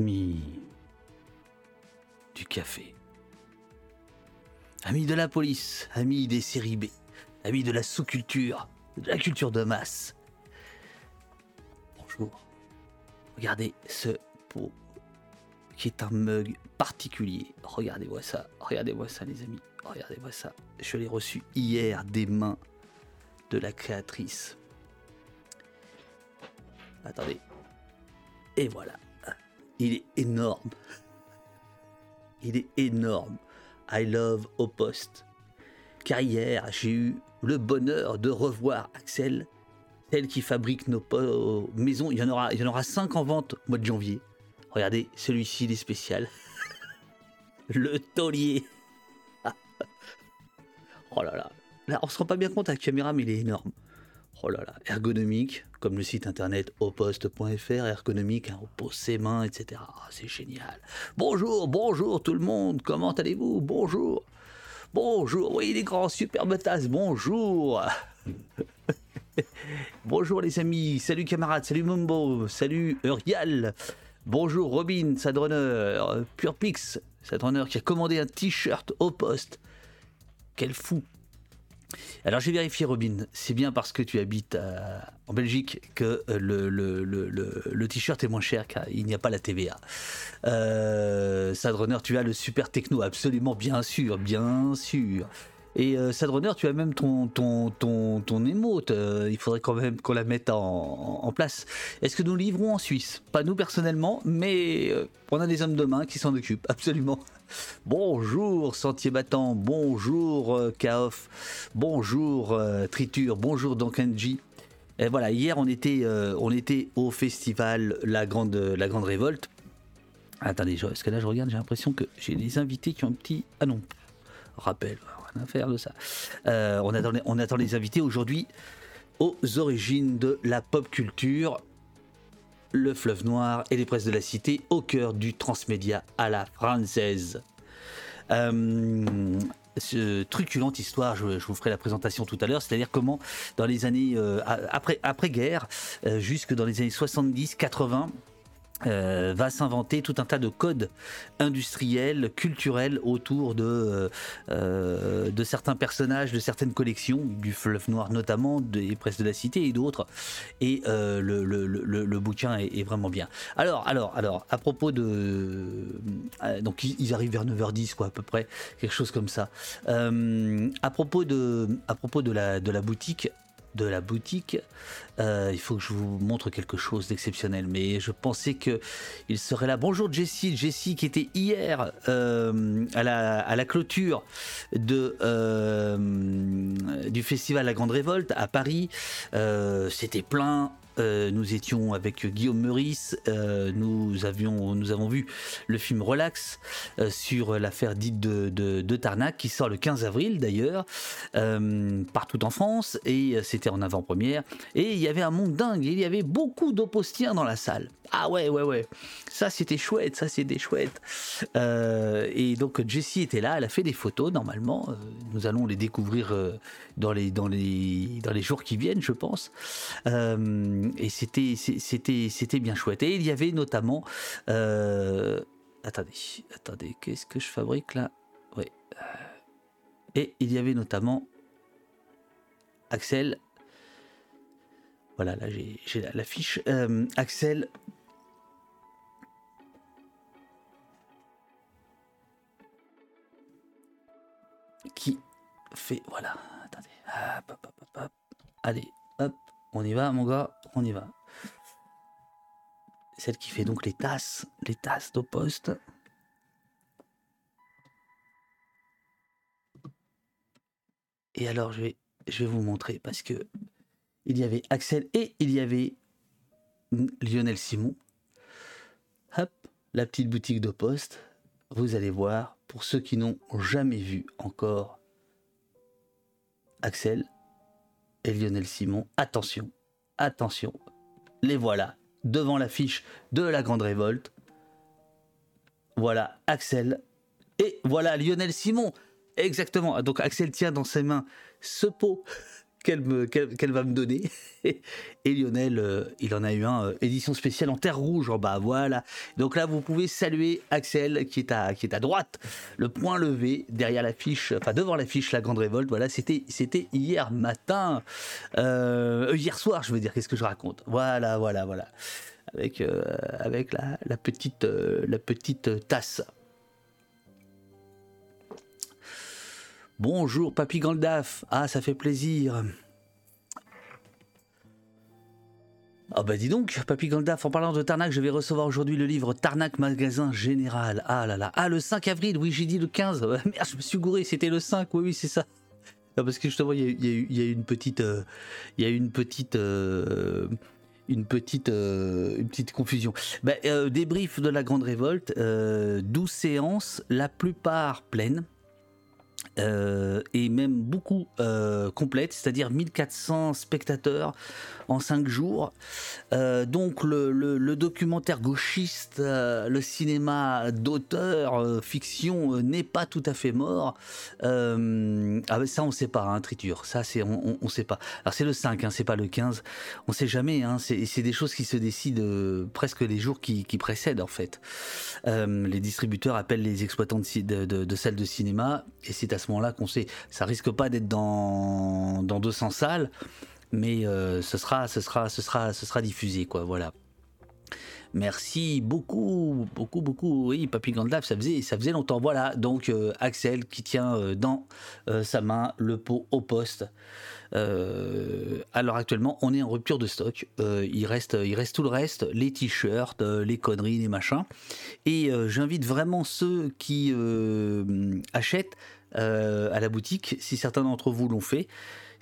Amis du café. Amis de la police, amis des séries B, amis de la sous-culture, de la culture de masse. Bonjour. Regardez ce pot qui est un mug particulier. Regardez-moi ça, regardez-moi ça les amis, regardez-moi ça. Je l'ai reçu hier des mains de la créatrice. Attendez. Et voilà. Il est énorme. Il est énorme. I love au poste. Car hier, j'ai eu le bonheur de revoir Axel, tel qui fabrique nos maisons. Il y en aura, il en 5 en vente au mois de janvier. Regardez, celui-ci, il est spécial. le taulier. oh là là. Là, on se rend pas bien compte à la caméra, mais il est énorme. Oh là là, ergonomique, comme le site internet oposte.fr, ergonomique, hein, on ses mains, etc. Ah, c'est génial. Bonjour, bonjour tout le monde, comment allez-vous? Bonjour. Bonjour, oui les grands superbes tasses, bonjour. bonjour les amis, salut camarades, salut Mumbo, salut Urial. Bonjour Robin, Sadrunner, Purepix, Sadrunner qui a commandé un t-shirt au poste. Quel fou alors j'ai vérifié Robin, c'est bien parce que tu habites en Belgique que euh, le, le, t-shirt est moins cher car il n'y a pas la TVA. Euh, Sadrunner, tu as le super techno, absolument bien sûr, bien sûr. Et euh, Sadrunner, tu as même ton, ton, ton, ton émote. Euh, il faudrait quand même qu'on la mette en, place. Est-ce que nous livrons en Suisse? Pas nous personnellement, mais euh, on a des hommes de main qui s'en occupent, absolument. Bonjour Sentier Battant, bonjour Kaof, bonjour Triture, bonjour Donkenji. Et voilà, hier on était, on était au festival La Grande, la Grande Révolte. Attendez, est-ce que là je regarde, j'ai l'impression que j'ai des invités qui ont un petit. Ah non, rappel, Euh, on, attend, les invités aujourd'hui aux origines de la pop culture, le fleuve noir et les presses de la cité au cœur du transmédia à la française. Euh, ce truculente histoire, je, vous ferai la présentation tout à l'heure, c'est-à-dire comment dans les années euh, après guerre, jusque dans les années 70-80, euh, va s'inventer tout un tas de codes industriels, culturels autour de, euh, euh, de certains personnages, de certaines collections, du fleuve noir notamment, des presses de la cité et d'autres. Et le, bouquin est, vraiment bien. Alors, alors, alors, à propos de... donc ils, arrivent vers 9h10, quoi, à peu près, quelque chose comme ça. à propos propos de la boutique, de la boutique, euh, il faut que je vous montre quelque chose d'exceptionnel. Mais je pensais que il serait là. Bonjour Jessie, Jessie qui était hier euh, à, la, à, la, clôture de, euh, du festival La Grande Révolte à Paris. C'était plein. Euh, nous étions avec Guillaume Meurice, euh, nous, avions, nous avons vu le film Relax euh, sur l'affaire dite de, Tarnac qui sort le 15 avril d'ailleurs, partout en France, et c'était en avant-première. Et il y avait un monde dingue, il y avait beaucoup d'oppostiens dans la salle. Ah ouais, ouais, ouais, ça c'était chouette, ça c'était chouette. et donc Jessie était là, elle a fait des photos normalement, nous allons les découvrir dans, les, dans, les, dans les jours qui viennent, je pense et c'était, c'était, c'était bien chouette. Et il y avait notamment. Euh, attendez, attendez, qu'est-ce que je fabrique là? Oui. Euh, et il y avait notamment Axel. Voilà, là j'ai, la, fiche. Euh, Axel. Qui fait. Voilà, attendez. Allez, hop, on y va, mon gars, on y va. Celle qui fait donc les tasses, les tasses de poste. Et alors, je vais, je vais vous montrer parce que il y avait Axel et il y avait Lionel Simon. Hop, la petite boutique de poste. Vous allez voir, pour ceux qui n'ont jamais vu encore Axel, et Lionel Simon. Attention, attention, les voilà devant l'affiche de la Grande Révolte. Voilà Axel et voilà Lionel Simon. Exactement. Donc Axel tient dans ses mains ce pot qu'elle va me donner. Et Lionel, euh, il en a eu un, euh, édition spéciale en terre rouge en bas, voilà. Donc là, vous pouvez saluer Axel qui est à, qui est à droite, le point levé, derrière l'affiche, enfin devant l'affiche La Grande Révolte, voilà, c'était hier matin, euh, hier soir, je veux dire, qu'est-ce que je raconte? Voilà, voilà, voilà. Avec, avec la petite, la petite tasse. Bonjour, Papy Gandalf. Ah, ça fait plaisir. Ah bah dis donc, Papy Gandalf, en parlant de Tarnac, je vais recevoir aujourd'hui le livre Tarnac Magasin Général. Ah là là. Ah, le 5 avril, oui, j'ai dit le 15. Merde, je me suis gouré, c'était le 5, oui, oui, c'est ça. parce que justement, il y, a une petite... Il y a une petite... Euh, une petite, euh, une petite confusion. Bah, euh, débrief de la Grande Révolte, 12 séances, la plupart pleines. Euh, et même beaucoup euh, complète, c'est-à-dire 1400 spectateurs en 5 jours. Euh, donc le, documentaire gauchiste, le cinéma d'auteur, fiction n'est pas tout à fait mort. ah ça on sait pas, hein, Triture, ça c'est on, on, sait pas. Alors c'est le 5, hein, c'est pas le 15, on sait jamais, hein, c'est des choses qui se décident presque les jours qui, précèdent en fait. les distributeurs appellent les exploitants de, de salles de cinéma et c'est à ce moment-là qu'on sait, ça risque pas d'être dans, dans 200 salles, mais euh, ce, sera, ce, sera, ce, sera, ce sera diffusé, quoi, voilà. Merci beaucoup, beaucoup, beaucoup. Oui, Papy Gandalf, ça faisait, ça faisait longtemps. Voilà, donc euh, Axel qui tient euh, dans sa main le pot au poste. alors actuellement, on est en rupture de stock. il, reste, il reste tout le reste, les t-shirts, les conneries, les machins. Et j'invite vraiment ceux qui achètent à la boutique, si certains d'entre vous l'ont fait.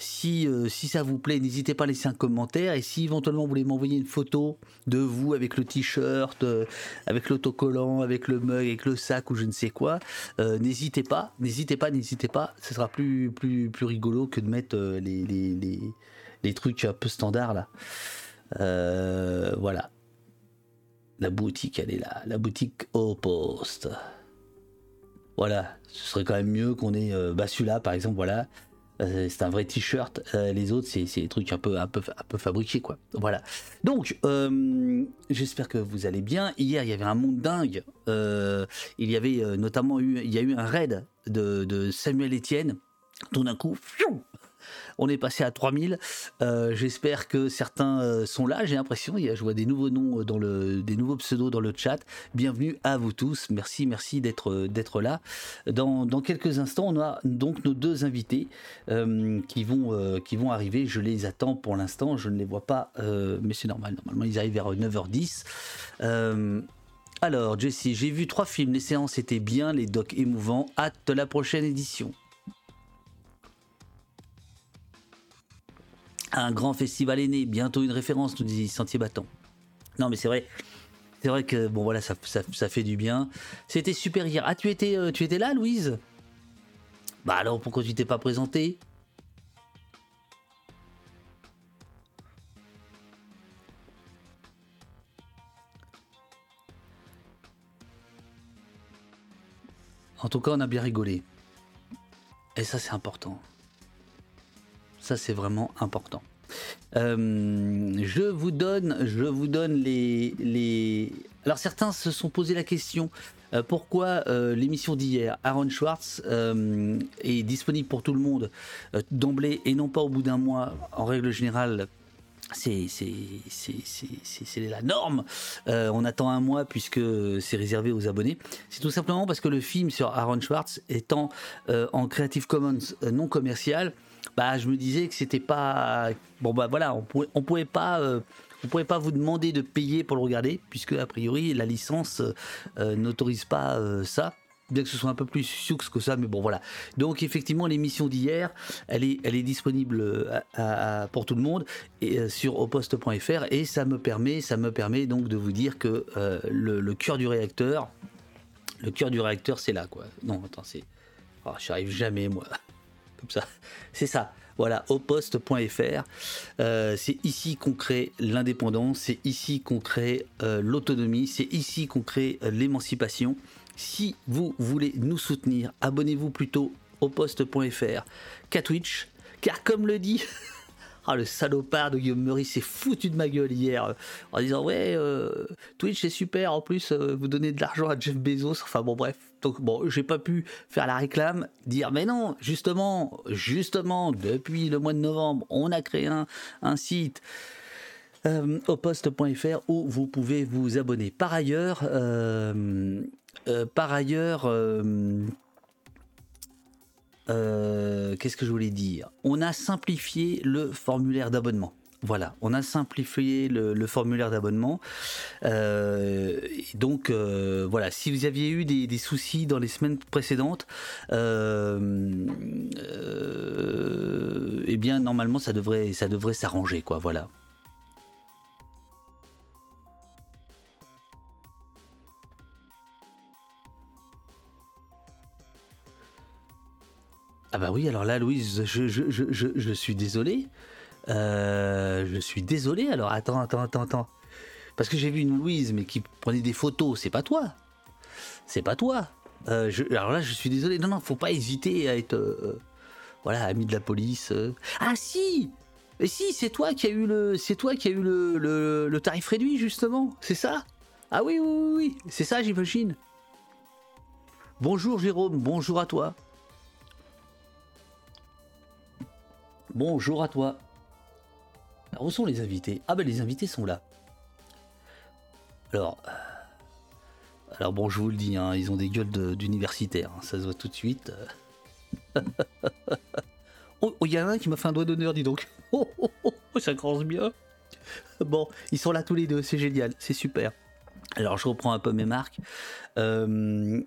Si, euh, si ça vous plaît, n'hésitez pas à laisser un commentaire. Et si éventuellement vous voulez m'envoyer une photo de vous avec le t-shirt, euh, avec l'autocollant, avec le mug, avec le sac ou je ne sais quoi, n'hésitez pas, n'hésitez pas, n'hésitez pas. Ce sera plus, plus, plus rigolo que de mettre les, les, les, les, trucs un peu standards là. voilà. La boutique, elle est là. La boutique au poste. Voilà, ce serait quand même mieux qu'on ait euh, bah celui-là par exemple, voilà. Euh, c'est un vrai t-shirt. Euh, les autres, c'est des trucs un peu, un peu, un fabriqués, quoi. Voilà. Donc, j'espère que vous allez bien. Hier, il y avait un monde dingue. il y avait notamment eu, il y a eu un raid de, de Samuel Etienne. Tout d'un coup, on est passé à 3000. Euh, j'espère que certains euh, sont là. J'ai l'impression, je vois des nouveaux noms dans le, des nouveaux pseudos dans le chat. Bienvenue à vous tous. Merci, merci d'être là. Dans, quelques instants, on a donc nos deux invités euh, qui vont qui vont arriver. Je les attends pour l'instant. Je ne les vois pas, mais c'est normal. Normalement, ils arrivent vers 9h10. alors, Jesse, j'ai vu trois films. Les séances étaient bien, les docs émouvants. Hâte de la prochaine édition. Un grand festival est né, bientôt une référence, nous dit Sentier Battant. Non, mais c'est vrai. C'est vrai que bon voilà, ça, fait du bien. C'était super hier. Ah, tu étais, euh, tu étais là, Louise? Bah alors, pourquoi tu t'es pas présenté? En tout cas, on a bien rigolé. Et ça, c'est important. C'est vraiment important. Euh, je vous donne, je vous donne les, les. Alors certains se sont posé la question euh, pourquoi euh, l'émission d'hier, Aaron Schwartz, est disponible pour tout le monde d'emblée et non pas au bout d'un mois. En règle générale, c'est la norme. on attend un mois puisque c'est réservé aux abonnés. C'est tout simplement parce que le film sur Aaron Schwartz étant en Creative Commons non commercial, bah, je me disais que c'était pas. Bon, bah voilà, on pouvait, on pouvait pas. Euh, on pouvait pas vous demander de payer pour le regarder, puisque a priori la licence euh, n'autorise pas euh, ça bien que ce soit un peu plus sioux que ça, mais bon voilà. Donc effectivement, l'émission d'hier, elle est, elle est disponible pour tout le monde et, sur oposte.fr et ça me permet, ça me permet donc de vous dire que le, le, cœur du réacteur, le cœur du réacteur, c'est là quoi. Non, attends, c'est, oh, j'arrive jamais moi ça. C'est ça. Voilà, au poste.fr. Euh, c'est ici qu'on crée l'indépendance, c'est ici qu'on crée euh, l'autonomie, c'est ici qu'on crée euh, l'émancipation. Si vous voulez nous soutenir, abonnez-vous plutôt au poste.fr qu'à Twitch, car comme le dit Ah, le salopard de Guillaume Meurice s'est foutu de ma gueule hier euh, en disant Ouais, euh, Twitch c'est super, en plus euh, vous donnez de l'argent à Jeff Bezos. Enfin bon, bref. Donc bon, j'ai pas pu faire la réclame, dire Mais non, justement, justement, depuis le mois de novembre, on a créé un, un site. au poste.fr où vous pouvez vous abonner. Par ailleurs, par ailleurs, euh, qu'est-ce que je voulais dire? On a simplifié le formulaire d'abonnement. Voilà, on a simplifié le, formulaire d'abonnement. Euh, donc euh, voilà, si vous aviez eu des, soucis dans les semaines précédentes, eh bien normalement ça devrait ça devrait s'arranger quoi. Voilà. Ah bah oui, alors là, Louise, je, je, suis désolé. Euh, je suis désolé. Alors attends, attends, attends, attends. Parce que j'ai vu une Louise, mais qui prenait des photos. C'est pas toi. C'est pas toi. Euh, alors là, je suis désolé. Non, non, faut pas hésiter à être, euh, voilà, ami de la police. Ah si, et si, c'est toi qui a eu le, c'est toi qui a eu le, le, tarif réduit justement. C'est ça? Ah oui, oui, oui, oui. c'est ça, j'imagine. Bonjour Jérôme, bonjour à toi. Bonjour à toi. Alors, où sont les invités? Ah ben les invités sont là. Alors, euh, alors bon, je vous le dis, hein, ils ont des gueules d'universitaires, hein, ça se voit tout de suite. oh, il y en a un qui m'a fait un doigt d'honneur, dis donc. Oh, oh, oh, ça commence bien. Bon, ils sont là tous les deux, c'est génial, c'est super. Alors je reprends un peu mes marques. Euh,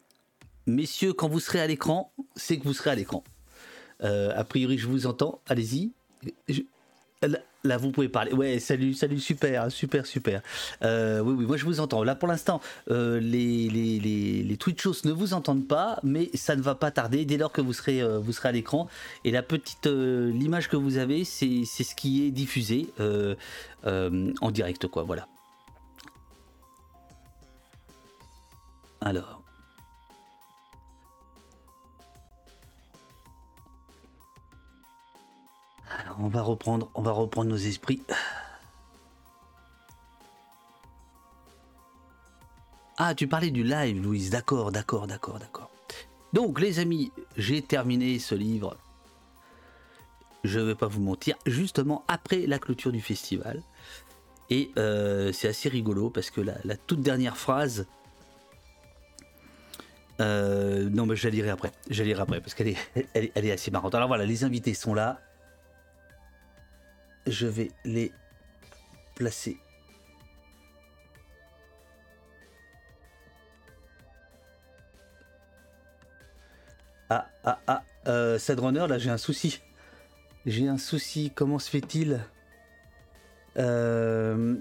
messieurs, quand vous serez à l'écran, c'est que vous serez à l'écran. Euh, a priori, je vous entends. Allez-y. Là, vous pouvez parler. Ouais, salut, salut, super, super, super. Euh, oui, oui, moi je vous entends. Là, pour l'instant, euh, les, les, les, Twitchos ne vous entendent pas, mais ça ne va pas tarder dès lors que vous serez, à l'écran. Et la petite, l'image que vous avez, c'est ce qui est diffusé en direct. Voilà. Alors. On va reprendre, nos esprits. Ah, tu parlais du live, Louise. D'accord, d'accord, d'accord, d'accord. Donc, les amis, j'ai terminé ce livre. Je ne vais pas vous mentir, justement après la clôture du festival. Et euh, c'est assez rigolo parce que la, toute dernière phrase. Euh, non, mais je la lirai après. Je la lirai après parce qu'elle est, est assez marrante. Alors voilà, les invités sont là je vais les placer. Ah, ah, ah, euh, Sadrunner, là j'ai un souci. J'ai un souci, comment se fait-il euh,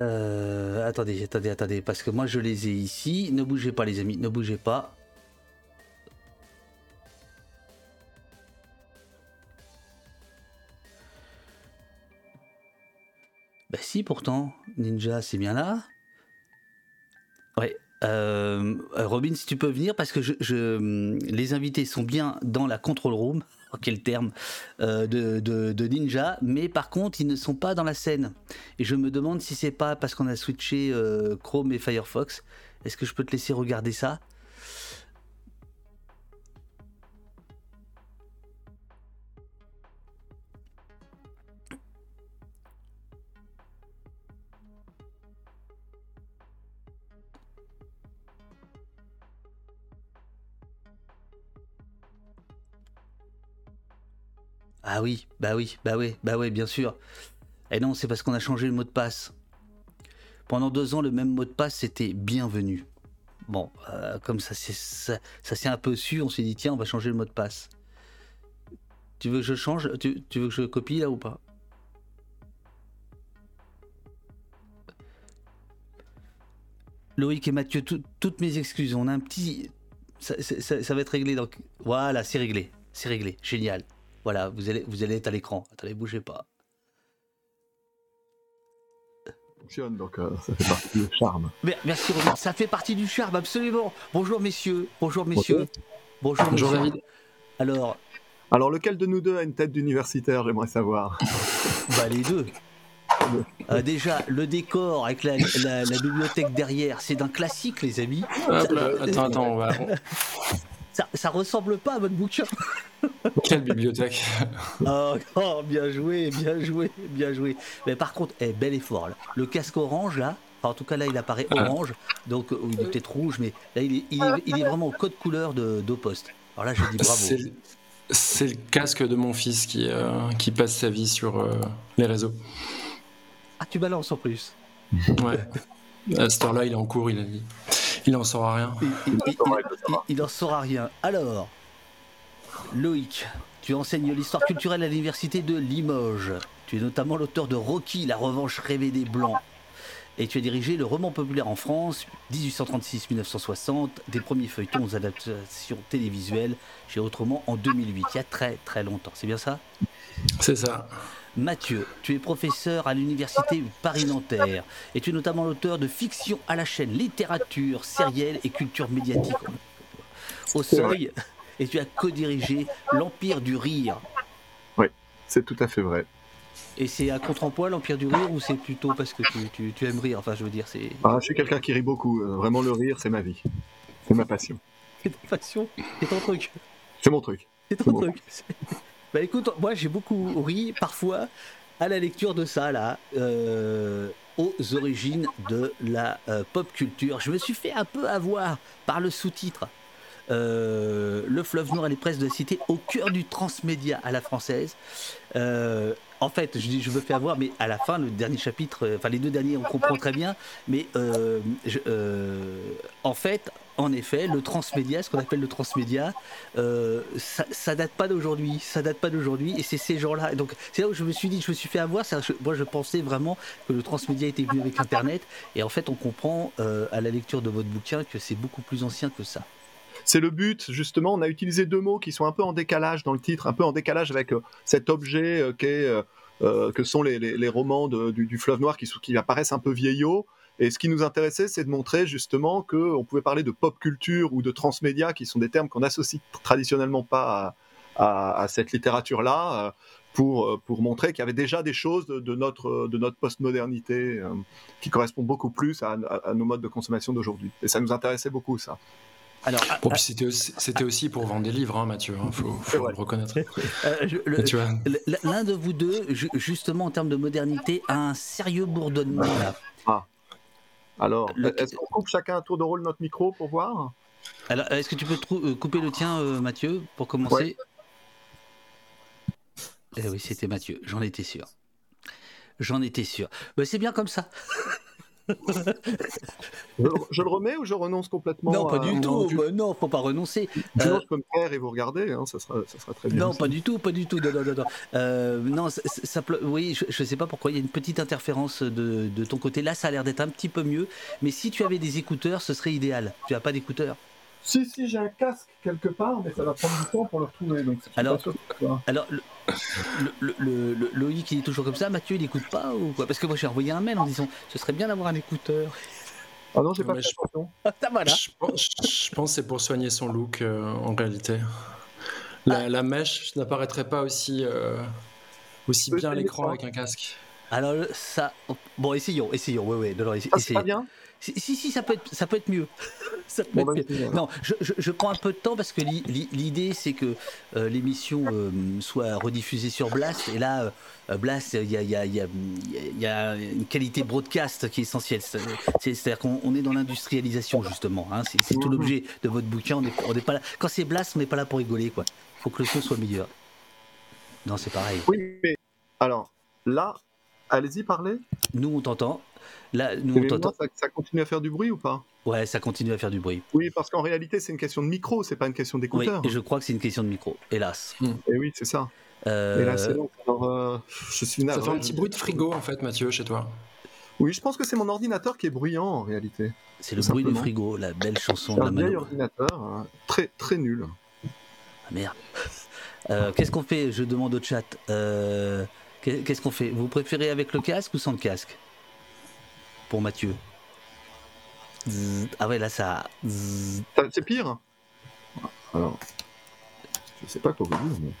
euh, Attendez, attendez, attendez, parce que moi je les ai ici. Ne bougez pas les amis, ne bougez pas. Si, pourtant, Ninja, c'est bien là. Ouais. Euh, Robin, si tu peux venir, parce que je, les invités sont bien dans la control room, quel terme, euh, de, Ninja, mais par contre, ils ne sont pas dans la scène. Et je me demande si c'est pas parce qu'on a switché euh, Chrome et Firefox. Est-ce que je peux te laisser regarder ça? Ah oui, bah oui, bah oui, bah oui, bien sûr. Et non, c'est parce qu'on a changé le mot de passe. Pendant deux ans, le même mot de passe, c'était bienvenue. Bon, euh, comme ça, s'est un peu su, on s'est dit, tiens, on va changer le mot de passe. Tu veux que je change tu, veux que je copie là ou pas? Loïc et Mathieu, toutes mes excuses. On a un petit. Ça va être réglé. Donc voilà, c'est réglé. C'est réglé. Génial. Voilà, vous allez, vous allez être à l'écran. Attendez, bougez pas. Fonctionne, donc euh, ça fait partie du charme. merci Robin, ça fait partie du charme, absolument. Bonjour messieurs, bonjour messieurs. Bonjour, bonjour David. Alors, Alors, lequel de nous deux a une tête d'universitaire, j'aimerais savoir? Bah les deux. Euh, déjà, le décor avec la, la- la bibliothèque derrière, c'est d'un classique, les amis. Hop là, attends, attends, on va. Ça, ça ressemble pas à votre bouquin. Quelle bibliothèque? Oh, oh, bien joué, bien joué, bien joué. Mais par contre, eh, bel effort. là. Le casque orange, là, enfin, en tout cas, là, il apparaît Ah. orange. Donc, euh, il est peut-être rouge, mais là, il est, il est, il est vraiment au code couleur de d'Opost. Alors là, je dis bravo. C'est le casque de mon fils qui, euh, qui passe sa vie sur euh, les réseaux. Ah, tu balances en plus. Ouais. À cette heure-là, il est en cours, il, il en saura rien. Il, il, il, il- il en saura rien. Alors, Loïc, tu enseignes l'histoire culturelle à l'université de Limoges. Tu es notamment l'auteur de Rocky, la revanche rêvée des Blancs. Et tu as dirigé le roman populaire en France, 1836-1960, des premiers feuilletons aux adaptations télévisuelles chez Autrement en 2008, il y a très très longtemps. C'est bien ça? C'est ça. Mathieu, tu es professeur à l'université Paris-Nanterre et tu es notamment l'auteur de fiction à la chaîne littérature, sérielle et culture médiatique au seuil et tu as co-dirigé l'Empire du Rire. C'est tout à fait vrai. Et c'est à contre-emploi l'Empire du Rire ou c'est plutôt parce que tu, tu- tu aimes rire? Enfin, je veux dire, c'est Ah, je suis quelqu'un qui rit beaucoup. euh, Vraiment, le rire, c'est ma vie. C'est ma passion. c'est ta passion, c'est ton truc. C'est mon truc. C'est ton truc. Bah écoute, moi j'ai beaucoup ri parfois à la lecture de ça là, euh, aux origines de la euh, pop culture. Je me suis fait un peu avoir par le sous-titre. Euh, le fleuve noir et les presses de cité au cœur du transmédia à la française. En fait, je me fais avoir, mais à la fin, le dernier chapitre, enfin les deux derniers, on comprend très bien. Mais en fait, en effet, le transmédia, ce qu'on appelle le transmédia, euh, ça, ça date pas d'aujourd'hui, ça date pas d'aujourd'hui, et c'est ces gens-là. Donc c'est là où je me suis dit, je me suis fait avoir. Moi, je pensais vraiment que le transmédia était venu avec Internet, et en fait, on comprend euh, à la lecture de votre bouquin que c'est beaucoup plus ancien que ça. C'est le but, justement. On a utilisé deux mots qui sont un peu en décalage dans le titre, un peu en décalage avec euh, cet objet que sont les, romans du, fleuve noir qui, qui apparaissent un peu vieillots. Et ce qui nous intéressait, c'est de montrer justement qu'on pouvait parler de pop culture ou de transmédia, qui sont des termes qu'on associe traditionnellement pas à, à- à cette littérature-là, euh, pour, euh, pour montrer qu'il y avait déjà des choses de, de notre, de notre postmodernité euh, qui correspondent beaucoup plus à, à- à nos modes de consommation d'aujourd'hui. Et ça nous intéressait beaucoup, ça. Alors, ah, Bon, puis c'était aussi, c'était aussi pour vendre des livres, hein, Mathieu. Il faut, faut le reconnaître. euh, L'un de vous deux, ju- justement en termes de modernité, a un sérieux bourdonnement là. Alors, Le- est-ce qu'on coupe chacun un tour de rôle notre micro pour voir Alors, est-ce que tu peux euh, couper le tien, euh, Mathieu, pour commencer Eh oui, c'était Mathieu, j'en étais sûr. J'en étais sûr. Bah, c'est bien comme ça. je, je le remets ou je renonce complètement non, pas à- du tout. Bah, non, faut pas renoncer. Sinon, Euh, je peux me taire et vous regarder, hein, ça, sera, ça sera très bien. non, aussi. pas du tout, pas du tout. Non, non, non, non. Euh, non, ça, ça- oui, je, je sais pas pourquoi il y a une petite interférence de, de ton côté. Là, ça a l'air d'être un petit peu mieux. Mais si tu avais des écouteurs, ce serait idéal. Tu as pas d'écouteurs? Si, si, j'ai un casque quelque part, mais ça va prendre du temps pour le retrouver. Donc Alors- pas sûr que ce soit- Alors, le, le, le, le- Loïc, il est toujours comme ça. Mathieu, il écoute pas ou quoi? Parce que moi, j'ai envoyé un mail en disant ce serait bien d'avoir un écouteur. Ah non, j'ai pas fait je- attention. Ah, voilà. Je pense, je pense que c'est pour soigner son look euh, en réalité. La, la mèche n'apparaîtrait pas aussi, euh, aussi bien à l'écran avec un casque. Alors, ça. Bon, essayons, essayons. Oui, oui, non, non, essa- Ah, c'est pas essayons. bien Si, si, si, ça peut être, ça peut être mieux. ça peut Bon, être bah, mieux. Non, je, je- je prends un peu de temps parce que l'i- l'i- l'idée c'est que euh, l'émission euh, soit rediffusée sur Blast et là euh, Blast il y a, il y a- il y a- il y a une qualité broadcast qui est essentielle. C'est- c'est- C'est-à-dire qu'on on est dans l'industrialisation justement. hein. C'est tout l'objet de votre bouquin. On n'est on n'est pas là. Quand c'est Blast, on n'est pas là pour rigoler quoi. Faut que le son soit meilleur. Non, c'est pareil. Oui, mais alors, là, allez-y, parlez. Nous on t'entend. Là, nous on ça, ça continue à faire du bruit ou pas? Ouais, ça continue à faire du bruit. Oui, parce qu'en réalité, c'est une question de micro, c'est pas une question d'écouteur. je crois que c'est une question de micro, hélas. Et oui, c'est ça. Euh, Et là, c'est donc. Alors, euh, je suis Ça fait un petit bruit de frigo en fait, Mathieu, chez toi. Oui, je pense que c'est mon ordinateur qui est bruyant en réalité. C'est le bruit du frigo, la belle chanson de la un vieil ordinateur, hein, très très nul. Ah, merde. Euh, Qu'est-ce qu'on fait? Je demande au chat. Euh, qu'est- Qu'est-ce qu'on fait? Vous préférez avec le casque ou sans le casque? Pour Mathieu. Zzz. Ah ouais, là ça. zzz. C'est pire Alors, je sais pas quoi vous dire, mais.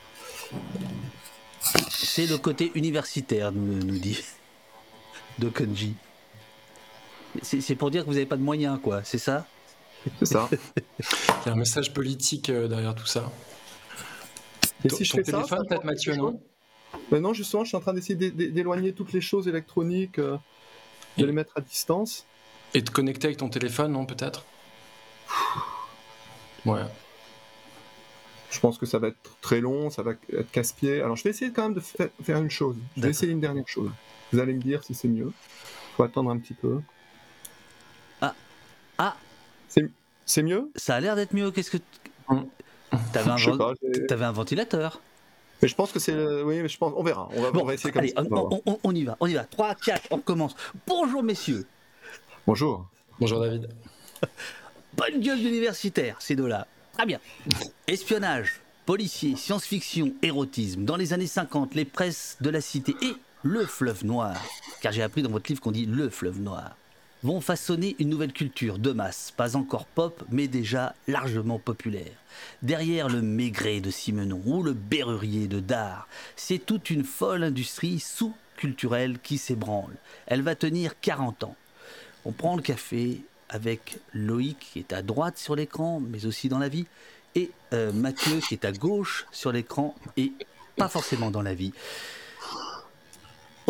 C'est le côté universitaire, nous, nous dit de Kanji. C'est pour dire que vous n'avez pas de moyens, quoi, c'est ça? C'est ça. Il y a un message politique euh, derrière tout ça. Et si je ton fais téléphone, ça, ça peut-être Mathieu, non? Mais non, justement, je suis en train d'essayer d'é- d'é- d'éloigner toutes les choses électroniques, euh, de Et- les mettre à distance. Et te connecter avec ton téléphone, non, peut-être? Ouais. Je pense que ça va être très long, ça va être casse-pied. Alors, je vais essayer quand même de fa- faire une chose. Je vais essayer une dernière chose. Vous allez me dire si c'est mieux. Faut attendre un petit peu. Ah, C'est c'est mieux? Ça a l'air d'être mieux. Qu'est-ce que. Hum. Un, t'avais un ventilateur. Mais je pense que c'est. le- Oui, mais je pense. On verra. On va, Bon, on va essayer comme allez, ça. on on, voir. on- on y va, on y va. 3, 4, on commence. Bonjour messieurs. Bonjour. Bonjour David. Bonne gueule d'universitaire, ces deux-là. Très bien. Espionnage, policier, science-fiction, érotisme. Dans les années 50, les presses de la cité et le fleuve noir, car j'ai appris dans votre livre qu'on dit le fleuve noir, vont façonner une nouvelle culture de masse, pas encore pop, mais déjà largement populaire. Derrière le Maigret de Simenon ou le Berrurier de Dard, c'est toute une folle industrie sous-culturelle qui s'ébranle. Elle va tenir 40 ans. On prend le café avec Loïc qui est à droite sur l'écran, mais aussi dans la vie, et euh, Mathieu qui est à gauche sur l'écran et pas forcément dans la vie.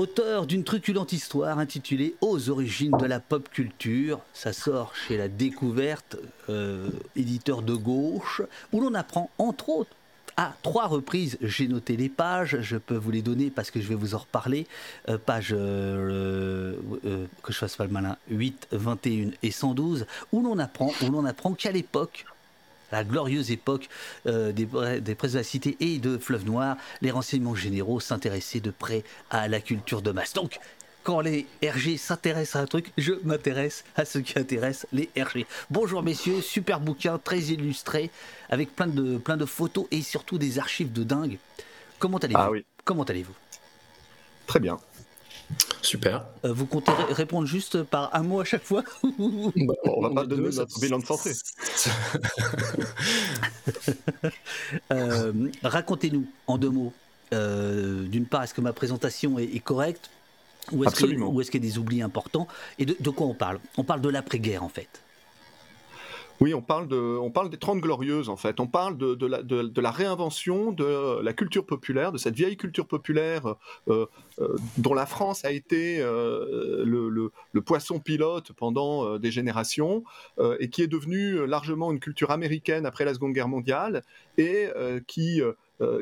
Auteur d'une truculente histoire intitulée Aux origines de la pop culture, ça sort chez La Découverte, euh, éditeur de gauche, où l'on apprend entre autres à trois reprises, j'ai noté les pages, je peux vous les donner parce que je vais vous en reparler. Euh, page euh, euh, que je fasse pas le malin, 8, 21 et 112, où l'on apprend, où l'on apprend qu'à l'époque, la glorieuse époque euh, des, des presses de la cité et de Fleuve Noir, les renseignements généraux s'intéressaient de près à la culture de masse. Donc, quand les RG s'intéressent à un truc, je m'intéresse à ce qui intéresse les RG. Bonjour messieurs, super bouquin, très illustré, avec plein de, plein de photos et surtout des archives de dingue. Comment allez-vous? Ah oui. Comment allez-vous? Très bien. Super. Euh, Vous comptez ré- répondre juste par un mot à chaque fois Bah, on va pas donner deux, ça- notre bilan de santé. Euh, Racontez-nous en deux mots. Euh, D'une part, est-ce que ma présentation est, est correcte ou est-ce que- Absolument. ou est-ce qu'il y a des oublis importants Et de, de quoi on parle? On parle de l'après-guerre en fait. Oui, on parle, de, on parle des Trente Glorieuses, en fait. On parle de, la, réinvention de la culture populaire, de cette vieille culture populaire euh, euh, dont la France a été euh, le, poisson pilote pendant des générations et qui est devenue largement une culture américaine après la Seconde Guerre mondiale et qui,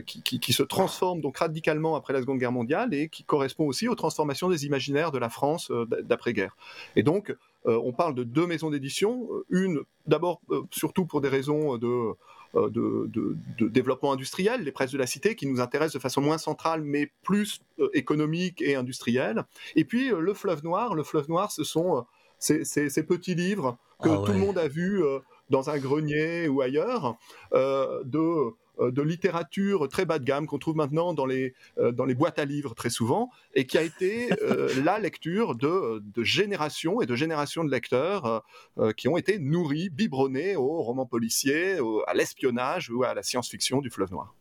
qui, qui- qui se transforme donc radicalement après la Seconde Guerre mondiale et qui correspond aussi aux transformations des imaginaires de la France euh, d'après-guerre. Et donc, euh, on parle de deux maisons d'édition, euh, une d'abord euh, surtout pour des raisons de, euh, de, de- de développement industriel, les presses de la cité qui nous intéressent de façon moins centrale mais plus euh, économique et industrielle. Et puis euh, le fleuve noir, le fleuve noir, ce sont euh, ces, ces- ces petits livres que Ah tout le monde a vus euh, dans un grenier ou ailleurs, euh, de, euh, de littérature très bas de gamme qu'on trouve maintenant dans les, euh, dans les boîtes à livres très souvent, et qui a été euh, la lecture de, de générations et de générations de lecteurs euh, euh, qui ont été nourris, biberonnés aux romans policiers, à l'espionnage ou à la science-fiction du fleuve noir.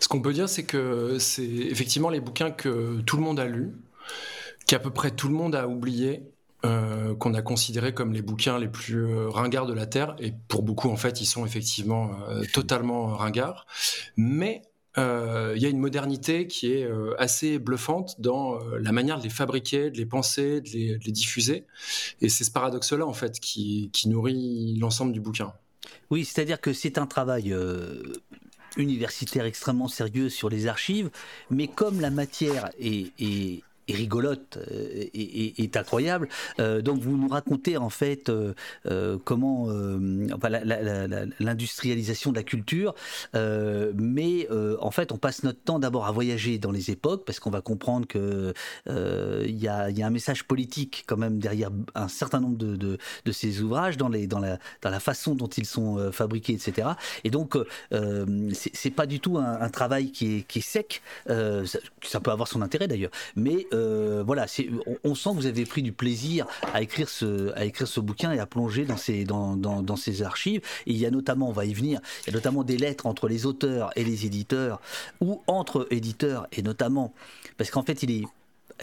Ce qu'on peut dire, c'est que c'est effectivement les bouquins que tout le monde a lus, qu'à peu près tout le monde a oublié, euh, qu'on a considérés comme les bouquins les plus euh, ringards de la Terre. Et pour beaucoup, en fait, ils sont effectivement euh, totalement ringards. Mais il y a une modernité qui est assez bluffante dans la manière de les fabriquer, de les penser, de les, diffuser. Et c'est ce paradoxe-là, en fait, qui, nourrit l'ensemble du bouquin. Oui, c'est-à-dire que c'est un travail universitaire extrêmement sérieux sur les archives, mais comme la matière est- rigolote euh, et, et- est incroyable, euh, donc vous nous racontez en fait euh, euh, comment euh, enfin, l'industrialisation de la culture, euh, mais euh, en fait on passe notre temps d'abord à voyager dans les époques parce qu'on va comprendre que euh, il y, y a un message politique quand même derrière un certain nombre de, de, ces ouvrages dans, les, dans, la, dans la façon dont ils sont euh, fabriqués, etc. Et donc, euh, c'est pas du tout un, travail qui est, sec. Euh, ça, ça peut avoir son intérêt d'ailleurs, mais euh, voilà, on, sent que vous avez pris du plaisir à écrire ce, bouquin et à plonger dans ces, archives. Il y a notamment, on va y venir, il y a notamment des lettres entre les auteurs et les éditeurs, ou entre éditeurs, et notamment, parce qu'en fait, il est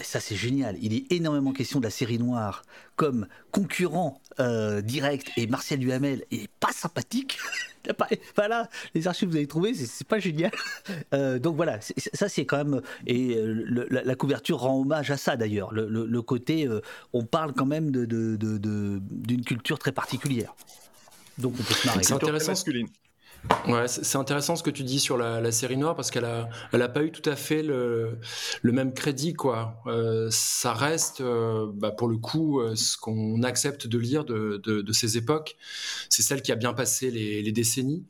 ça c'est génial, il est énormément question de la série noire comme concurrent euh, direct et Martial Duhamel est pas sympathique. voilà, les archives que vous avez trouvées, c'est pas génial. Euh, donc voilà, ça c'est quand même et euh, la, couverture rend hommage à ça d'ailleurs. Le, côté, on parle quand même de d'une culture très particulière. Donc on peut se marrer. C'est intéressant. Masculine. C'est intéressant ce que tu dis sur la, série noire parce qu'elle a, elle a pas eu tout à fait le, même crédit. Euh, ça reste, euh, bah, pour le coup, euh, ce qu'on accepte de lire de, ces époques, c'est celle qui a bien passé les, décennies.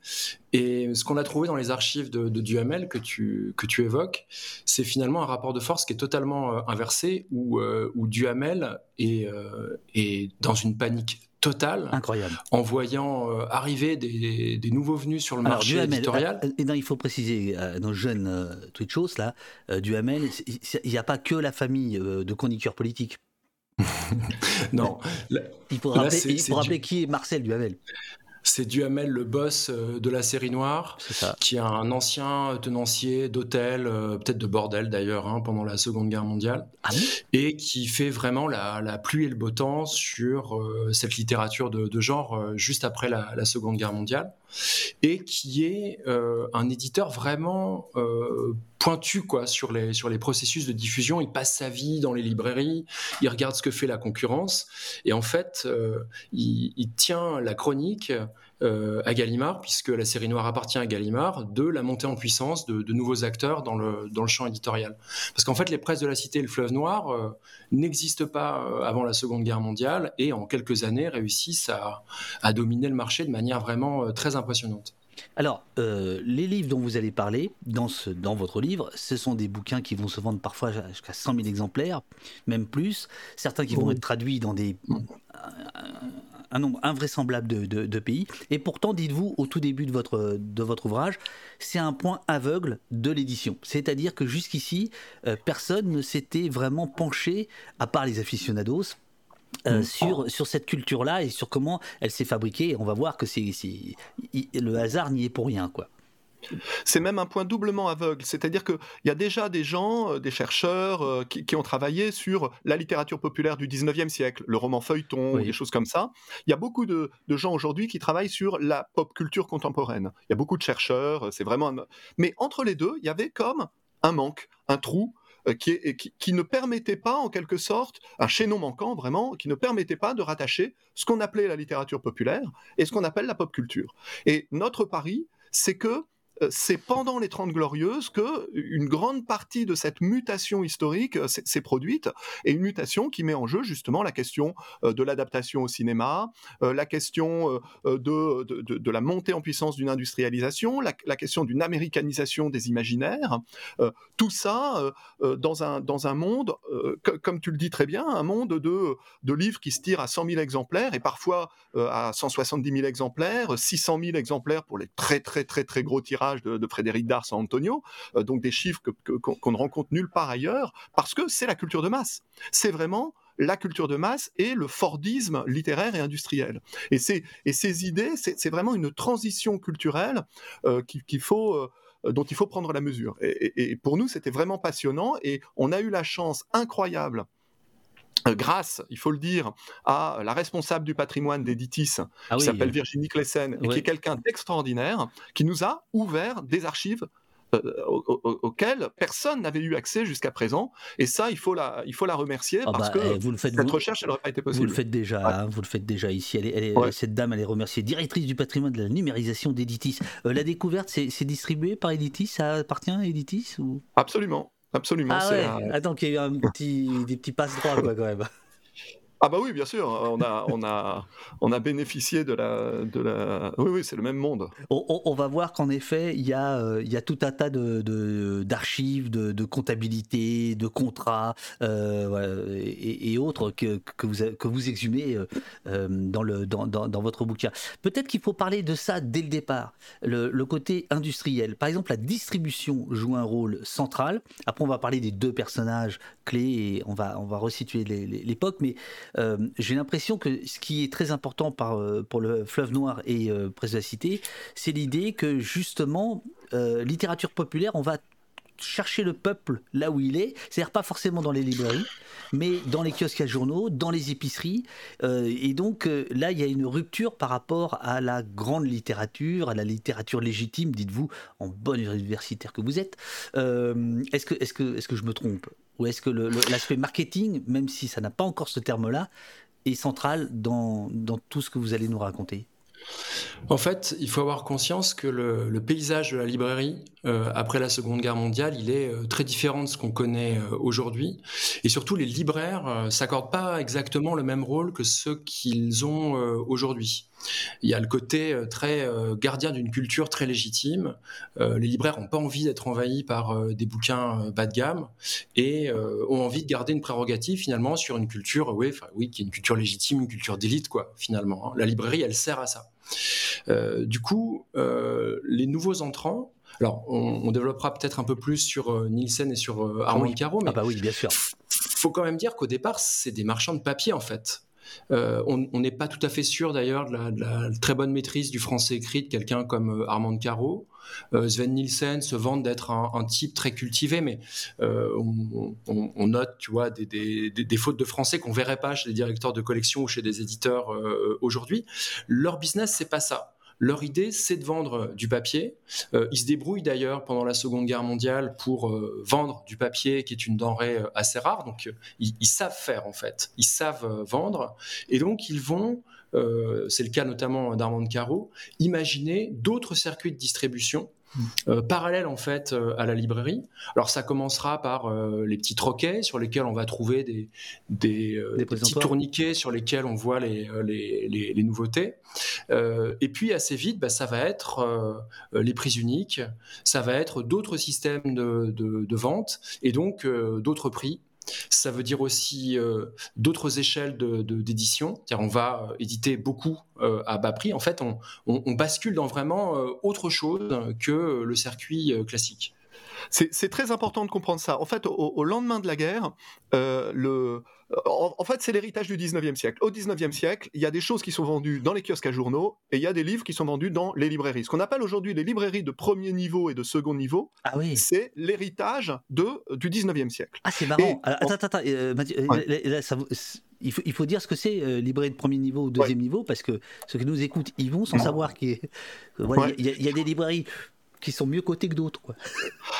Et ce qu'on a trouvé dans les archives de, Duhamel que tu que tu évoques, c'est finalement un rapport de force qui est totalement inversé où, Duhamel est dans une panique total. Incroyable. En voyant euh, arriver des, nouveaux venus sur le marché éditorial. Euh, il faut préciser à nos jeunes euh, Twitchos, là, Duhamel, il n'y a pas que la famille de chroniqueurs politiques. non. il faut rappeler, qui est Marcel Duhamel. C'est Duhamel, le boss euh, de la série noire, qui est un ancien tenancier d'hôtel, euh, peut-être de bordel d'ailleurs, hein, pendant la Seconde Guerre mondiale, ah et qui fait vraiment la, pluie et le beau temps sur euh, cette littérature de, genre juste après la, la, Seconde Guerre mondiale, et qui est un éditeur vraiment pointu quoi sur les sur les processus de diffusion. Il passe sa vie dans les librairies, il regarde ce que fait la concurrence et en fait euh, il, tient la chronique euh, à Gallimard puisque la série noire appartient à Gallimard de la montée en puissance de, nouveaux acteurs dans le dans le champ éditorial. Parce qu'en fait les presses de la cité et le fleuve noir euh, n'existent pas avant la Seconde Guerre mondiale et en quelques années réussissent à, à dominer le marché de manière vraiment très impressionnante. Alors, euh, les livres dont vous allez parler dans, ce, dans votre livre, ce sont des bouquins qui vont se vendre parfois jusqu'à 100 000 exemplaires, même plus. Certains qui vont être traduits dans des, un, nombre invraisemblable de, pays. Et pourtant, dites-vous, au tout début de votre, de votre ouvrage, c'est un point aveugle de l'édition. C'est-à-dire que jusqu'ici, euh, personne ne s'était vraiment penché, à part les aficionados, euh, mm. sur, sur cette culture-là et sur comment elle s'est fabriquée. on va voir que c'est, le hasard n'y est pour rien, quoi. C'est même un point doublement aveugle, c'est-à-dire qu'il y a déjà des gens, euh, des chercheurs euh, qui, ont travaillé sur la littérature populaire du 19e siècle, le roman feuilleton, des choses comme ça. Il y a beaucoup de, gens aujourd'hui qui travaillent sur la pop culture contemporaine. Il y a beaucoup de chercheurs, c'est vraiment... Mais entre les deux, il y avait comme un manque, un trou euh, qui, ne permettait pas, en quelque sorte, un chaînon manquant vraiment, qui ne permettait pas de rattacher ce qu'on appelait la littérature populaire et ce qu'on appelle la pop culture. Et notre pari, c'est que euh, c'est pendant les Trente Glorieuses que une grande partie de cette mutation historique euh, s'est produite, et une mutation qui met en jeu justement la question euh, de l'adaptation au cinéma, la question de, de, la montée en puissance d'une industrialisation, la, question d'une américanisation des imaginaires, tout ça dans, un, dans un monde, comme tu le dis très bien, un monde de, de livres qui se tirent à 100 000 exemplaires, et parfois à 170 000 exemplaires, 600 000 exemplaires pour les très très très très gros tirages de, Frédéric Dars à Antonio, euh, donc des chiffres qu'on ne rencontre nulle part ailleurs, parce que c'est la culture de masse. C'est vraiment la culture de masse et le Fordisme littéraire et industriel. Et, et ces idées, c'est vraiment une transition culturelle euh, qu'il faut... Euh, dont il faut prendre la mesure. Et, pour nous, c'était vraiment passionnant et on a eu la chance incroyable grâce, il faut le dire, à la responsable du patrimoine d'Editis, ah qui s'appelle Virginie Klessen, et qui est quelqu'un d'extraordinaire, qui nous a ouvert des archives euh, auxquelles personne n'avait eu accès jusqu'à présent. Et ça, il faut la, il faut la remercier ah parce bah, que eh, vous le faites, cette recherche, elle n'aurait pas été possible. Vous le faites déjà, hein, vous le faites déjà ici. Elle Cette dame, elle est remerciée, directrice du patrimoine de la numérisation d'Editis. Euh, la découverte, c'est distribué par Editis Ça appartient à Editis ou... Absolument. Absolument. Ah ouais. Attends, qu'il y ait eu un petit, des petits passe droits, quoi, quand même. Ah bah oui, bien sûr, on a, on a, on a bénéficié de la, de la... Oui, oui, c'est le même monde. On, va voir qu'en effet, il y, a, euh, il y a tout un tas de, d'archives, de, de, comptabilité, de contrats euh, et, autres que, que, vous, que vous exhumez euh, dans, le, dans, dans, votre bouquin. Peut-être qu'il faut parler de ça dès le départ, le, le, côté industriel. Par exemple, la distribution joue un rôle central. Après, on va parler des deux personnages clés et on va, on va resituer l'époque, mais euh, j'ai l'impression que ce qui est très important euh, pour le fleuve noir et euh, Presse de la Cité, c'est l'idée que justement, littérature populaire, on va chercher le peuple là où il est, c'est-à-dire pas forcément dans les librairies, mais dans les kiosques à journaux, dans les épiceries. et donc là, il y a une rupture par rapport à la grande littérature, à la littérature légitime, dites-vous, en bonne universitaire que vous êtes. est-ce que, est que, est que je me trompe? Ou est-ce que l'aspect marketing, même si ça n'a pas encore ce terme-là, est central dans, tout ce que vous allez nous raconter? En fait, il faut avoir conscience que le, paysage de la librairie euh, après la Seconde Guerre mondiale, il est euh, très différent de ce qu'on connaît euh, aujourd'hui. Et surtout, les libraires s'accordent pas exactement le même rôle que ceux qu'ils ont aujourd'hui. Il y a le côté très gardien d'une culture très légitime. les libraires n'ont pas envie d'être envahis par des bouquins bas de gamme et ont envie de garder une prérogative finalement sur une culture, oui, oui, qui est une culture légitime, une culture d'élite, quoi, finalement. Hein. La librairie, elle sert à ça. Euh, du coup, euh, les nouveaux entrants, alors, on, développera peut-être un peu plus sur euh, Nielsen et sur Armand Caro, mais ah bah oui, bien sûr. Faut quand même dire qu'au départ, c'est des marchands de papier en fait. on n'est pas tout à fait sûr d'ailleurs de, de la, très bonne maîtrise du français écrit de quelqu'un comme Armand Caro. Euh, Sven Nielsen se vante d'être un, type très cultivé, mais euh, on, note, tu vois, des, fautes de français qu'on verrait pas chez des directeurs de collection ou chez des éditeurs euh, aujourd'hui. Leur business, c'est pas ça. Leur idée, c'est de vendre du papier. ils se débrouillent d'ailleurs pendant la Seconde Guerre mondiale pour vendre du papier, qui est une denrée assez rare. Donc, ils, ils, savent faire en fait. Ils savent vendre, et donc ils vont euh, c'est le cas notamment d'Armand Caro, imaginer d'autres circuits de distribution. Euh, parallèles en fait euh, à la librairie. Alors ça commencera par les petits troquets sur lesquels on va trouver des, des, petits tourniquets sur lesquels on voit les, les, nouveautés. et puis assez vite, bah, ça va être les prix uniques, ça va être d'autres systèmes de, de, vente et donc d'autres prix ça veut dire aussi euh, d'autres échelles d'édition. De, on va euh, éditer beaucoup euh, à bas prix. En fait, on bascule dans vraiment autre chose que le circuit classique. C'est très important de comprendre ça. En fait, au, lendemain de la guerre, euh, le, en, fait, c'est l'héritage du 19e siècle. Au 19e siècle, il y a des choses qui sont vendues dans les kiosques à journaux et il y a des livres qui sont vendus dans les librairies. Ce qu'on appelle aujourd'hui les librairies de premier niveau et de second niveau, ah oui. c'est l'héritage du 19e siècle. Ah, c'est marrant. attends, attends, euh, il faut, il faut, dire ce que c'est euh, librairie de premier niveau ou deuxième niveau, parce que ceux qui nous écoutent, ils vont sans savoir qu'il y, y, a des librairies qui sont mieux cotées que d'autres.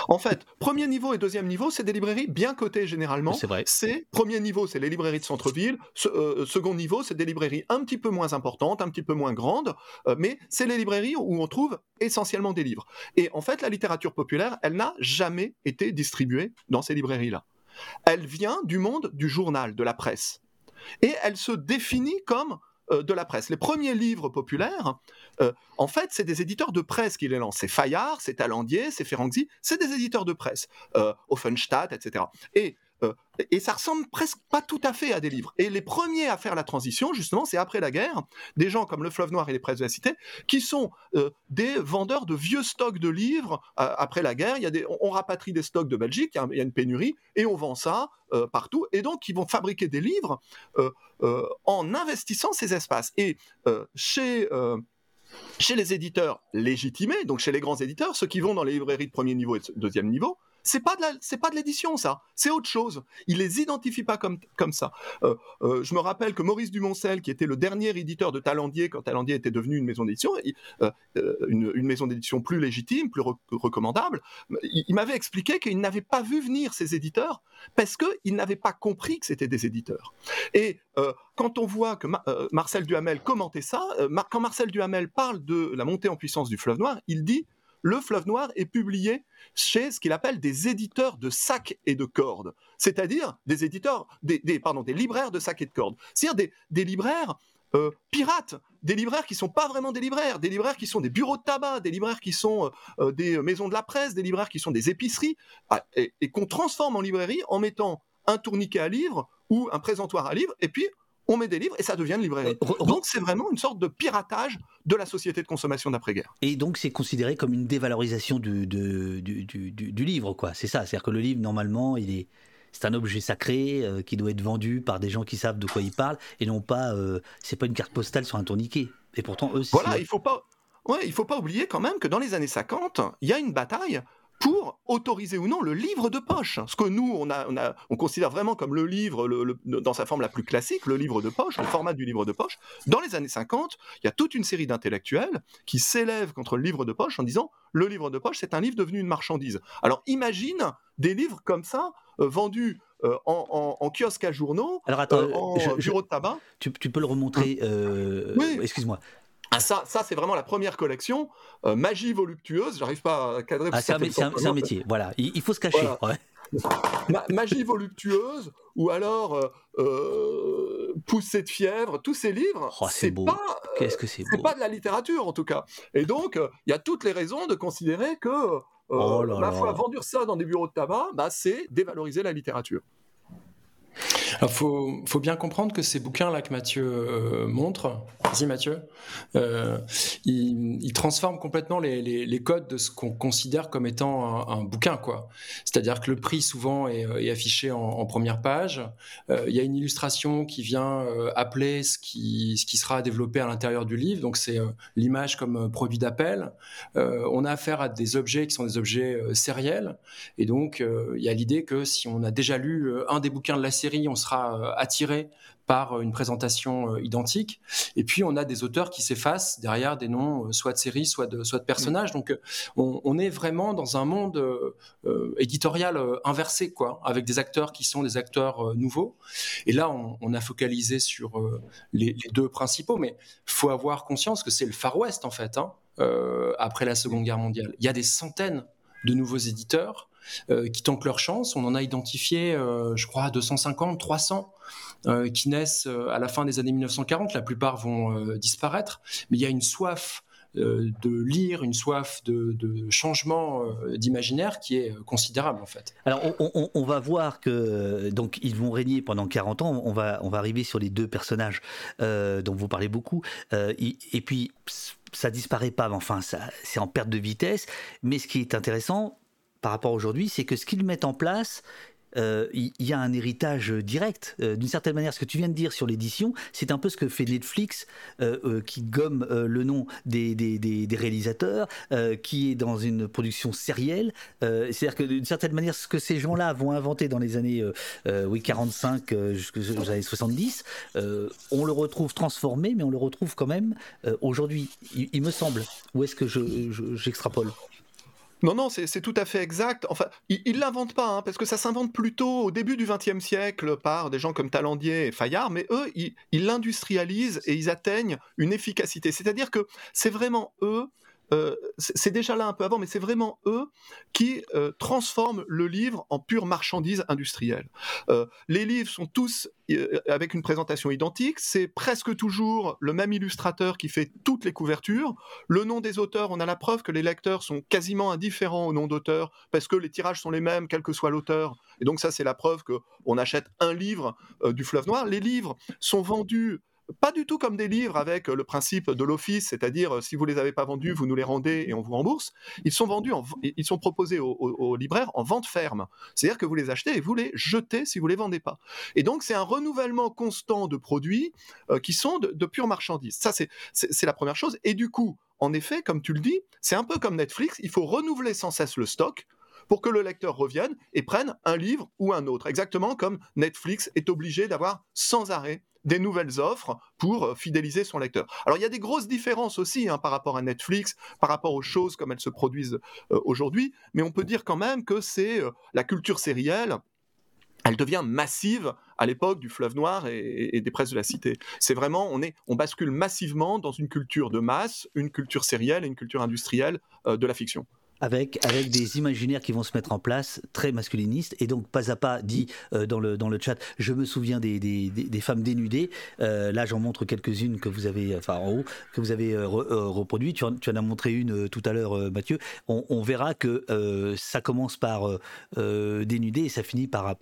En fait, premier niveau et deuxième niveau, c'est des librairies bien cotées généralement. C'est vrai. C'est premier niveau, c'est les librairies de centre-ville. Euh, second niveau, c'est des librairies un petit peu moins importantes, un petit peu moins grandes, euh, mais c'est les librairies où on trouve essentiellement des livres. Et en fait, la littérature populaire, elle n'a jamais été distribuée dans ces librairies-là. Elle vient du monde du journal, de la presse. Et elle se définit comme euh, de la presse. Les premiers livres populaires, euh, en fait, c'est des éditeurs de presse qui les lancent. C'est Fayard, c'est Talandier, c'est Ferrangzi, c'est des éditeurs de presse. Euh, Offenstadt, etc. Et euh, et ça ressemble presque pas tout à fait à des livres. Et les premiers à faire la transition, justement, c'est après la guerre, des gens comme Le Fleuve Noir et les Presses de la Cité, qui sont euh, des vendeurs de vieux stocks de livres. Euh, après la guerre, il y a des, on, rapatrie des stocks de Belgique, il y, a, une pénurie, et on vend ça partout. Et donc, ils vont fabriquer des livres en investissant ces espaces. Et chez chez les éditeurs légitimés, donc chez les grands éditeurs, ceux qui vont dans les librairies de premier niveau et de deuxième niveau, c'est pas de pas de l'édition ça, c'est autre chose. Il les identifie pas comme ça. Euh, euh, je me rappelle que Maurice Dumoncel, qui était le dernier éditeur de Talendier quand Talendier était devenu une maison d'édition, euh, une, maison d'édition plus légitime, plus recommandable, il, m'avait expliqué qu'il n'avait pas vu venir ces éditeurs parce qu'il n'avait pas compris que c'était des éditeurs. Et quand on voit que Marcel Duhamel commentait ça, quand Marcel Duhamel parle de la montée en puissance du fleuve noir, il dit le fleuve noir est publié chez ce qu'il appelle des éditeurs de sacs et de cordes, c'est-à-dire des éditeurs, des, pardon, des libraires de sacs et de cordes, c'est-à-dire des, libraires euh, pirates, des libraires qui sont pas vraiment des libraires, des libraires qui sont des bureaux de tabac, des libraires qui sont euh, des maisons de la presse, des libraires qui sont des épiceries, ah, et, et qu'on transforme en librairie en mettant un tourniquet à livres ou un présentoir à livres, et puis on met des livres et ça devient une librairie. Euh, donc c'est vraiment une sorte de piratage de la société de consommation d'après-guerre. Et donc c'est considéré comme une dévalorisation du, du, livre, quoi. C'est ça, c'est-à-dire que le livre, normalement, il est... C'est un objet sacré euh, qui doit être vendu par des gens qui savent de quoi ils parlent et non pas, euh, c'est pas une carte postale sur un tourniquet. Et pourtant, eux, Voilà, il faut pas, ouais, il faut pas oublier quand même que dans les années 50, il y a une bataille pour autoriser ou non le livre de poche. Ce que nous, on, a, on, considère vraiment comme le livre dans sa forme la plus classique, le livre de poche, le format du livre de poche. Dans les années 50, il y a toute une série d'intellectuels qui s'élèvent contre le livre de poche en disant le livre de poche, c'est un livre devenu une marchandise. Alors imagine des livres comme ça euh, vendus euh, en, kiosque à journaux, Alors attends, euh, en bureau de tabac. Tu, peux le remontrer oui. Excuse-moi. Ah, ça, ça c'est vraiment la première collection. Euh, magie voluptueuse, j'arrive pas à cadrer. Ah, c'est un, métier, voilà. Il, faut se cacher. magie voluptueuse, ou alors euh, euh, Poussée de fièvre, tous ces livres. Oh, c'est beau. Qu'est-ce que c'est beau. C'est pas de la littérature en tout cas. Et donc, il y a toutes les raisons de considérer que oh la foi, vendre ça dans des bureaux de tabac, bah, c'est dévaloriser la littérature. Alors, faut, bien comprendre que ces bouquins-là que Mathieu euh, montre, vas-y Mathieu, euh, ils, ils, transforment complètement les, codes de ce qu'on considère comme étant un, bouquin, quoi. C'est-à-dire que le prix souvent est, est affiché en, première page. Euh, il y a une illustration qui vient euh, appeler ce qui, sera développé à l'intérieur du livre. Donc c'est euh, l'image comme produit d'appel. on a affaire à des objets qui sont des objets sériels, et donc il y a l'idée que si on a déjà lu un des bouquins de la série, on sera euh, attiré par euh, une présentation euh, identique. Et puis, on a des auteurs qui s'effacent derrière des noms, soit de séries, soit de, soit de personnages. Donc, on, est vraiment dans un monde éditorial inversé, quoi, avec des acteurs qui sont des acteurs nouveaux. Et là, on, a focalisé sur les, deux principaux, mais faut avoir conscience que c'est le Far West, en fait, hein, après la Seconde Guerre mondiale. Il y a des centaines de nouveaux éditeurs qui tentent leur chance. On en a identifié, euh, je crois, 250, 300 euh, qui naissent à la fin des années 1940. La plupart vont disparaître, mais il y a une soif de lire, une soif de, changement d'imaginaire qui est considérable en fait. Alors on, va voir que donc ils vont régner pendant 40 ans. On va on va arriver sur les deux personnages dont vous parlez beaucoup. et puis ça disparaît pas, mais enfin c'est en perte de vitesse. Mais ce qui est intéressant, par rapport aujourd'hui, c'est que ce qu'ils mettent en place, euh, il y, a un héritage direct. Euh, d'une certaine manière, ce que tu viens de dire sur l'édition, c'est un peu ce que fait Netflix, euh, qui gomme le nom des, réalisateurs, qui est dans une production sérielle. C'est-à-dire que d'une certaine manière, ce que ces gens-là vont inventer dans les années oui, 45 jusqu'aux années 70, on le retrouve transformé, mais on le retrouve quand même aujourd'hui, il, me semble. Où est-ce que j'extrapole? Non, non, c'est tout à fait exact. Enfin, il ne l'inventent pas, hein, parce que ça s'invente plutôt au début du XXe siècle par des gens comme Talandier et Fayard, mais eux, ils l'industrialisent et ils atteignent une efficacité. C'est-à-dire que c'est vraiment eux euh, c'est déjà là un peu avant, mais c'est vraiment eux qui euh, transforment le livre en pure marchandise industrielle. Euh, les livres sont tous avec une présentation identique, c'est presque toujours le même illustrateur qui fait toutes les couvertures. Le nom des auteurs, on a la preuve que les lecteurs sont quasiment indifférents au nom d'auteur parce que les tirages sont les mêmes, quel que soit l'auteur. Et donc ça, c'est la preuve qu'on achète un livre du Fleuve Noir. Les livres sont vendus pas du tout comme des livres avec euh, le principe de l'office, c'est-à-dire euh, si vous les avez pas vendus, vous nous les rendez et on vous rembourse. Ils sont vendus, ils sont proposés aux, libraires en vente ferme, c'est-à-dire que vous les achetez et vous les jetez si vous les vendez pas. Et donc c'est un renouvellement constant de produits euh, qui sont de, de pure marchandise. Ça c'est la première chose. Et du coup, en effet, comme tu le dis, c'est un peu comme Netflix, il faut renouveler sans cesse le stock pour que le lecteur revienne et prenne un livre ou un autre. Exactement comme Netflix est obligé d'avoir sans arrêt des nouvelles offres pour euh, fidéliser son lecteur. Alors il y a des grosses différences aussi hein, par rapport à Netflix, par rapport aux choses comme elles se produisent euh, aujourd'hui, mais on peut dire quand même que c'est euh, la culture sérielle elle devient massive à l'époque du fleuve noir et, des presses de la cité. C'est vraiment, on, est, on bascule massivement dans une culture de masse, une culture sérielle et une culture industrielle de la fiction avec, avec des imaginaires qui vont se mettre en place, très masculinistes. Et donc, pas à pas, dit euh, dans, le, dans le chat, je me souviens des, des, femmes dénudées. Euh, là, j'en montre quelques-unes que vous avez, enfin en haut, que vous avez euh. Tu, tu, en as montré une tout à l'heure, Mathieu. On, verra que ça commence par dénudé et ça finit par,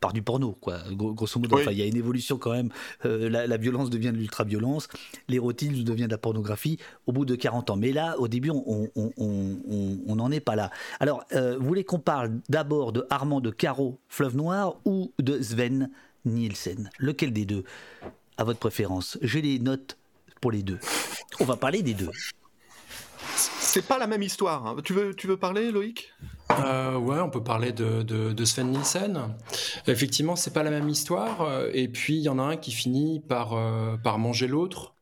par du porno, quoi, grosso modo. Il y a une évolution quand même. Euh, la, violence devient de l'ultra-violence, l'érotisme devient de la pornographie au bout de 40 ans. Mais là, au début, on n'en est pas là. Alors, euh, vous voulez qu'on parle d'abord de Armand de Caro, Fleuve Noir, ou de Sven Nielsen? Lequel des deux À votre préférence? J'ai les notes pour les deux. On va parler des deux c'est pas la même histoire. Hein. Tu, veux, tu veux parler, Loïc? Euh, Ouais, on peut parler de, de, Sven Nielsen. Effectivement, c'est pas la même histoire. Et puis, il y en a un qui finit par, euh, par manger l'autre.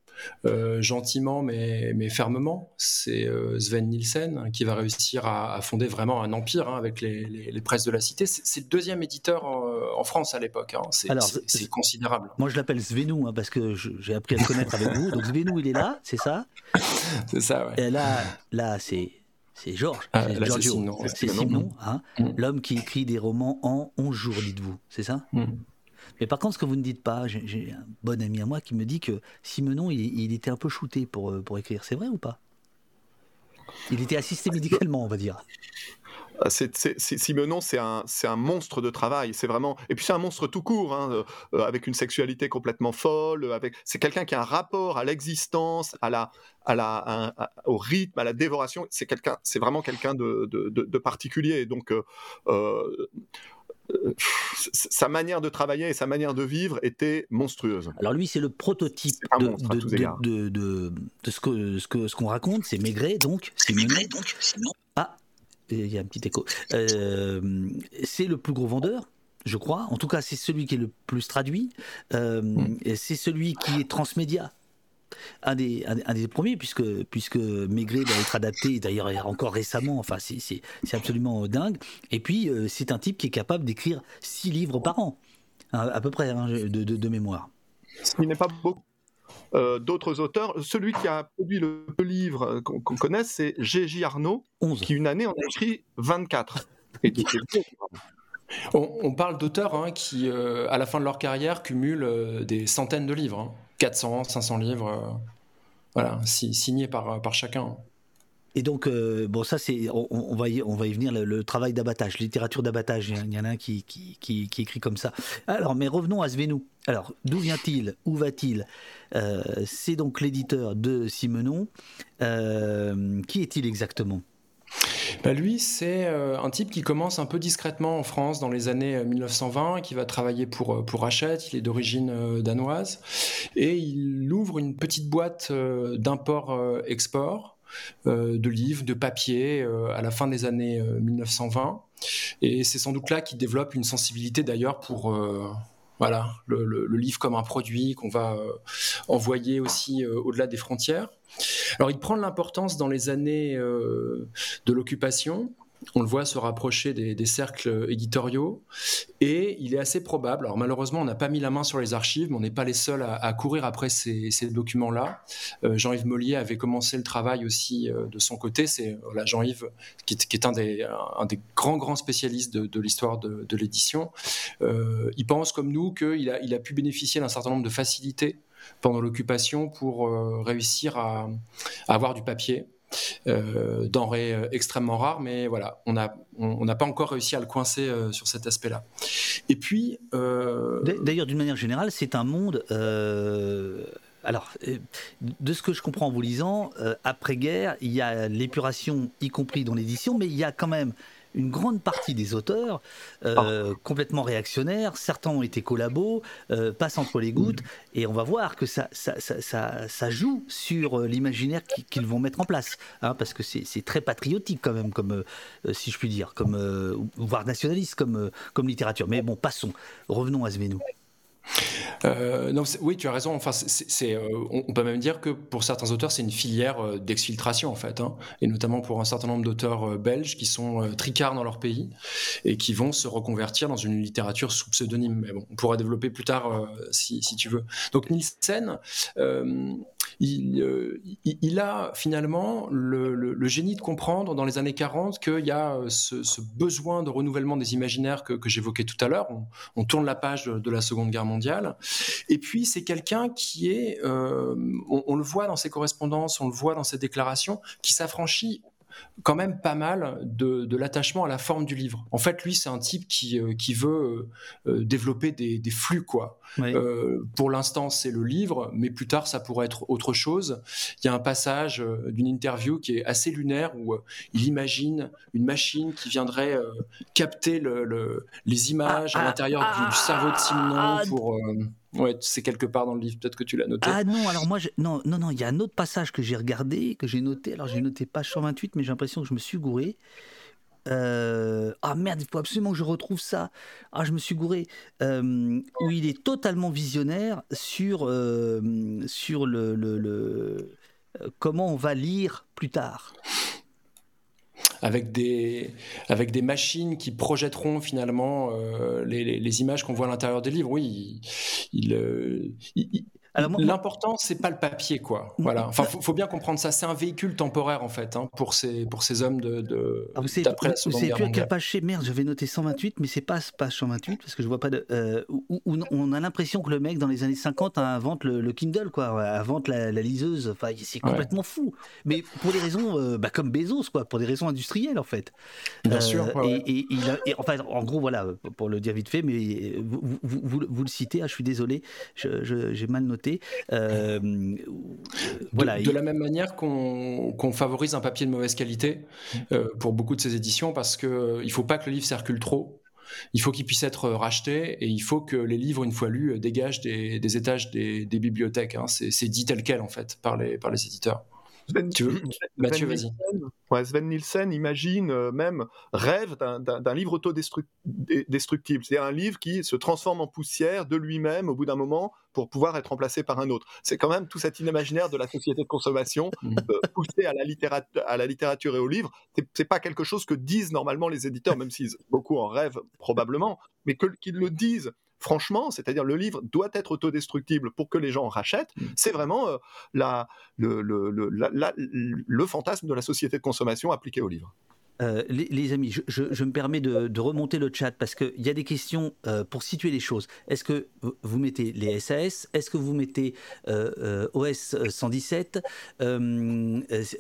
Euh, gentiment mais, mais fermement. C'est euh, Sven Nielsen qui va réussir à, fonder vraiment un empire hein, avec les, les, presses de la cité. C'est le deuxième éditeur en, France à l'époque. Hein. C'est considérable. Moi, je l'appelle Svenou hein, parce que j'ai appris à le connaître avec vous. Donc Svenou, il est là, c'est ça? C'est ça, ouais. Et là, là c'est c'est Georges, ah, c'est Simon, hein, mm. l'homme qui écrit des romans en 11 jours, dites-vous, c'est ça mm. Mais par contre, ce que vous ne dites pas, j'ai un bon ami à moi qui me dit que Simenon, il, était un peu shooté pour, euh, pour écrire. C'est vrai ou pas? Il était assisté médicalement, on va dire. Ah, Simenon, c'est un, un, monstre de travail. C'est vraiment. Et puis c'est un monstre tout court, hein, euh, avec une sexualité complètement folle. Avec. C'est quelqu'un qui a un rapport à l'existence, à la, à la, au rythme, à la dévoration. C'est quelqu'un. C'est vraiment quelqu'un de, de, de, particulier. Donc. Euh, sa manière de travailler et sa manière de vivre était monstrueuse. Alors lui, c'est le prototype de, de, ce qu'on ce que, ce qu'on raconte, c'est Maigret, donc. C'est Maigret, donc. Il y a un petit écho. Euh, c'est le plus gros vendeur je crois. En tout cas, c'est celui qui est le plus traduit. Euh, hmm. C'est celui qui est transmédia un des, un, des premiers, puisque, puisque Maigret va être adapté, d'ailleurs encore récemment, enfin c'est absolument dingue. Et puis euh, c'est un type qui est capable d'écrire six livres par an, hein, à peu près hein, de, de, mémoire. Il n'est pas beaucoup. Euh, d'autres auteurs. Celui qui a produit le livre qu'on connaît, c'est G.J. Arnaud, 11. qui une année en a écrit 24. on, parle d'auteurs hein, qui, euh, à la fin de leur carrière, cumulent des centaines de livres. 400, 500 livres, euh, voilà, signés par, par chacun. Et donc, euh, bon, ça, c'est, on, va y, on va y venir, le, travail d'abattage, littérature d'abattage. Il y en a un qui, écrit comme ça. Alors, mais revenons à Svenou. Alors, d'où vient-il? Où va-t-il? Euh, C'est donc l'éditeur de Simenon. qui est-il exactement? Bah lui, c'est euh, un type qui commence un peu discrètement en France dans les années 1920, euh, qui va travailler pour, euh, pour Hachette, il est d'origine danoise, et il ouvre une petite boîte d'import-export de livres, de papier à la fin des années 1920. Et c'est sans doute là qu'il développe une sensibilité d'ailleurs pour voilà, le, livre comme un produit qu'on va envoyer aussi au-delà des frontières. Alors il prend de l'importance dans les années euh, de l'occupation. On le voit se rapprocher des, cercles éditoriaux et il est assez probable, alors malheureusement on n'a pas mis la main sur les archives, mais on n'est pas les seuls à, courir après ces, documents-là. Euh, Jean-Yves Mollier avait commencé le travail aussi euh, de son côté, c'est Jean-Yves qui, est, un des, grands grands spécialistes de, l'histoire de, l'édition. il pense comme nous qu'il a, il a pu bénéficier d'un certain nombre de facilités pendant l'occupation pour euh, réussir à, avoir du papier. Euh, denrée euh, extrêmement rare, mais voilà, on n'a on, pas encore réussi à le coincer sur cet aspect-là. Et puis. D'ailleurs, d'une manière générale, c'est un monde. Alors, de ce que je comprends en vous lisant, après-guerre, il y a l'épuration, y compris dans l'édition, mais il y a quand même une grande partie des auteurs euh, complètement réactionnaires, certains ont été collabos, euh, passent entre les gouttes, et on va voir que ça, ça, ça, ça, joue sur euh, l'imaginaire qu'ils vont mettre en place, hein, parce que c'est très patriotique quand même, comme, si je puis dire, comme, voire nationaliste comme, comme littérature. Mais bon, passons, revenons à Svenou. Euh, non, oui, tu as raison. Enfin, c'est, euh, on, peut même dire que pour certains auteurs, c'est une filière euh, d'exfiltration en fait, hein. et notamment pour un certain nombre d'auteurs belges qui sont tricards dans leur pays et qui vont se reconvertir dans une littérature sous pseudonyme. Mais bon, on pourra développer plus tard si, si, tu veux. Donc Nielsen euh, il, il, a finalement le, génie de comprendre dans les années 40 qu'il y a euh, ce, besoin de renouvellement des imaginaires que, j'évoquais tout à l'heure. On, tourne la page de, la Seconde Guerre mondiale. Et puis, c'est quelqu'un qui est, euh, on, le voit dans ses correspondances, on le voit dans ses déclarations, qui s'affranchit quand même pas mal de, l'attachement à la forme du livre. En fait, lui, c'est un type qui, euh, qui veut euh, euh, développer des, flux, quoi. pour l'instant, c'est le livre, mais plus tard, ça pourrait être autre chose. Il y a un passage d'une interview qui est assez lunaire où il imagine une machine qui viendrait capter le, les images à ah, l'intérieur ah, du cerveau de Simon ah, pour Ouais, c'est quelque part dans le livre, peut-être que tu l'as noté. Ah non, alors moi, non, non, non, il y a un autre passage que j'ai regardé, que j'ai noté. Alors j'ai noté page 128, mais j'ai l'impression que je me suis gouré. Euh, ah merde, il faut absolument que je retrouve ça. Ah, je me suis gouré. Euh, où il est totalement visionnaire sur, euh, sur le, le, comment on va lire plus tard avec des, avec des machines qui projetteront finalement euh, les, images qu'on voit à l'intérieur des livres. Oui, il, il, euh, L'important, c'est pas le papier, quoi. Voilà. Enfin, faut, faut bien comprendre ça. C'est un véhicule temporaire, en fait, hein, pour ces pour ces hommes de. de ah, vous savez, plus à quelle page chez Merde, je vais noter 128, mais c'est pas page 128 parce que je vois pas de. Euh, où, on a l'impression que le mec dans les années 50 invente le, le Kindle, quoi, invente la, liseuse. Enfin, c'est complètement fou. Mais pour des raisons, euh, bah, comme Bezos, quoi, pour des raisons industrielles, en fait. Bien sûr. Euh, et, et, enfin, en gros, voilà, pour le dire vite fait, mais vous, vous, vous, le citez. Ah, je suis désolé, j'ai mal noté. Euh, voilà. De, la même manière qu'on favorise un papier de mauvaise qualité euh, pour beaucoup de ces éditions, parce qu'il euh, ne faut pas que le livre circule trop. Il faut qu'il puisse être racheté et il faut que les livres, une fois lus, dégagent des, étages des, bibliothèques. Hein. C'est dit tel quel, en fait, par les, par les éditeurs. Sven, tu veux, Mathieu. Sven Nielsen imagine euh, même, rêve d'un livre autodestructible, c'est-à-dire un livre qui se transforme en poussière de lui-même au bout d'un moment pour pouvoir être remplacé par un autre. C'est quand même tout cet imaginaire de la société de consommation mmh. euh, poussé à la, littérature, à la littérature et au livre. C'est pas quelque chose que disent normalement les éditeurs, même s'ils beaucoup en rêvent probablement, mais qu'ils le disent franchement, c'est-à-dire le livre doit être autodestructible pour que les gens rachètent, mm. c'est vraiment euh, la, le, le, le, fantasme de la société de consommation appliqué au livre. Euh, les, amis, je, me permets de, remonter le chat parce qu'il y a des questions euh, pour situer les choses. Est-ce que vous mettez les SAS Est-ce que vous mettez OS 117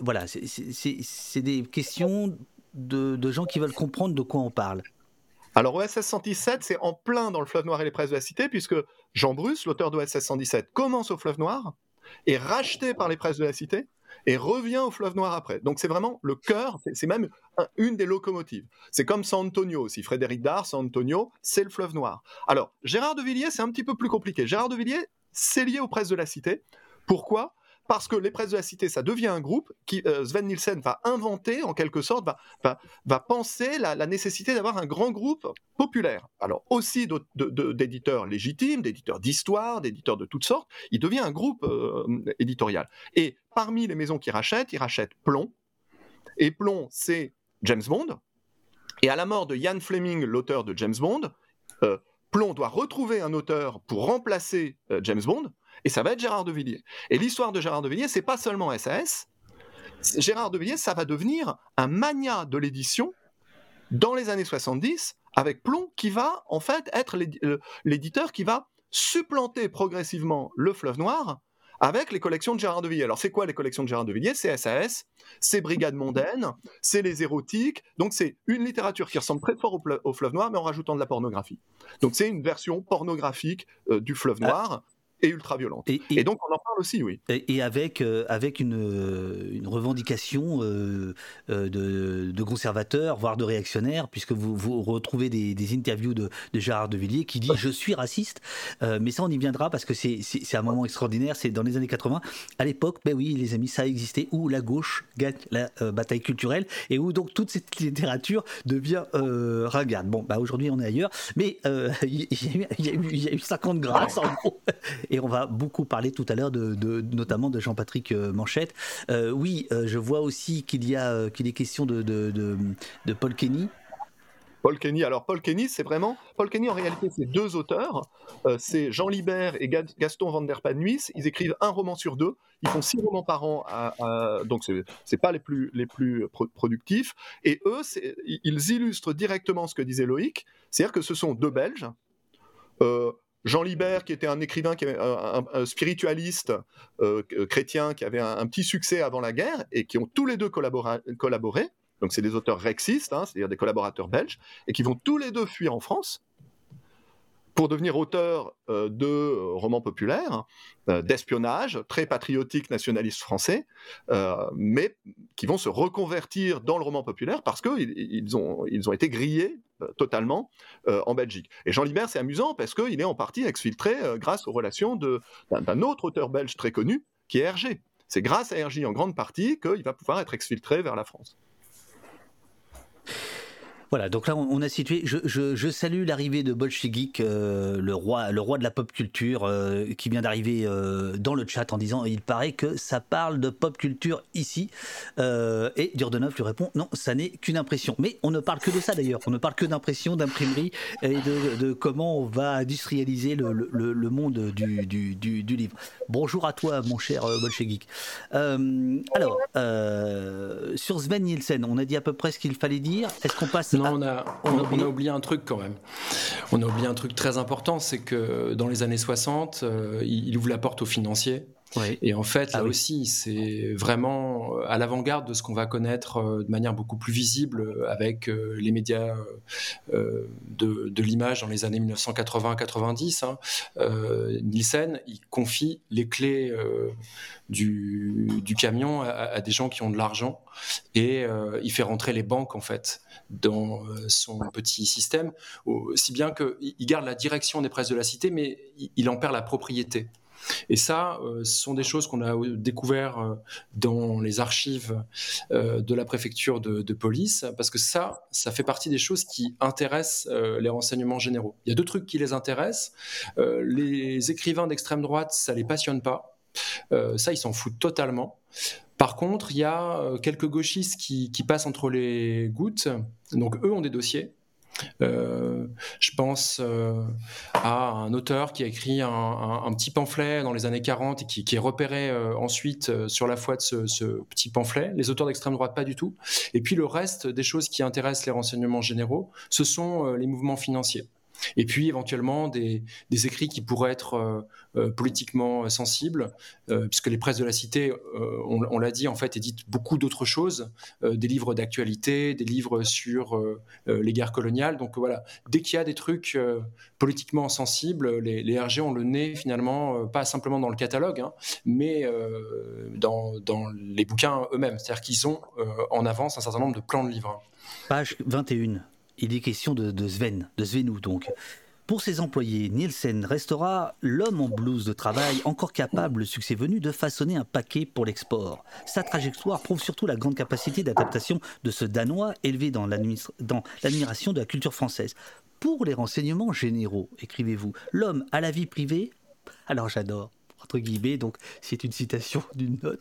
Voilà, c'est des questions de, de gens qui veulent comprendre de quoi on parle. Alors OSS 117, c'est en plein dans le fleuve noir et les presses de la cité, puisque Jean Bruce, l'auteur d'OSS 117, commence au fleuve noir, est racheté par les presses de la cité, et revient au fleuve noir après. Donc c'est vraiment le cœur, c'est même une des locomotives. C'est comme San Antonio aussi, Frédéric Dard, San Antonio, c'est le fleuve noir. Alors Gérard de Villiers, c'est un petit peu plus compliqué. Gérard de Villiers, c'est lié aux presses de la cité. Pourquoi? Parce que les presses de la cité, ça devient un groupe qui, euh, Sven Nielsen va inventer, en quelque sorte, va, penser la, nécessité d'avoir un grand groupe populaire. Alors aussi d'éditeurs légitimes, d'éditeurs d'histoire, d'éditeurs de toutes sortes, il devient un groupe euh, éditorial. Et parmi les maisons qui rachètent, il rachète Plomb. Et Plomb, c'est James Bond. Et à la mort de Ian Fleming, l'auteur de James Bond, euh, Plomb doit retrouver un auteur pour remplacer James Bond et ça va être Gérard de Villiers. Et l'histoire de Gérard de Villiers, c'est pas seulement SAS. Gérard de Villiers, ça va devenir un mania de l'édition dans les années 70 avec Plomb qui va en fait être euh, l'éditeur qui va supplanter progressivement le Fleuve Noir avec les collections de Gérard de Villiers. Alors c'est quoi les collections de Gérard de Villiers C'est SAS, c'est Brigade Mondaine, c'est les érotiques. Donc c'est une littérature qui ressemble très fort au, Fleuve Noir mais en rajoutant de la pornographie. Donc c'est une version pornographique euh, du Fleuve ah. Noir et ultra-violente. Et, donc on en parle aussi, oui. Et, avec, euh, avec une, euh, une revendication euh, de, de, conservateurs, voire de réactionnaires, puisque vous, vous retrouvez des, des interviews de, de, Gérard Devilliers qui dit Je suis raciste, mais ça on y viendra parce que c'est un moment extraordinaire, c'est dans les années 80. À l'époque, ben oui, les amis, ça existait, où la gauche gagne la bataille culturelle et où donc toute cette littérature devient ringarde. Bon, bah aujourd'hui on est ailleurs, mais il y, y, a eu 50 grâces en gros. Et on va beaucoup parler tout à l'heure de, notamment de Jean-Patrick euh, Manchette. Euh, oui, euh, je vois aussi qu'il y a qu'il est question de, de, Paul Kenny. Paul Kenny. Alors Paul Kenny, c'est vraiment Paul Kenny. En réalité, c'est deux auteurs. c'est Jean Libert et Gaston van der Panuis. Ils écrivent un roman sur deux. Ils font six romans par an. À, donc c'est pas les plus les plus productifs. Et eux, ils illustrent directement ce que disait Loïc. C'est-à-dire que ce sont deux Belges. Jean Libert, qui était un écrivain, qui avait un, spiritualiste euh, chrétien, qui avait un, petit succès avant la guerre, et qui ont tous les deux collaboré. Donc c'est des auteurs rexistes, hein, c'est-à-dire des collaborateurs belges, et qui vont tous les deux fuir en France pour devenir auteur euh, de euh, romans populaires, euh, d'espionnage, très patriotiques, nationalistes français, mais qui vont se reconvertir dans le roman populaire parce qu'ils ils ont été grillés totalement en Belgique. Et Jean Libert, c'est amusant parce qu'il est en partie exfiltré grâce aux relations d'un autre auteur belge très connu, qui est Hergé. C'est grâce à Hergé en grande partie qu'il va pouvoir être exfiltré vers la France. Voilà, donc là on a situé. Je, salue l'arrivée de Bolshevik, euh, le roi, le roi de la pop culture, euh, qui vient d'arriver euh, dans le chat en disant il paraît que ça parle de pop culture ici. et Durdenov lui répond non, ça n'est qu'une impression. Mais on ne parle que de ça d'ailleurs. On ne parle que d'impression, d'imprimerie et de, comment on va industrialiser le, monde du, du, livre. Bonjour à toi, mon cher Bolshevik. alors, sur Sven Nielsen, on a dit à peu près ce qu'il fallait dire. Est-ce qu'on passe non, on a, on, a, oublié un truc quand même. On a oublié un truc très important, c'est que dans les années 60, euh, il ouvre la porte aux financiers. Et en fait, là ah aussi, c'est vraiment euh, à l'avant-garde de ce qu'on va connaître euh, de manière beaucoup plus visible avec les médias de, l'image dans les années 1980-90. Hein. Nielsen, il confie les clés du, camion à, des gens qui ont de l'argent et il fait rentrer les banques en fait dans euh, son petit système, si bien qu'il garde la direction des presses de la cité, mais il en perd la propriété. Et ça, euh, ce sont des choses qu'on a découvert euh, dans les archives de la préfecture de, police, parce que ça, ça fait partie des choses qui intéressent les renseignements généraux. Il y a deux trucs qui les intéressent. les écrivains d'extrême droite, ça les passionne pas. ça, ils s'en foutent totalement. Par contre, il y a euh, quelques gauchistes qui, passent entre les gouttes. Donc, eux ont des dossiers. Euh, je pense euh, à un auteur qui a écrit un, petit pamphlet dans les années 40 et qui, est repéré ensuite sur la foi de ce, ce, petit pamphlet. Les auteurs d'extrême droite, pas du tout. Et puis le reste des choses qui intéressent les renseignements généraux, ce sont les mouvements financiers. Et puis éventuellement des, écrits qui pourraient être euh, euh, politiquement sensibles, euh, puisque les presses de la cité, on, l'a dit, en fait, éditent beaucoup d'autres choses, des livres d'actualité, des livres sur les guerres coloniales. Donc voilà, dès qu'il y a des trucs politiquement sensibles, les, RG ont le nez finalement, pas simplement dans le catalogue, hein, mais dans, les bouquins eux-mêmes. C'est-à-dire qu'ils ont en avance un certain nombre de plans de livres. Page 21 il est question de, Sven, de Svenou donc. Pour ses employés, Nielsen restera l'homme en blouse de travail encore capable, le succès venu, de façonner un paquet pour l'export. Sa trajectoire prouve surtout la grande capacité d'adaptation de ce Danois élevé dans l'admiration de la culture française. Pour les renseignements généraux, écrivez-vous, l'homme à la vie privée, alors j'adore, entre guillemets, donc c'est une citation d'une note,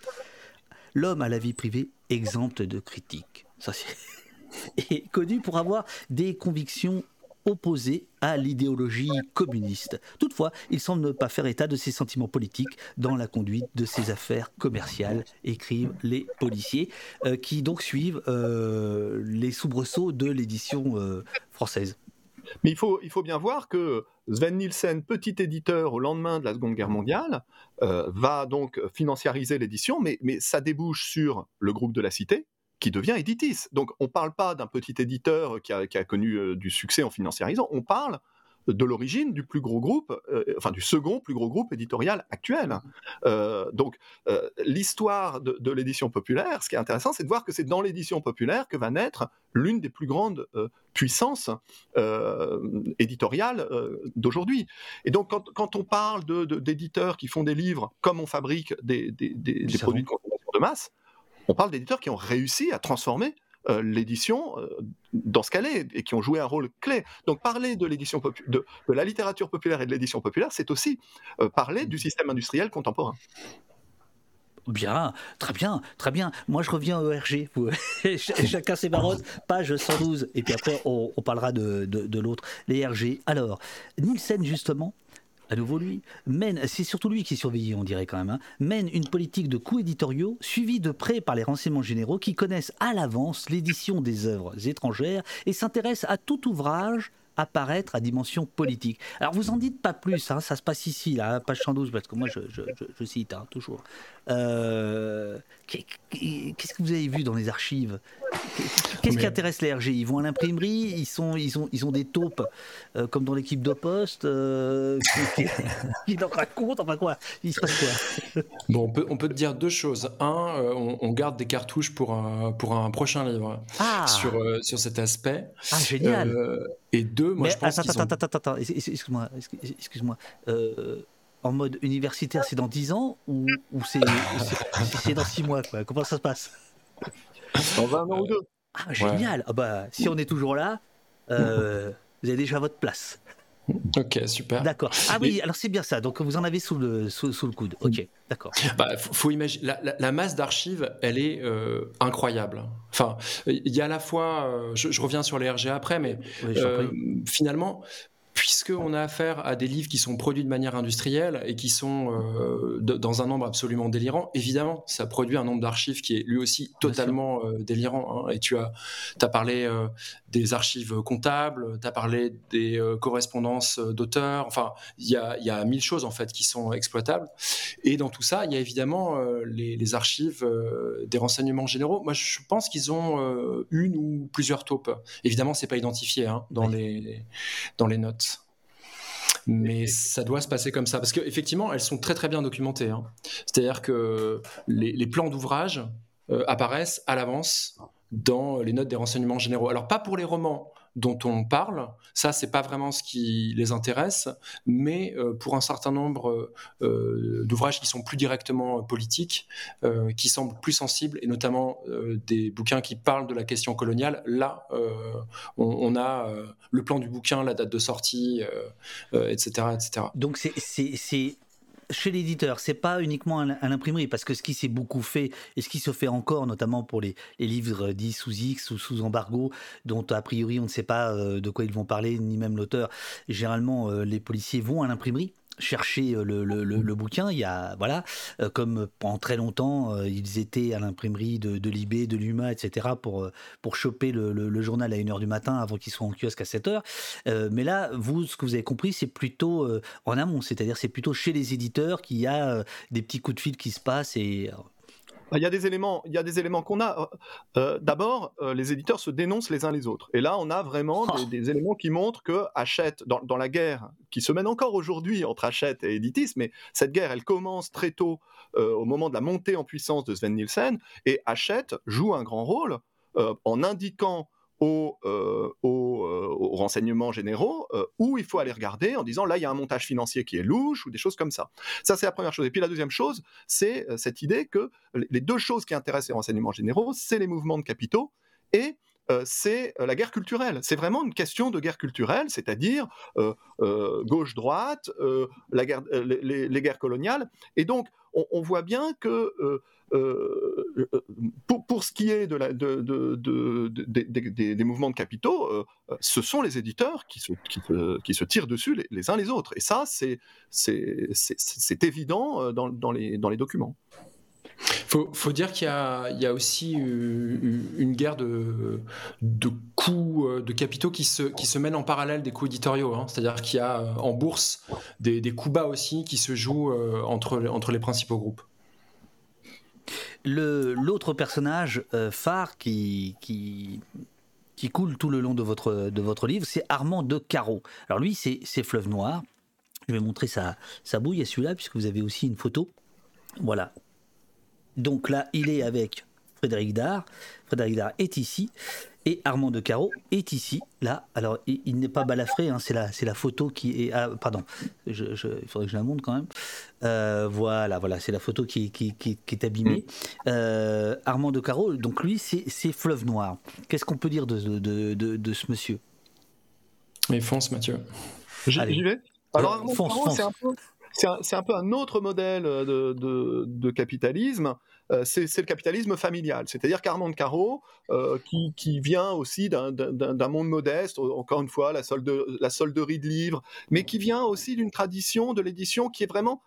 l'homme à la vie privée exempte de critique. Ça c'est est connu pour avoir des convictions opposées à l'idéologie communiste. Toutefois, il semble ne pas faire état de ses sentiments politiques dans la conduite de ses affaires commerciales, écrivent les policiers, euh, qui donc suivent euh, les soubresauts de l'édition euh, française. Mais il faut, il faut bien voir que Sven Nielsen, petit éditeur au lendemain de la Seconde Guerre mondiale, va donc financiariser l'édition, mais, mais ça débouche sur le groupe de la Cité, qui devient Editis. Donc on ne parle pas d'un petit éditeur qui a, connu euh, du succès en financiarisant, on parle de l'origine du plus gros groupe, enfin du second plus gros groupe éditorial actuel. donc l'histoire de, de l'édition populaire, ce qui est intéressant, c'est de voir que c'est dans l'édition populaire que va naître l'une des plus grandes puissances éditoriales d'aujourd'hui. Et donc quand, on parle d'éditeurs qui font des livres comme on fabrique des, des produits de consommation de masse, on parle d'éditeurs qui ont réussi à transformer euh, l'édition euh, dans ce qu'elle est et qui ont joué un rôle clé. Donc parler de l'édition de, la littérature populaire et de l'édition populaire, c'est aussi euh, parler du système industriel contemporain. Bien, très bien, très bien. Moi, je reviens au RG. Chacun ses barottes, page 112. Et puis après, on, parlera de, de l'autre, les RG. Alors, Nielsen, justement, à nouveau lui, mène, c'est surtout lui qui est surveillé, on dirait quand même, hein, mène une politique de coûts éditoriaux suivie de près par les renseignements généraux qui connaissent à l'avance l'édition des œuvres étrangères et s'intéressent à tout ouvrage apparaître à dimension politique. Alors vous en dites pas plus, hein, ça se passe ici, là, page 112, parce que moi je, cite hein, toujours. Euh, qu'est-ce que vous avez vu dans les archives? Qu'est-ce qui intéresse les RG Ils vont à l'imprimerie, ils, sont, ils, ont, ils ont des taupes, euh, comme dans l'équipe de poste, euh, qui, leur racontent, enfin quoi? Il se passe quoi? Bon, on peut, on peut te dire deux choses. Un, euh, on, garde des cartouches pour un, pour un prochain livre ah. sur, sur cet aspect. Ah, génial. Et deux, moi je pense attends, attends, attends, attends, excuse-moi, excuse-moi en mode universitaire, c'est dans 10 ans ou, ou c'est dans 6 mois quoi? Comment ça se passe? Dans 20 ans ou deux. Ah, génial ah bah, Si on est toujours là, euh, vous avez déjà votre place. Ok, super. D'accord. Ah oui, alors c'est bien ça. Donc vous en avez sous le, sous, le coude. Ok, d'accord. Bah, faut, imaginer. La, masse d'archives, elle est euh, incroyable. Enfin, il y a à la fois. Euh, je, reviens sur les RG après, mais finalement, puisqu'on a affaire à des livres qui sont produits de manière industrielle et qui sont euh, dans un nombre absolument délirant, évidemment, ça produit un nombre d'archives qui est lui aussi totalement euh, délirant. Hein. Et tu as, as parlé euh, des archives comptables, tu as parlé des correspondances d'auteurs, enfin, il y a, y a, mille choses en fait qui sont exploitables. Et dans tout ça, il y a évidemment les, archives des renseignements généraux. Moi, je pense qu'ils ont une ou plusieurs taupes. Évidemment, c'est pas identifié hein, dans, les, dans les notes. Mais ça doit se passer comme ça. Parce qu'effectivement, elles sont très très bien documentées. Hein. C'est-à-dire que les, plans d'ouvrage euh, apparaissent à l'avance dans les notes des renseignements généraux. Alors pas pour les romans, dont on parle. Ça, c'est pas vraiment ce qui les intéresse, mais euh, pour un certain nombre euh, d'ouvrages qui sont plus directement politiques, euh, qui semblent plus sensibles, et notamment des bouquins qui parlent de la question coloniale, là, on, a le plan du bouquin, la date de sortie, etc., etc. Donc c'est chez l'éditeur, c'est pas uniquement à l'imprimerie, parce que ce qui s'est beaucoup fait et ce qui se fait encore, notamment pour les, livres dits sous X ou sous embargo, dont a priori on ne sait pas euh, de quoi ils vont parler, ni même l'auteur. Généralement, euh, les policiers vont à l'imprimerie chercher euh, le, bouquin. Il y a, voilà, euh, comme pendant très longtemps, euh, ils étaient à l'imprimerie de, de l'IB, de l'UMA, etc., pour, pour choper le, journal à 1h du matin avant qu'il soit en kiosque à 7h. mais là, vous, ce que vous avez compris, c'est plutôt en amont, c'est-à-dire c'est plutôt chez les éditeurs qu'il y a des petits coups de fil qui se passent et il y a des éléments, il y a des éléments qu'on a. Euh, euh, d'abord, euh, les éditeurs se dénoncent les uns les autres. Et là, on a vraiment des, éléments qui montrent que Hachette, dans, la guerre qui se mène encore aujourd'hui entre Hachette et Editis, mais cette guerre, elle commence très tôt, au moment de la montée en puissance de Sven Nielsen, et Hachette joue un grand rôle en indiquant aux, euh, euh, aux, renseignements généraux euh, où il faut aller regarder en disant là il y a un montage financier qui est louche ou des choses comme ça. Ça c'est la première chose. Et puis la deuxième chose, c'est cette idée que les deux choses qui intéressent les renseignements généraux, c'est les mouvements de capitaux et c'est la guerre culturelle. C'est vraiment une question de guerre culturelle, c'est-à-dire gauche-droite, la guerre, les, guerres coloniales. Et donc, on, voit bien que euh, euh, pour, ce qui est des mouvements de capitaux, euh, ce sont les éditeurs qui se, tirent dessus les, uns les autres. Et ça, c'est évident dans les documents. Faut, faut dire qu'il y, a aussi une guerre de, de coûts de capitaux qui se, qui se mène en parallèle des coûts éditoriaux. Hein. C'est-à-dire qu'il y a en bourse des, des bas aussi qui se jouent entre, les principaux groupes l'autre personnage euh, phare qui, coule tout le long de votre, livre, c'est Armand de Caro. Alors lui, c'est Fleuve Noir. Je vais montrer sa bouille à celui-là, puisque vous avez aussi une photo. Voilà. Donc là, il est avec Frédéric Dard. Frédéric Dard est ici. Et Armand de Caro est ici, là. Alors, il, n'est pas balafré, hein, c'est la, la photo qui est. Ah, pardon, il faudrait que je la montre quand même. Euh, voilà, voilà, c'est la photo qui, qui, qui, est abîmée. Euh, Armand de Caro, donc lui, c'est Fleuve Noir. Qu'est-ce qu'on peut dire de, de, de, ce monsieur? Mais fonce, Mathieu. J'y vais Alors, Armand de Caro, c'est un peu c'est un, peu un autre modèle de, de capitalisme. Euh, c'est le capitalisme familial. C'est-à-dire qu'Armand Caro, euh, qui, vient aussi d'un monde modeste, encore une fois, la, la solderie de livres, mais qui vient aussi d'une tradition de l'édition qui est vraiment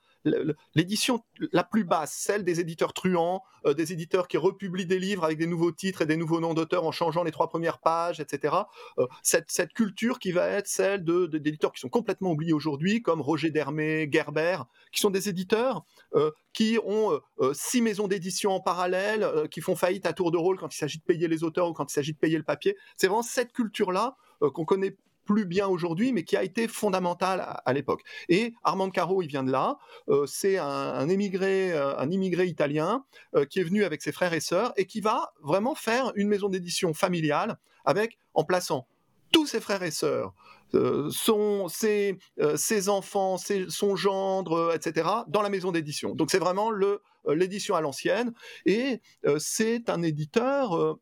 l'édition la plus basse, celle des éditeurs truands, euh, des éditeurs qui republient des livres avec des nouveaux titres et des nouveaux noms d'auteurs en changeant les trois premières pages, etc. Euh, cette, cette, culture qui va être celle d'éditeurs de, qui sont complètement oubliés aujourd'hui, comme Roger Dermé, Gerber, qui sont des éditeurs euh, qui ont six maisons d'édition en parallèle, qui font faillite à tour de rôle quand il s'agit de payer les auteurs ou quand il s'agit de payer le papier. C'est vraiment cette culture-là qu'on connaît plus bien aujourd'hui, mais qui a été fondamental à, l'époque. Et Armand Caro, il vient de là. Euh, c'est un, émigré, euh, un immigré italien euh, qui est venu avec ses frères et sœurs et qui va vraiment faire une maison d'édition familiale avec, en plaçant tous ses frères et sœurs, son, ses, ses, enfants, son gendre, etc., dans la maison d'édition. Donc c'est vraiment l'édition à l'ancienne. Et c'est un éditeur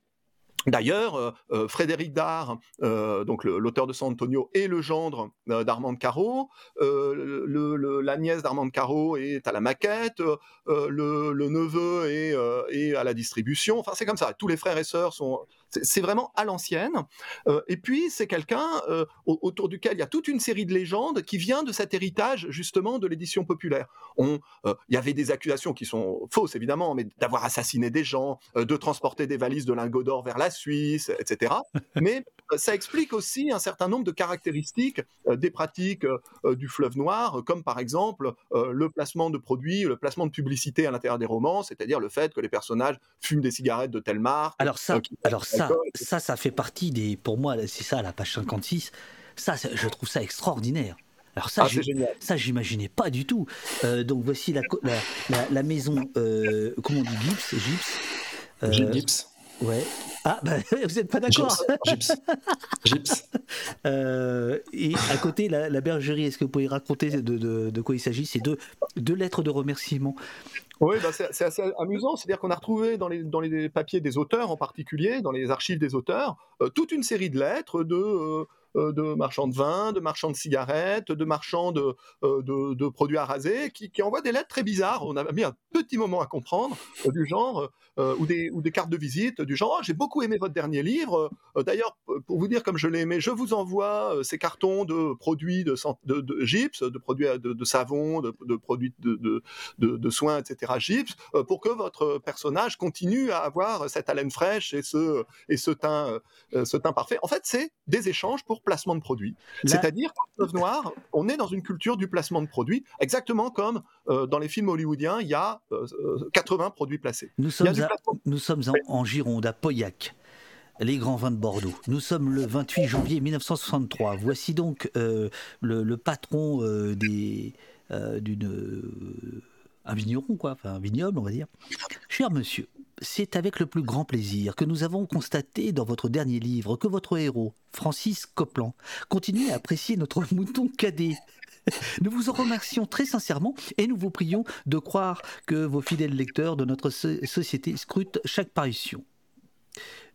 D'ailleurs, euh, euh, Frédéric Dard, euh, donc l'auteur de San Antonio, est le gendre d'Armand Caro. la nièce d'Armand Caro est à la maquette. Le, neveu est, à la distribution. Enfin, c'est comme ça. Tous les frères et sœurs sont. C'est vraiment à l'ancienne. et puis, c'est quelqu'un autour duquel il y a toute une série de légendes qui vient de cet héritage, justement, de l'édition populaire. Il y avait des accusations qui sont fausses, évidemment, mais d'avoir assassiné des gens, de transporter des valises de lingots d'or vers la Suisse, etc. Mais euh, ça explique aussi un certain nombre de caractéristiques euh, des pratiques euh, du fleuve noir, comme par exemple le placement de produits, le placement de publicité à l'intérieur des romans, c'est-à-dire le fait que les personnages fument des cigarettes de telle marque. Alors ça, alors ça, ça, ça fait partie des, pour moi, c'est ça la page 56. Ça, je trouve ça extraordinaire. Alors ça, ah, ça j'imaginais pas du tout. donc voici la, la, maison, comment on dit, Gips, Gips. Gips. Ouais. Ah, bah, vous n'êtes pas d'accord Gips. Gips. Euh, et à côté, la, bergerie, est-ce que vous pouvez raconter de, de, quoi il s'agit? C'est deux, deux lettres de remerciement. Oui, bah c'est assez amusant. C'est-à-dire qu'on a retrouvé dans les, dans les papiers des auteurs en particulier, dans les archives des auteurs, euh, toute une série de lettres de, euh, de marchands de vin, de marchands de cigarettes, de marchands de, euh, de, produits à raser, qui, envoient des lettres très bizarres. On a mis un petit moment à comprendre, euh, du genre, ou, des, ou des cartes de visite, du genre, oh, j'ai beaucoup aimé votre dernier livre. D'ailleurs, pour vous dire comme je l'ai aimé, je vous envoie ces cartons de produits de, de, de gypse, de produits de, savon, de, produits de, de, soins, etc. gypse, pour que votre personnage continue à avoir cette haleine fraîche et ce, et ce, teint, ce teint parfait. En fait, c'est des échanges pour placement de produits. C'est-à-dire qu'en Noir, on est dans une culture du placement de produits, exactement comme euh, dans les films hollywoodiens, il y a 80 euh, produits placés. Nous sommes, nous sommes en, Gironde, à Pauillac les grands vins de Bordeaux. Nous sommes le 28 janvier 1963. Voici donc euh, le, patron des d'une un vigneron quoi, enfin un vignoble on va dire. Cher monsieur, c'est avec le plus grand plaisir que nous avons constaté dans votre dernier livre que votre héros, Francis Copland, continue à apprécier notre mouton cadet. Nous vous en remercions très sincèrement et nous vous prions de croire que vos fidèles lecteurs de notre société scrutent chaque parution.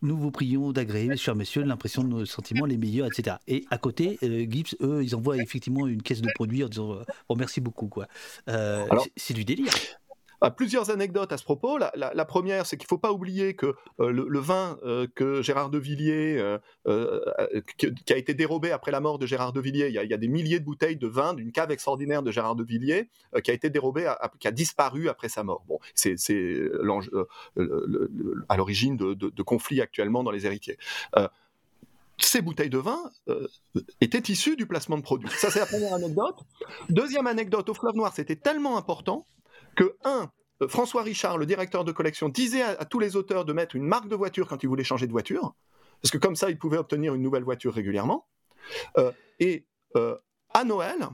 Nous vous prions d'agréer, cher monsieur, l'impression de nos sentiments les meilleurs, etc. Et à côté, euh, Gibbs, eux, ils envoient effectivement une caisse de produits en disant euh, bon, merci beaucoup. quoi. Euh, c'est du délire plusieurs anecdotes à ce propos. La, première, c'est qu'il ne faut pas oublier que euh, le, vin euh, que Gérard de Villiers, euh, qui a été dérobé après la mort de Gérard de Villiers, il y a, des milliers de bouteilles de vin d'une cave extraordinaire de Gérard de Villiers qui a été dérobé, qui a disparu après sa mort. Bon, c'est à l'origine de, conflits actuellement dans les héritiers ces bouteilles de vin étaient issues du placement de produits. Ça, c'est la première anecdote. Deuxième anecdote, au Fleuve Noir, c'était tellement important que, un, euh, François Richard, le directeur de collection, disait à, tous les auteurs de mettre une marque de voiture quand ils voulaient changer de voiture. parce que comme ça, il pouvait obtenir une nouvelle voiture régulièrement. et à Noël,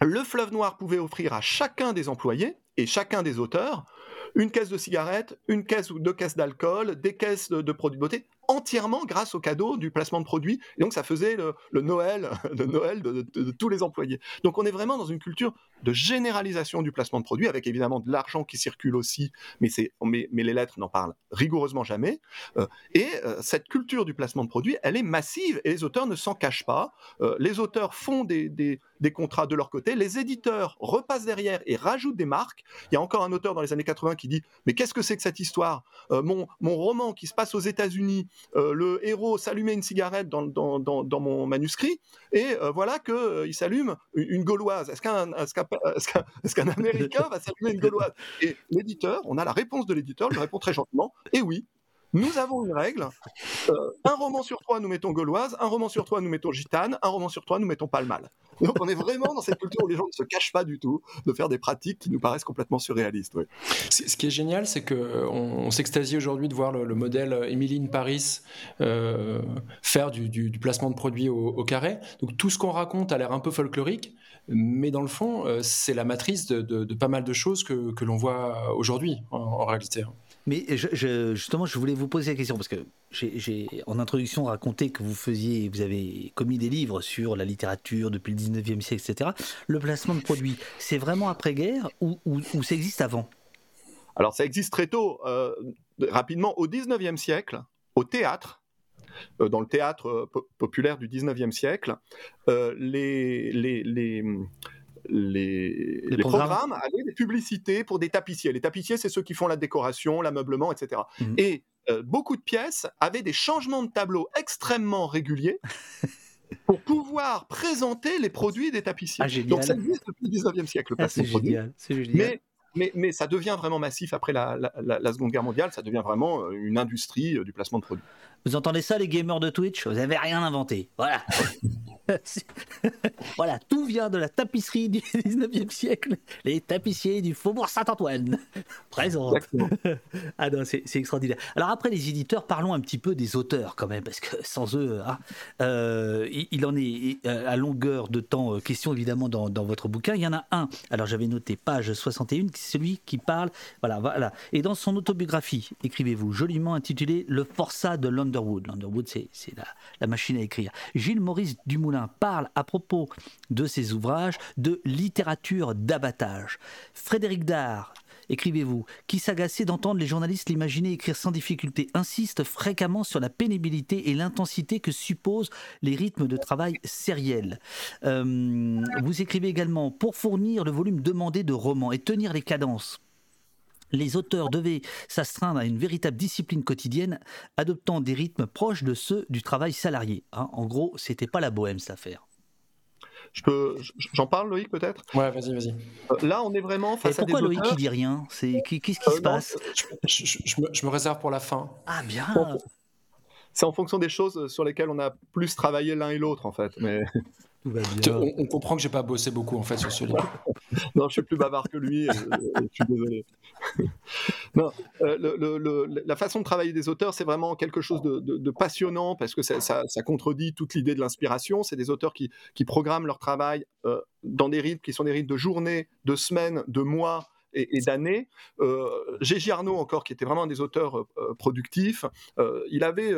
le fleuve noir pouvait offrir à chacun des employés et chacun des auteurs une caisse de cigarettes, une caisse ou deux caisses d'alcool, des caisses de, produits de beauté, entièrement grâce au cadeau du placement de produits. Et donc ça faisait le, Noël, de Noël de, tous les employés. Donc on est vraiment dans une culture de généralisation du placement de produits, avec évidemment de l'argent qui circule aussi, mais, mais, mais les lettres n'en parlent rigoureusement jamais. Euh, et euh, cette culture du placement de produits, elle est massive et les auteurs ne s'en cachent pas. Euh, les auteurs font des, des, contrats de leur côté, les éditeurs repassent derrière et rajoutent des marques. Il y a encore un auteur dans les années 80 qui dit Mais qu'est-ce que c'est que cette histoire? Mon, mon roman qui se passe aux États-Unis, le héros s'allumait une cigarette dans, dans, dans, dans, mon manuscrit, et voilà qu'il s'allume une, gauloise. Est-ce qu'un est-ce qu'un Américain va s'allumer une Gauloise Et l'éditeur, on a la réponse de l'éditeur, il répond très gentiment, et oui, nous avons une règle. Euh, un roman sur trois, nous mettons gauloise. Un roman sur trois, nous mettons gitane. Un roman sur trois, nous mettons pas le mal. Donc on est vraiment dans cette culture où les gens ne se cachent pas du tout de faire des pratiques qui nous paraissent complètement surréalistes. Ce qui est génial, c'est qu'on on, s'extasie aujourd'hui de voir le, modèle Emiline Paris euh, faire du, placement de produits au, carré. Donc tout ce qu'on raconte a l'air un peu folklorique, mais dans le fond, euh, c'est la matrice de, pas mal de choses que, l'on voit aujourd'hui en réalité. Mais justement, je voulais vous poser la question parce que j'ai en introduction raconté que vous faisiez, vous avez commis des livres sur la littérature depuis le 19e siècle, etc. Le placement de produits, c'est vraiment après-guerre ou, ça existe avant? Alors ça existe très tôt. Euh, rapidement, au 19e siècle, au théâtre, euh, dans le théâtre euh, populaire du 19e siècle, les, les, les les, programmes. avaient des publicités pour des tapissiers. Les tapissiers, c'est ceux qui font la décoration, l'ameublement, etc. Et mhm. euh, beaucoup de pièces avaient des changements de tableau extrêmement réguliers. pour pouvoir présenter les produits des tapissiers. Ah, Donc ça existe depuis le 19e siècle. Ah, c'est génial, Mais mais, ça devient vraiment massif après la, Seconde Guerre mondiale, ça devient vraiment euh, une industrie euh, du placement de produits. Vous entendez ça, les gamers de Twitch? Vous n'avez rien inventé. Voilà. voilà, tout vient de la tapisserie du 19e siècle. Les tapissiers du Faubourg Saint-Antoine. Présente. ah non, c'est extraordinaire. Alors après les éditeurs, parlons un petit peu des auteurs quand même, parce que sans eux, hein, euh, il, en est à longueur de temps question évidemment dans, dans, votre bouquin. Il y en a un. Alors j'avais noté page 61 celui qui parle. Voilà, voilà. Et dans son autobiographie, écrivez-vous, joliment intitulé Le forçat de l'Underwood. L'Underwood, c'est la, la, machine à écrire. Gilles Maurice Dumoulin parle à propos de ses ouvrages de littérature d'abattage. Frédéric Dard écrivez-vous, qui s'agaçait d'entendre les journalistes l'imaginer écrire sans difficulté, insiste fréquemment sur la pénibilité et l'intensité que supposent les rythmes de travail sériels. Euh, vous écrivez également, pour fournir le volume demandé de romans et tenir les cadences, les auteurs devaient s'astreindre à une véritable discipline quotidienne, adoptant des rythmes proches de ceux du travail salarié. Hein. en gros, c'était pas la bohème cette affaire. Je peux, j'en parle, Loïc, peut-être? Ouais, vas-y, vas-y. Euh, là, on est vraiment face à des Pourquoi Loïc qui dit rien? C'est qu'est-ce qui euh, se passe? Je, me, réserve pour la fin. Ah bien. C'est en fonction des choses sur lesquelles on a plus travaillé l'un et l'autre, en fait. Mais on, comprend que j'ai pas bossé beaucoup en fait sur ce livre. non, je suis plus bavard que lui. je suis désolé. non, euh, la façon de travailler des auteurs, c'est vraiment quelque chose de, passionnant parce que ça, contredit toute l'idée de l'inspiration. C'est des auteurs qui, programment leur travail euh, dans des rythmes qui sont des rythmes de journées, de semaines, de mois et, d'années. Euh, Gégé Arnaud, encore, qui était vraiment un des auteurs euh, productifs, il avait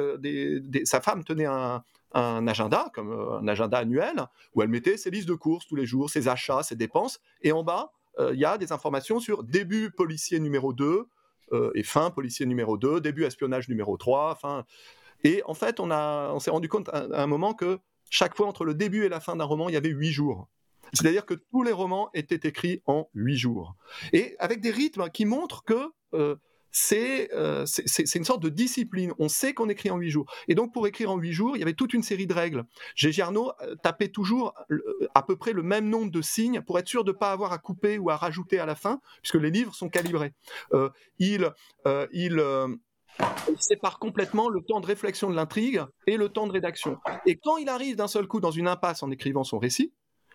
sa femme tenait un, agenda, comme euh, un agenda annuel, où elle mettait ses listes de courses tous les jours, ses achats, ses dépenses, et en bas, euh, il y a des informations sur début policier numéro 2 euh, et fin policier numéro 2, début espionnage numéro 3, fin... Et en fait, on, on s'est rendu compte à, un moment que chaque fois, entre le début et la fin d'un roman, il y avait huit jours. C'est-à-dire que tous les romans étaient écrits en huit jours. Et avec des rythmes qui montrent que euh, c'est une sorte de discipline. On sait qu'on écrit en huit jours. Et donc, pour écrire en huit jours, il y avait toute une série de règles. Gégé Arnaud euh, tapait toujours euh, à peu près le même nombre de signes pour être sûr de ne pas avoir à couper ou à rajouter à la fin, puisque les livres sont calibrés. il, il sépare complètement le temps de réflexion de l'intrigue et le temps de rédaction. Et quand il arrive d'un seul coup dans une impasse en écrivant son récit,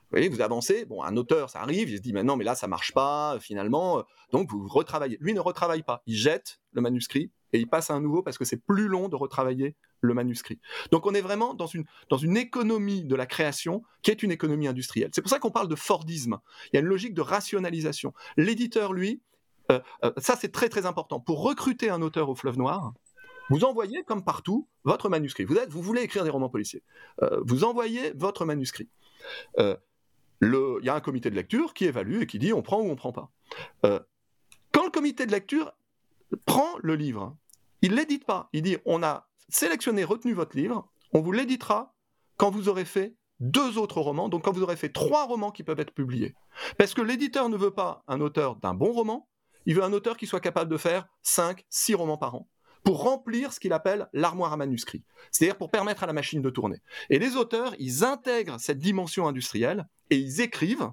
vous voyez, vous avancez, bon, un auteur, ça arrive, il se dit, mais non, mais là, ça marche pas, finalement, donc vous retravaillez. Lui ne retravaille pas, il jette le manuscrit et il passe à un nouveau parce que c'est plus long de retravailler le manuscrit. Donc on est vraiment dans une, dans une économie de la création qui est une économie industrielle. C'est pour ça qu'on parle de Fordisme. Il y a une logique de rationalisation. L'éditeur, lui, euh, euh, ça c'est très très important. Pour recruter un auteur au fleuve noir, vous envoyez, comme partout, votre manuscrit. Vous, êtes, vous voulez écrire des romans policiers. Euh, vous envoyez votre manuscrit. Il y a un comité de lecture qui évalue et qui dit on prend ou on prend pas. quand le comité de lecture prend le livre, il l'édite pas. Il dit on a sélectionné, retenu votre livre, on vous l'éditera quand vous aurez fait deux autres romans, donc quand vous aurez fait trois romans qui peuvent être publiés. Parce que l'éditeur ne veut pas un auteur d'un bon roman, il veut un auteur qui soit capable de faire cinq, six romans par an pour remplir ce qu'il appelle l'armoire à manuscrits, c'est-à-dire pour permettre à la machine de tourner. Et les auteurs, ils intègrent cette dimension industrielle et ils écrivent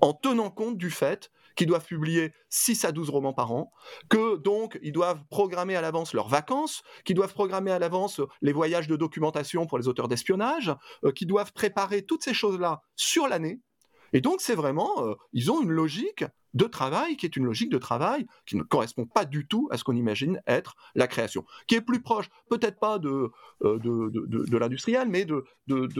en tenant compte du fait qu'ils doivent publier 6 à 12 romans par an, que donc ils doivent programmer à l'avance leurs vacances, qu'ils doivent programmer à l'avance les voyages de documentation pour les auteurs d'espionnage, euh, qu'ils doivent préparer toutes ces choses-là sur l'année. Et donc c'est vraiment, euh, ils ont une logique de travail qui est une logique de travail qui ne correspond pas du tout à ce qu'on imagine être la création, qui est plus proche, peut-être pas de, euh, de, de, l'industriel, mais de,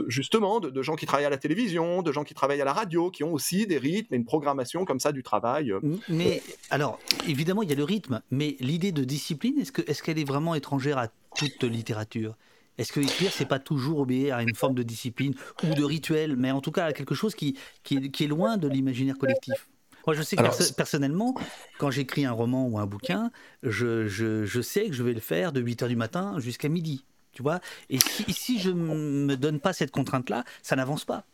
justement de, gens qui travaillent à la télévision, de gens qui travaillent à la radio, qui ont aussi des rythmes et une programmation comme ça du travail. Mais alors, évidemment, il y a le rythme, mais l'idée de discipline, est-ce qu'elle est, est vraiment étrangère à toute littérature? Est-ce que écrire, c'est pas toujours obéir à une forme de discipline ou de rituel, mais en tout cas à quelque chose qui, qui est loin de l'imaginaire collectif? Moi, je sais que personnellement, quand j'écris un roman ou un bouquin, je, je, sais que je vais le faire de 8 h du matin jusqu'à midi. Tu vois Et si, si je ne me donne pas cette contrainte-là, ça n'avance pas.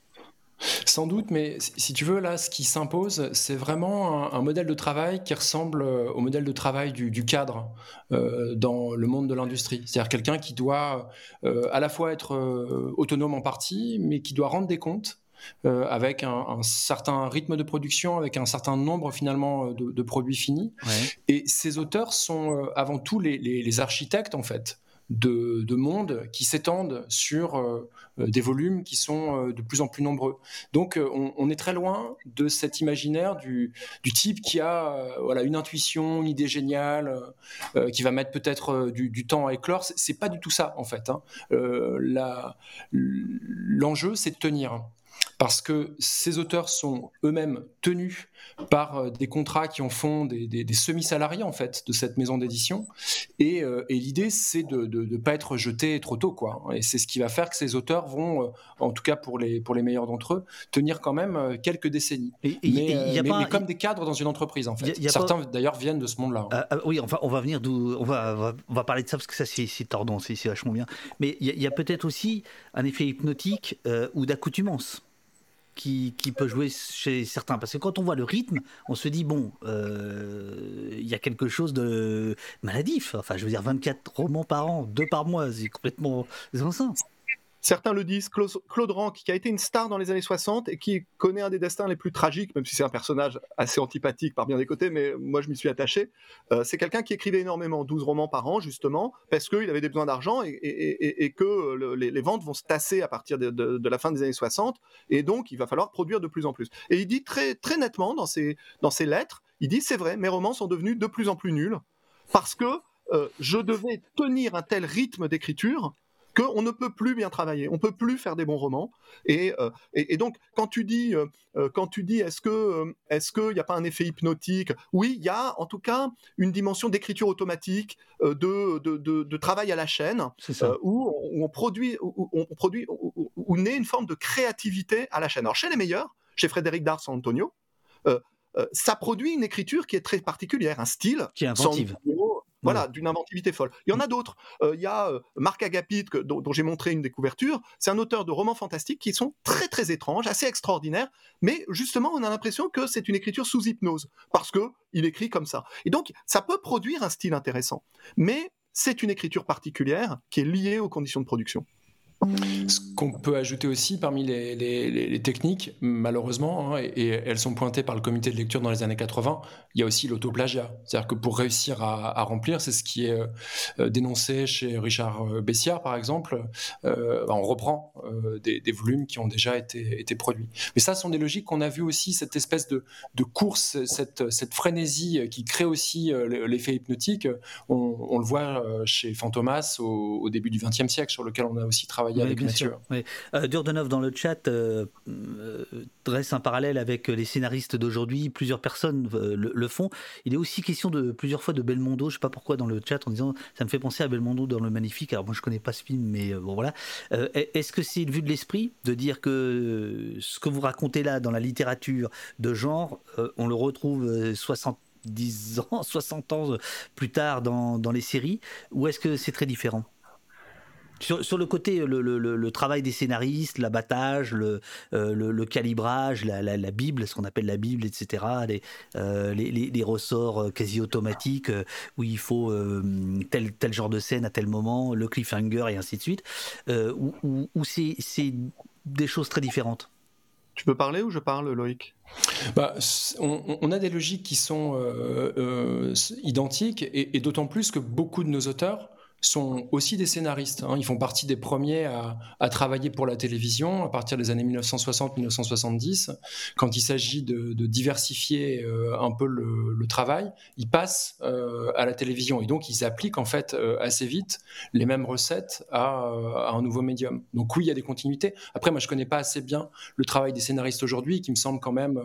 Sans doute, mais si tu veux, là, ce qui s'impose, c'est vraiment un, modèle de travail qui ressemble euh, au modèle de travail du, cadre euh, dans le monde de l'industrie. C'est-à-dire quelqu'un qui doit euh, à la fois être autonome en partie, mais qui doit rendre des comptes euh, avec un, certain rythme de production, avec un certain nombre finalement euh, de, produits finis. Et ces auteurs sont euh, avant tout les, architectes en fait de, de mondes qui s'étendent sur des volumes qui sont de plus en plus nombreux. Donc on, est très loin de cet imaginaire du, du type qui a voilà une intuition, une idée géniale, qui va mettre peut-être du, temps à éclore. C'est pas du tout ça en fait. Hein. L'enjeu c'est de tenir parce que ces auteurs sont eux-mêmes tenus par euh, des contrats qui en font des, semi-salariés en fait de cette maison d'édition. Et, euh, l'idée, c'est de ne pas être jeté trop tôt, quoi. Et c'est ce qui va faire que ces auteurs vont, euh, en tout cas pour les, pour les meilleurs d'entre eux, tenir quand même quelques décennies. mais, y a pas, comme des cadres dans une entreprise, en fait. Certains d'ailleurs viennent de ce monde-là. Ah, ah, oui, enfin, on va venir d'où, on va, on va, parler de ça parce que ça, c'est, tordant, c'est, vachement bien. Mais il y a, peut-être aussi un effet hypnotique ou d'accoutumance qui, peut jouer chez certains. Parce que quand on voit le rythme, on se dit, bon, euh, il y a quelque chose de maladif. Enfin, je veux dire, 24 romans par an, deux par mois, c'est complètement insensé. Certains le disent, Claude Rank, qui a été une star dans les années 60 et qui connaît un des destins les plus tragiques, même si c'est un personnage assez antipathique par bien des côtés, mais moi je m'y suis attaché. Euh, c'est quelqu'un qui écrivait énormément, 12 romans par an, justement, parce qu'il avait des besoins d'argent et, que les, ventes vont se tasser à partir de, la fin des années 60, et donc il va falloir produire de plus en plus. Et il dit très, très nettement dans ses, dans ses lettres, il dit c'est vrai, mes romans sont devenus de plus en plus nuls, parce que euh, je devais tenir un tel rythme d'écriture qu'on ne peut plus bien travailler, on peut plus faire des bons romans. Et, euh, donc, quand tu dis, euh, euh, quand tu dis, est-ce que, est-ce qu'il n'y a pas un effet hypnotique? Oui, il y a en tout cas une dimension d'écriture automatique, de, de, travail à la chaîne, où, on produit, où, on produit, où, naît une forme de créativité à la chaîne. Alors chez les meilleurs, chez Frédéric Dars Antonio, ça produit une écriture qui est très particulière, un style qui est inventive. Voilà, d'une inventivité folle. Il y en a d'autres. Euh, il y a euh, Marc Agapit, dont, j'ai montré une des couvertures. C'est un auteur de romans fantastiques qui sont très très étranges, assez extraordinaires, mais justement, on a l'impression que c'est une écriture sous hypnose, parce que il écrit comme ça. Et donc, ça peut produire un style intéressant, mais c'est une écriture particulière qui est liée aux conditions de production. Ce qu'on peut ajouter aussi parmi les, techniques, malheureusement, hein, et, elles sont pointées par le comité de lecture dans les années 80, il y a aussi l'autoplagiat. C'est-à-dire que pour réussir à, remplir, c'est ce qui est euh, dénoncé chez Richard euh, Bessiard, par exemple, euh, on reprend des, volumes qui ont déjà été, produits. Mais ça, ce sont des logiques qu'on a vu aussi, cette espèce de, course, cette, frénésie qui crée aussi l'effet hypnotique. On, le voit chez Fantomas au début du XXe siècle, sur lequel on a aussi travaillé avec Mathieu. Oui. Euh, Durdenov dans le chat euh, euh, dresse un parallèle avec les scénaristes d'aujourd'hui. Plusieurs personnes le, font. Il est aussi question de plusieurs fois de Belmondo. Je sais pas pourquoi dans le chat en disant ça me fait penser à Belmondo dans le Magnifique. Alors moi je connais pas ce film, mais bon voilà. Est-ce que c'est une vue de l'esprit de dire que ce que vous racontez là dans la littérature de genre, on le retrouve 70 ans, 60 ans plus tard dans, dans les séries, ou est-ce que c'est très différent? Sur, le côté, le, travail des scénaristes, l'abattage, le, euh, calibrage, la, Bible, ce qu'on appelle la Bible, etc., euh, les, les, ressorts euh, quasi automatiques où il faut tel, tel genre de scène à tel moment, le cliffhanger et ainsi de suite, où, c'est des choses très différentes. Tu peux parler ou je parle, Loïc? Bah, on, a des logiques qui sont identiques et d'autant plus que beaucoup de nos auteurs sont aussi des scénaristes. Hein. Ils font partie des premiers à, travailler pour la télévision à partir des années 1960-1970. Quand il s'agit de, diversifier euh, un peu le, travail, ils passent euh, à la télévision et donc ils appliquent en fait euh, assez vite les mêmes recettes à, un nouveau médium. Donc oui, il y a des continuités. Après, moi, je connais pas assez bien le travail des scénaristes aujourd'hui, qui me semble quand même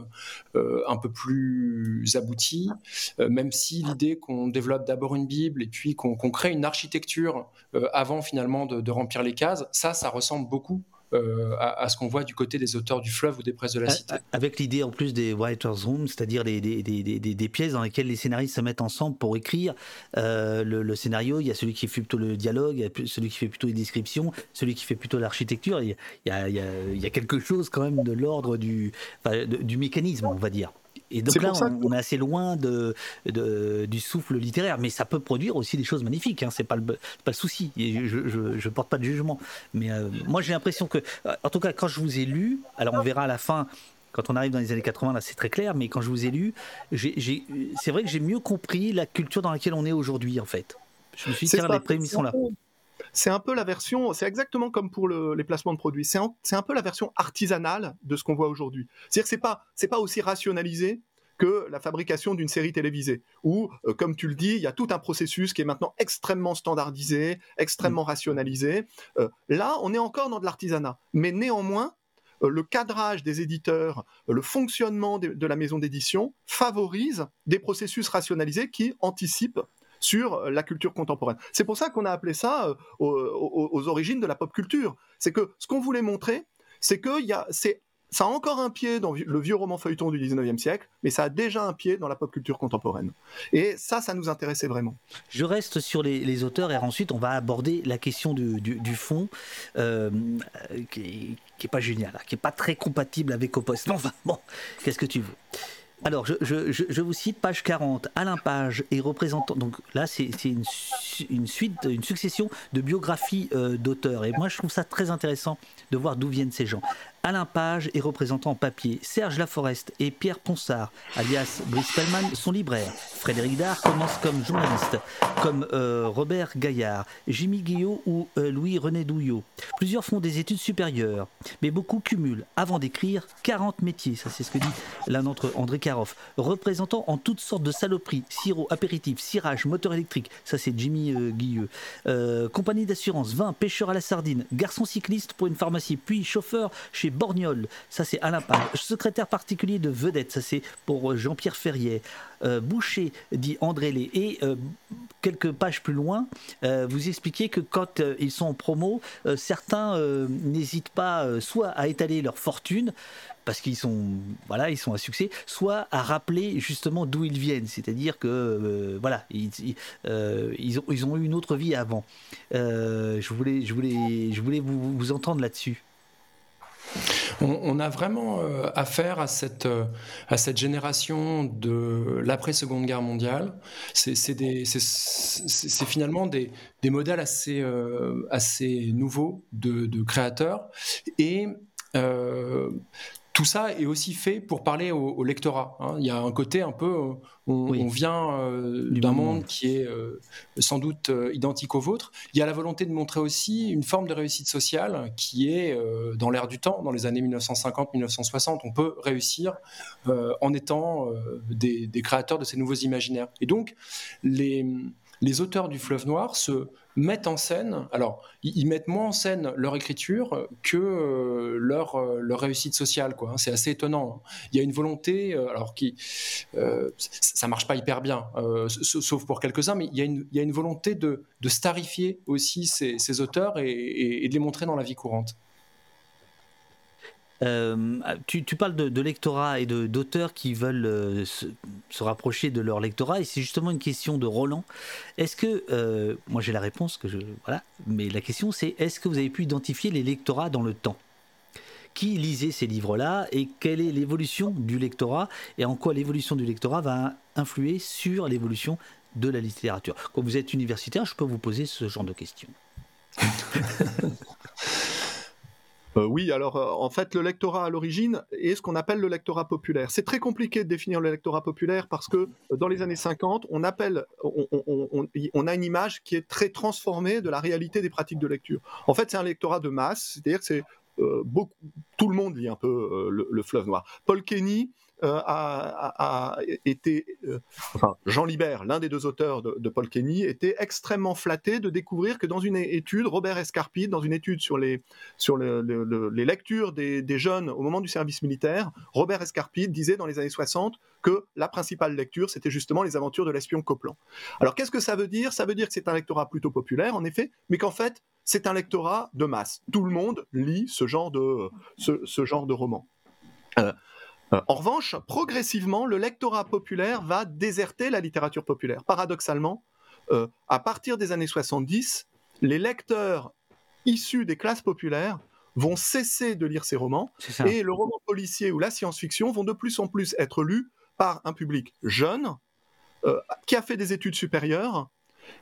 un peu plus abouti, même si l'idée qu'on développe d'abord une Bible et puis qu'on crée une architecture euh, avant finalement de, remplir les cases, ça, ça ressemble beaucoup euh, à, ce qu'on voit du côté des auteurs du fleuve ou des presses de la cité. Avec l'idée en plus des writers' rooms, c'est-à-dire des, des, pièces dans lesquelles les scénaristes se mettent ensemble pour écrire euh, le, scénario. Il y a celui qui fait plutôt le dialogue, il y a celui qui fait plutôt les descriptions, celui qui fait plutôt l'architecture. Il, y a quelque chose quand même de l'ordre du, du mécanisme, on va dire. Et donc là, on, est assez loin de, du souffle littéraire, mais ça peut produire aussi des choses magnifiques. Hein, c'est pas le, pas le souci. Et je, je, porte pas de jugement, mais euh, moi j'ai l'impression que, euh, en tout cas, quand je vous ai lu, alors on verra à la fin. Quand on arrive dans les années 80, là c'est très clair, mais quand je vous ai lu, c'est vrai que j'ai mieux compris la culture dans laquelle on est aujourd'hui, en fait. Je me suis dit, tiens, les prémices sont là c'est un peu la version, c'est exactement comme pour les placements de produits, c'est un, peu la version artisanale de ce qu'on voit aujourd'hui. C'est-à-dire que c'est pas, c'est pas aussi rationalisé que la fabrication d'une série télévisée, où, euh, comme tu le dis, il y a tout un processus qui est maintenant extrêmement standardisé, extrêmement mm. rationalisé. Euh, là, on est encore dans de l'artisanat, mais néanmoins, euh, le cadrage des éditeurs, le fonctionnement de la maison d'édition favorise des processus rationalisés qui anticipent sur euh, la culture contemporaine. C'est pour ça qu'on a appelé ça euh, aux, origines de la pop culture. C'est que ce qu'on voulait montrer, c'est que y a, ça a encore un pied dans le vieux roman feuilleton du 19e siècle, mais ça a déjà un pied dans la pop culture contemporaine. Et ça, ça nous intéressait vraiment. Je reste sur les, auteurs et ensuite on va aborder la question du, fond, euh, qui, n'est pas génial, hein, qui n'est pas très compatible avec Opus. Non, enfin, bon, qu'est-ce que tu veux? Alors, je, vous cite page 40. Alain Page est représentant. Donc là, c'est une, suite, une succession de biographies euh, d'auteurs. Et moi, je trouve ça très intéressant de voir d'où viennent ces gens. Alain Page est représentant en papier. Serge Laforest et Pierre Ponsard, alias Brice Pellman, sont libraires. Frédéric Dard commence comme journaliste, comme euh, Robert Gaillard, Jimmy Guillot ou euh, Louis-René Douillot. Plusieurs font des études supérieures, mais beaucoup cumulent, avant d'écrire, 40 métiers. Ça, c'est ce que dit l'un d'entre eux, André Caroff. Représentant en toutes sortes de saloperies, sirop, apéritif, cirage, moteur électrique. Ça, c'est Jimmy euh, Guilleux. compagnie d'assurance, vin, pêcheur à la sardine, garçon cycliste pour une pharmacie, puis chauffeur chez Borgnol, ça c'est Alain Page. Secrétaire particulier de Vedette, ça c'est pour euh, Jean-Pierre Ferrier. Euh, Boucher, dit André Lé. Et euh, quelques pages plus loin, vous expliquez que quand ils sont en promo, certains n'hésitent pas soit à étaler leur fortune, parce qu'ils sont voilà ils sont à succès soit à rappeler justement d'où ils viennent c'est-à-dire que voilà ils, ont, eu une autre vie avant je voulais je voulais je voulais vous entendre là-dessus On, a vraiment affaire à cette, à cette génération de l'après-seconde guerre mondiale. C'est finalement des, des, modèles assez, assez nouveaux de, de créateurs. Et tout ça est aussi fait pour parler au, lectorat. Hein. Il y a un côté un peu, euh, on, vient euh, d'un monde qui est euh, sans doute identique au vôtre. Il y a la volonté de montrer aussi une forme de réussite sociale qui est dans l'air du temps, dans les années 1950-1960. On peut réussir en étant des, des, créateurs de ces nouveaux imaginaires. Et donc, les, les auteurs du Fleuve Noir se mettent en scène, alors ils mettent moins en scène leur écriture que euh, leur, euh, leur réussite sociale. Hein. C'est assez étonnant. Hein. Il y a une volonté, euh, alors qui, ça marche pas hyper bien, sauf pour quelques-uns, mais il y a une, volonté de starifier aussi ces, auteurs et de les montrer dans la vie courante. Euh, tu, parles de, lectorat et d'auteurs qui veulent euh, se, rapprocher de leur lectorat, et c'est justement une question de Roland. Est-ce que, euh, moi j'ai la réponse, que je, voilà, mais la question c'est est-ce que vous avez pu identifier les lectorats dans le temps? Qui lisait ces livres-là et quelle est l'évolution du lectorat et en quoi l'évolution du lectorat va influer sur l'évolution de la littérature? Quand vous êtes universitaire, je peux vous poser ce genre de questions. Euh, oui, alors euh, en fait, le lectorat à l'origine est ce qu'on appelle le lectorat populaire. C'est très compliqué de définir le lectorat populaire parce que euh, dans les années 50, on appelle, on, a une image qui est très transformée de la réalité des pratiques de lecture. En fait, c'est un lectorat de masse, c'est-à-dire que c'est beaucoup, tout le monde lit un peu le, le, fleuve noir. Paul Kenny euh, a, été, euh, Jean Libert, l'un des deux auteurs de, Paul Kenny, était extrêmement flatté de découvrir que dans une étude, Robert Escarpide, dans une étude sur les, sur les lectures des, jeunes au moment du service militaire, Robert Escarpide disait dans les années 60 que la principale lecture, c'était justement les aventures de l'espion Copland. Alors qu'est-ce que ça veut dire? Ça veut dire que c'est un lectorat plutôt populaire, en effet, mais qu'en fait, c'est un lectorat de masse. Tout le monde lit ce genre de, ce, genre de roman. Euh, en revanche, progressivement, le lectorat populaire va déserter la littérature populaire. Paradoxalement, euh, à partir des années 70, les lecteurs issus des classes populaires vont cesser de lire ces romans et le roman policier ou la science-fiction vont de plus en plus être lus par un public jeune euh, qui a fait des études supérieures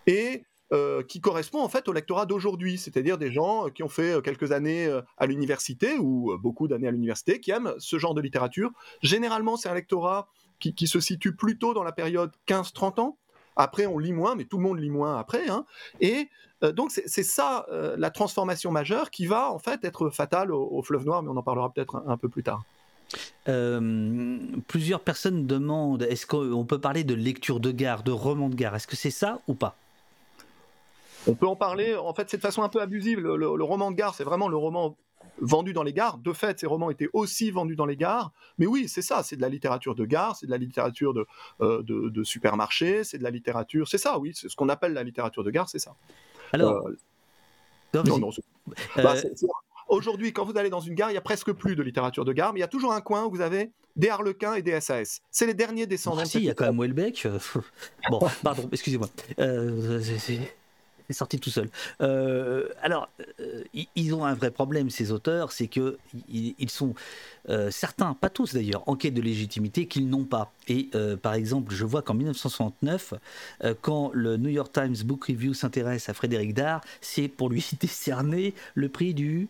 et euh, qui correspond en fait au lectorat d'aujourd'hui, c'est-à-dire des gens qui ont fait euh, quelques années euh, à l'université ou beaucoup d'années à l'université, qui aiment ce genre de littérature. Généralement, c'est un lectorat qui, se situe plutôt dans la période 15-30 ans. Après, on lit moins, mais tout le monde lit moins après. Hein. Et donc, c'est ça la transformation majeure qui va en fait être fatale au, fleuve noir, mais on en parlera peut-être un, peu plus tard. plusieurs personnes demandent est-ce qu'on peut parler de lecture de gare, de roman de gare? Est-ce que c'est ça ou pas? On peut en parler, en fait, c'est de façon un peu abusive. Le, roman de gare, c'est vraiment le roman vendu dans les gares. De fait, ces romans étaient aussi vendus dans les gares. Mais oui, c'est ça, c'est de la littérature de gare, c'est de la littérature de, euh, de, supermarché, c'est de la littérature. C'est ça, oui, c'est ce qu'on appelle la littérature de gare, c'est ça. Alors. Euh, non, non, euh, bah, Aujourd'hui, quand vous allez dans une gare, il y a presque plus de littérature de gare, mais il y a toujours un coin où vous avez des harlequins et des SAS. C'est les derniers descendants. Ah, si, il y a quand même Welbeck. bon, pardon, excusez-moi. Euh, c'est sorti tout seul. Euh, alors, euh, ils ont un vrai problème, ces auteurs, c'est que ils sont euh, certains, pas tous d'ailleurs, en quête de légitimité qu'ils n'ont pas. Et par exemple, je vois qu'en 1969, quand le New York Times Book Review s'intéresse à Frédéric Dard, c'est pour lui décerner le prix du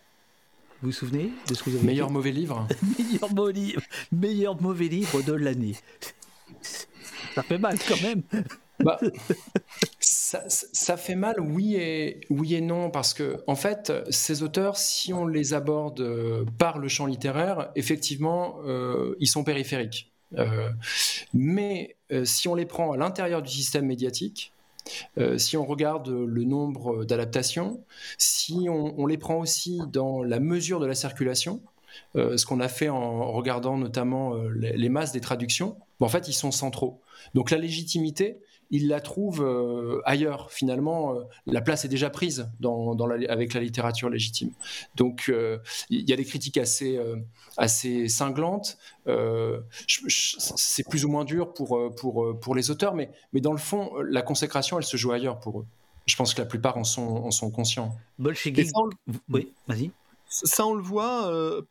vous vous souvenez de ce que vous avez Meilleur mauvais livre meilleur, mauvais livre meilleur mauvais livre de l'année. Ça fait mal quand même. Bah, ça, fait mal, oui et, oui et non, parce que, en fait, ces auteurs, si on les aborde euh, par le champ littéraire, effectivement, euh, ils sont périphériques. Euh, mais si on les prend à l'intérieur du système médiatique, si on regarde le nombre d'adaptations, si on, les prend aussi dans la mesure de la circulation, ce qu'on a fait en regardant notamment les, masses des traductions, en fait, ils sont centraux. Donc la légitimité, il la trouve euh, ailleurs. Finalement, euh, la place est déjà prise dans, avec la littérature légitime. Donc, euh, il y a des critiques assez, assez cinglantes. c'est plus ou moins dur pour, pour, pour les auteurs, mais, mais dans le fond, la consécration, elle se joue ailleurs pour eux. Je pense que la plupart en sont, en sont conscients. Bolshevik. Oui, vas-y. Ça, on le voit euh,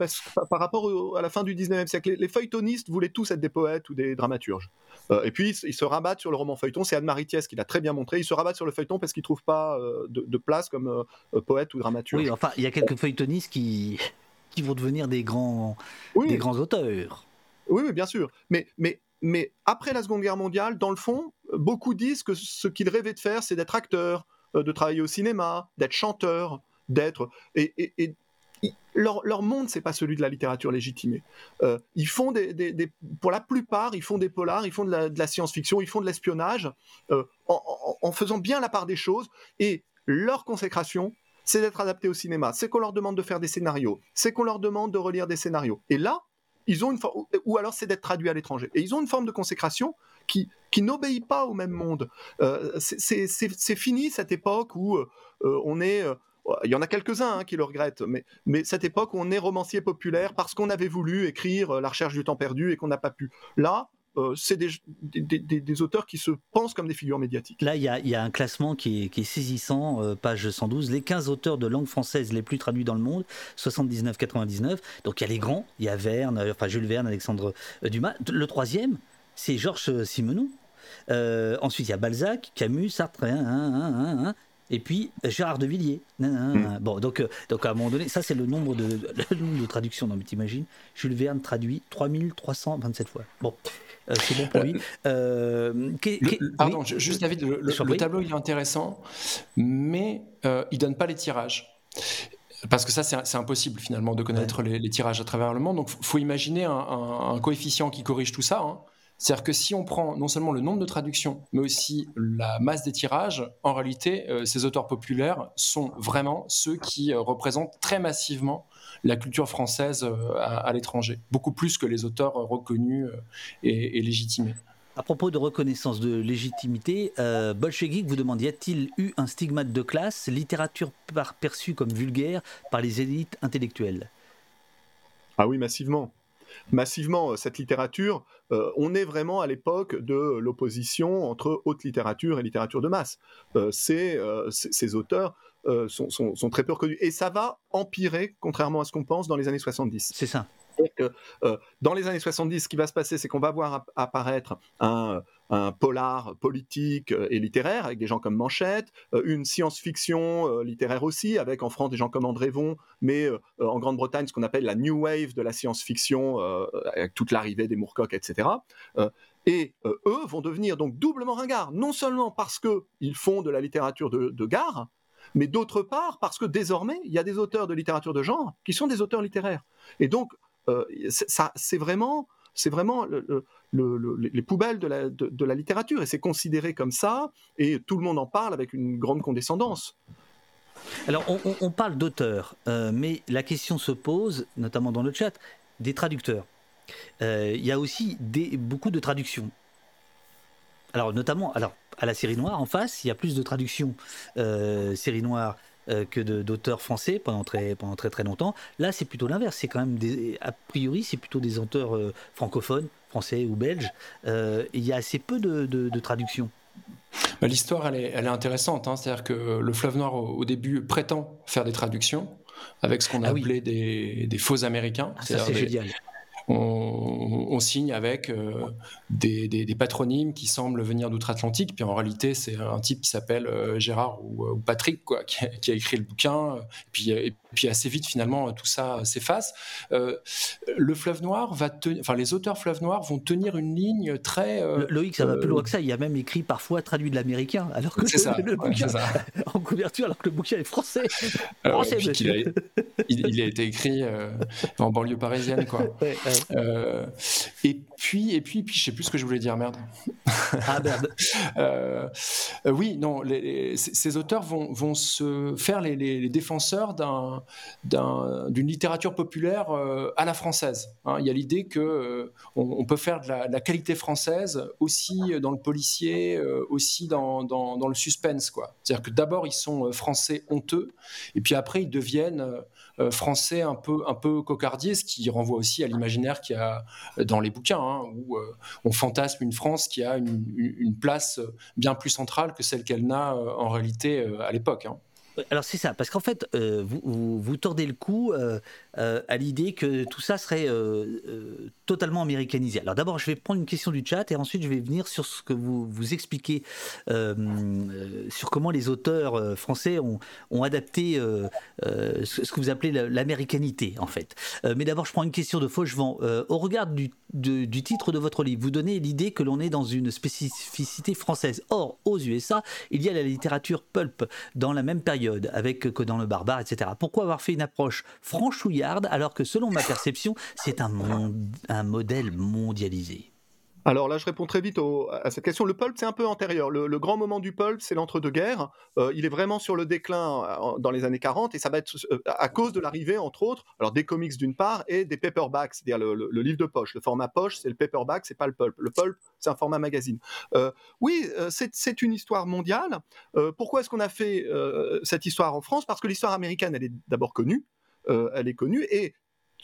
par rapport à la fin du 19e siècle. Les, feuilletonistes voulaient tous être des poètes ou des dramaturges. Euh, et puis, ils, se rabattent sur le roman feuilleton. C'est Anne-Marie Thiès qui l'a très bien montré. Ils se rabattent sur le feuilleton parce qu'ils ne trouvent pas euh, de, place comme poète ou dramaturge. Oui, enfin, il y a quelques feuilletonistes qui, qui vont devenir des grands, des grands auteurs. Oui, oui, bien sûr. Mais, mais, mais après la Seconde Guerre mondiale, dans le fond, beaucoup disent que ce qu'ils rêvaient de faire, c'est d'être acteur, de travailler au cinéma, d'être chanteur, d'être. Et, et, leur, leur, monde, c'est pas celui de la littérature légitimée. Euh, ils font des, pour la plupart, ils font des polars, ils font de la, science-fiction, ils font de l'espionnage, euh, en, faisant bien la part des choses. Et leur consécration, c'est d'être adapté au cinéma. C'est qu'on leur demande de faire des scénarios. C'est qu'on leur demande de relire des scénarios. Et là, ils ont une ou alors c'est d'être traduit à l'étranger. Et ils ont une forme de consécration qui, qui n'obéit pas au même monde. Euh, c'est fini cette époque où on est il y en a quelques-uns hein, qui le regrettent, mais, mais cette époque où on est romancier populaire parce qu'on avait voulu écrire euh, La recherche du temps perdu et qu'on n'a pas pu. Là, euh, c'est des, des, auteurs qui se pensent comme des figures médiatiques. Là, il y a, y a, un classement qui est, saisissant, euh, page 112, les 15 auteurs de langue française les plus traduits dans le monde, 79-99. Donc il y a les grands, il y a Verne, enfin Jules Verne, Alexandre Dumas. Le troisième, c'est Georges Simenon. ensuite, il y a Balzac, Camus, Sartre, hein, hein, hein, et puis Gérard de Villiers. Hmm. Bon, donc, euh, donc à un moment donné, ça c'est le nombre de, de traductions. Non, mais t'imagines, Jules Verne traduit 3327 fois. Bon, euh, c'est bon pour lui. Euh, pardon, juste David, le, le, tableau il est intéressant, mais il donne pas les tirages. Parce que ça, c'est impossible finalement de connaître les, tirages à travers le monde. Donc, faut imaginer un, un, coefficient qui corrige tout ça. Hein. C'est-à-dire que si on prend non seulement le nombre de traductions, mais aussi la masse des tirages, en réalité, euh, ces auteurs populaires sont vraiment ceux qui euh, représentent très massivement la culture française euh, à, l'étranger, beaucoup plus que les auteurs reconnus et, légitimés. À propos de reconnaissance de légitimité, euh, Bolchevik vous demande y a-t-il eu un stigmate de classe, littérature perçue comme vulgaire par les élites intellectuelles? Ah oui, massivement massivement euh, cette littérature, euh, on est vraiment à l'époque de l'opposition entre haute littérature et littérature de masse. Euh, ces, auteurs sont, très peu reconnus. Et ça va empirer, contrairement à ce qu'on pense, dans les années 70. C'est ça. dans les années 70, ce qui va se passer, c'est qu'on va voir apparaître un, un polar politique euh, et littéraire avec des gens comme Manchette, euh, une science-fiction euh, littéraire aussi avec en France des gens comme André Von, mais en Grande-Bretagne ce qu'on appelle la new wave de la science-fiction avec toute l'arrivée des Moorcock, etc. et eux vont devenir donc doublement ringards, non seulement parce qu'ils font de la littérature de, de gare, mais d'autre part parce que désormais il y a des auteurs de littérature de genre qui sont des auteurs littéraires. Et donc c'est vraiment c'est vraiment les poubelles de la, littérature, et c'est considéré comme ça, et tout le monde en parle avec une grande condescendance. Alors, on, parle d'auteurs, euh, mais la question se pose, notamment dans le chat, des traducteurs. Euh, il y a aussi beaucoup de traductions. Alors, notamment, alors, à la série noire, en face, il y a plus de traductions euh, série noire euh, que d'auteurs français pendant très, pendant très très longtemps. Là, c'est plutôt l'inverse. C'est quand même des, a priori, c'est plutôt des auteurs euh, francophones, français ou belges. Euh, il y a assez peu de, de, traductions. Bah, l'histoire, elle est, elle est intéressante. Hein. C'est-à-dire que le Fleuve Noir, au, début, prétend faire des traductions avec ce qu'on a ah appelé des, des, faux américains. Ah, ça, c'est génial on, signe avec euh, des, patronymes qui semblent venir d'outre-Atlantique, puis en réalité c'est un type qui s'appelle euh, Gérard ou, Patrick quoi, qui a, écrit le bouquin, puis, puis assez vite finalement tout ça s'efface. Euh, le fleuve noir va enfin les auteurs fleuve noir vont tenir une ligne très. Loïc, ça va plus loin que ça. Il y a même écrit parfois traduit de l'américain, alors que ça, le bouquin en couverture, alors que le bouquin est français. il, a, été écrit en banlieue parisienne, quoi. Euh, et puis, et puis, puis, je sais plus ce que je voulais dire, merde. Ah merde. Euh, euh, oui, non, ces auteurs vont, vont, se faire les, défenseurs d'une littérature populaire à la française. Hein. Il y a l'idée que on, peut faire de la, qualité française aussi dans le policier, aussi dans, dans, le suspense, quoi. C'est-à-dire que d'abord ils sont français honteux, et puis après ils deviennent euh, français un peu, un peu cocardier, ce qui renvoie aussi à l'imaginaire qu'il y a dans les bouquins, hein, où euh, on fantasme une France qui a une, place bien plus centrale que celle qu'elle n'a euh, en réalité à l'époque. Hein. Alors c'est ça, parce qu'en fait, euh, vous, vous, tordez le cou euh, euh, à l'idée que tout ça serait totalement américanisé. Alors d'abord, je vais prendre une question du chat et ensuite je vais venir sur ce que vous vous expliquez sur comment les auteurs français ont, adapté ce que vous appelez l'américanité en fait. mais d'abord, je prends une question de Fauchevent. au regard du, titre de votre livre, vous donnez l'idée que l'on est dans une spécificité française. Or, aux USA, il y a la littérature pulp dans la même période avec Conan le barbare, etc. Pourquoi avoir fait une approche franchouillarde alors que selon ma perception, c'est un, un modèle mondialisé alors là, je réponds très vite à cette question. Le pulp, c'est un peu antérieur. Le, grand moment du pulp, c'est l'entre-deux-guerres. Euh, il est vraiment sur le déclin euh, dans les années 40 et ça va être euh, à cause de l'arrivée, entre autres, alors des comics d'une part et des paperbacks, c'est-à-dire le, livre de poche. Le format poche, c'est le paperback, c'est pas le pulp. Le pulp, c'est un format magazine. oui, c'est une histoire mondiale. pourquoi est-ce qu'on a fait cette histoire en France? Parce que l'histoire américaine, elle est d'abord connue. elle est connue et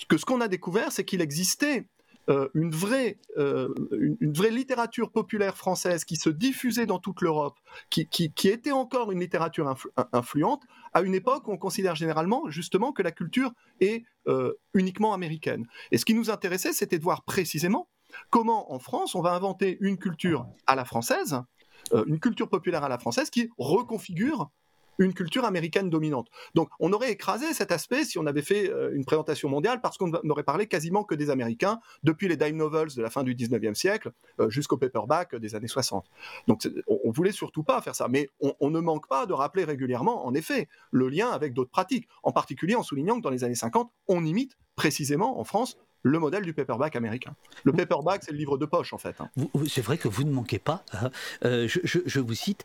que ce qu'on a découvert, c'est qu'il existait euh, une, vraie, euh, une, vraie littérature populaire française qui se diffusait dans toute l'Europe, qui, qui, était encore une littérature influente, à une époque où on considère généralement justement que la culture est euh, uniquement américaine. Et ce qui nous intéressait, c'était de voir précisément comment en France on va inventer une culture à la française, une culture populaire à la française qui reconfigure une culture américaine dominante. Donc on aurait écrasé cet aspect si on avait fait euh, une présentation mondiale parce qu'on n'aurait parlé quasiment que des Américains depuis les dime novels de la fin du 19e siècle euh, jusqu'au paperback des années 60. Donc on, voulait surtout pas faire ça, mais on, ne manque pas de rappeler régulièrement, en effet, le lien avec d'autres pratiques, en particulier en soulignant que dans les années 50, on imite précisément en France le modèle du paperback américain. Le paperback, c'est le livre de poche, en fait. Hein. C'est vrai que vous ne manquez pas. Hein. Euh, je, vous cite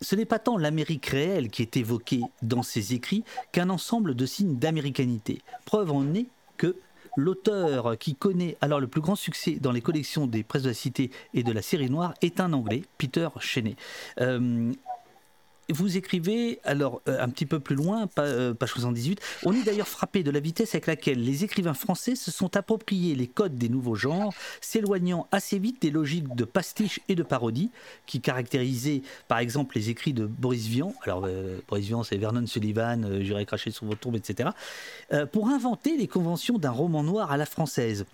ce n'est pas tant l'Amérique réelle qui est évoquée dans ses écrits qu'un ensemble de signes d'américanité. Preuve en est que l'auteur qui connaît alors le plus grand succès dans les collections des presses de la cité et de la série noire est un Anglais, Peter Cheney. Euh, vous écrivez, alors euh, un petit peu plus loin, euh, page 78, on est d'ailleurs frappé de la vitesse avec laquelle les écrivains français se sont appropriés les codes des nouveaux genres, s'éloignant assez vite des logiques de pastiche et de parodie qui caractérisaient par exemple les écrits de Boris Vian, alors euh, Boris Vian c'est Vernon Sullivan, J'irai cracher sur votre tombe, etc., pour inventer les conventions d'un roman noir à la française.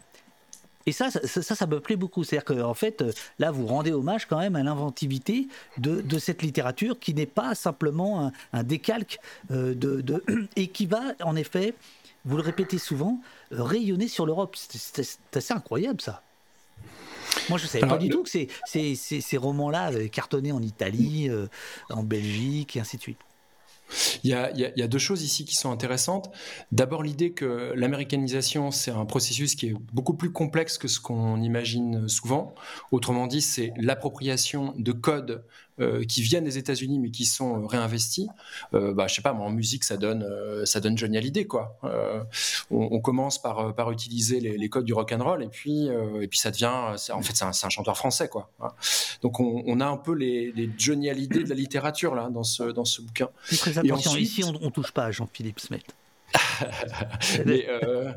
Et ça, ça, ça, me plaît beaucoup. C'est-à-dire qu'en fait, euh, là, vous rendez hommage quand même à l'inventivité de, cette littérature qui n'est pas simplement un, décalque euh, de, et qui va, en effet, vous le répétez souvent, euh, rayonner sur l'Europe. C'est assez incroyable, ça. Moi, je ne savais pas du tout que ces, ces, ces romans-là cartonnaient en Italie, en Belgique, et ainsi de suite. Il y, a, deux choses ici qui sont intéressantes. D'abord, l'idée que l'américanisation, c'est un processus qui est beaucoup plus complexe que ce qu'on imagine souvent. Autrement dit, c'est l'appropriation de codes euh, qui viennent des États-Unis mais qui sont euh, réinvestis. Euh, bah, je sais pas, moi, en musique, ça donne, ça donne Johnny Hallyday, quoi. On, commence par, par utiliser les, codes du rock and roll et puis, et puis ça devient, en fait, c'est un, chanteur français, quoi. Donc on, a un peu les, les, Johnny Hallyday de la littérature là dans ce, dans ce bouquin. Très attention, ici on, ne touche pas à Jean-Philippe Smet. Euh,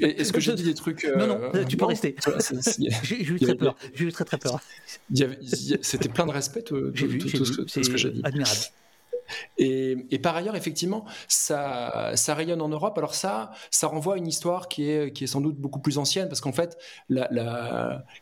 est-ce que j'ai dit des trucs Non, non, euh, tu peux rester. J'ai eu très peur. J'ai eu très très peur. C'était plein de respect tout, tout, ce que j'ai dit. Admirable. Et, par ailleurs, effectivement, ça, rayonne en Europe. Alors ça, ça renvoie à une histoire qui est, qui est sans doute beaucoup plus ancienne, parce qu'en fait,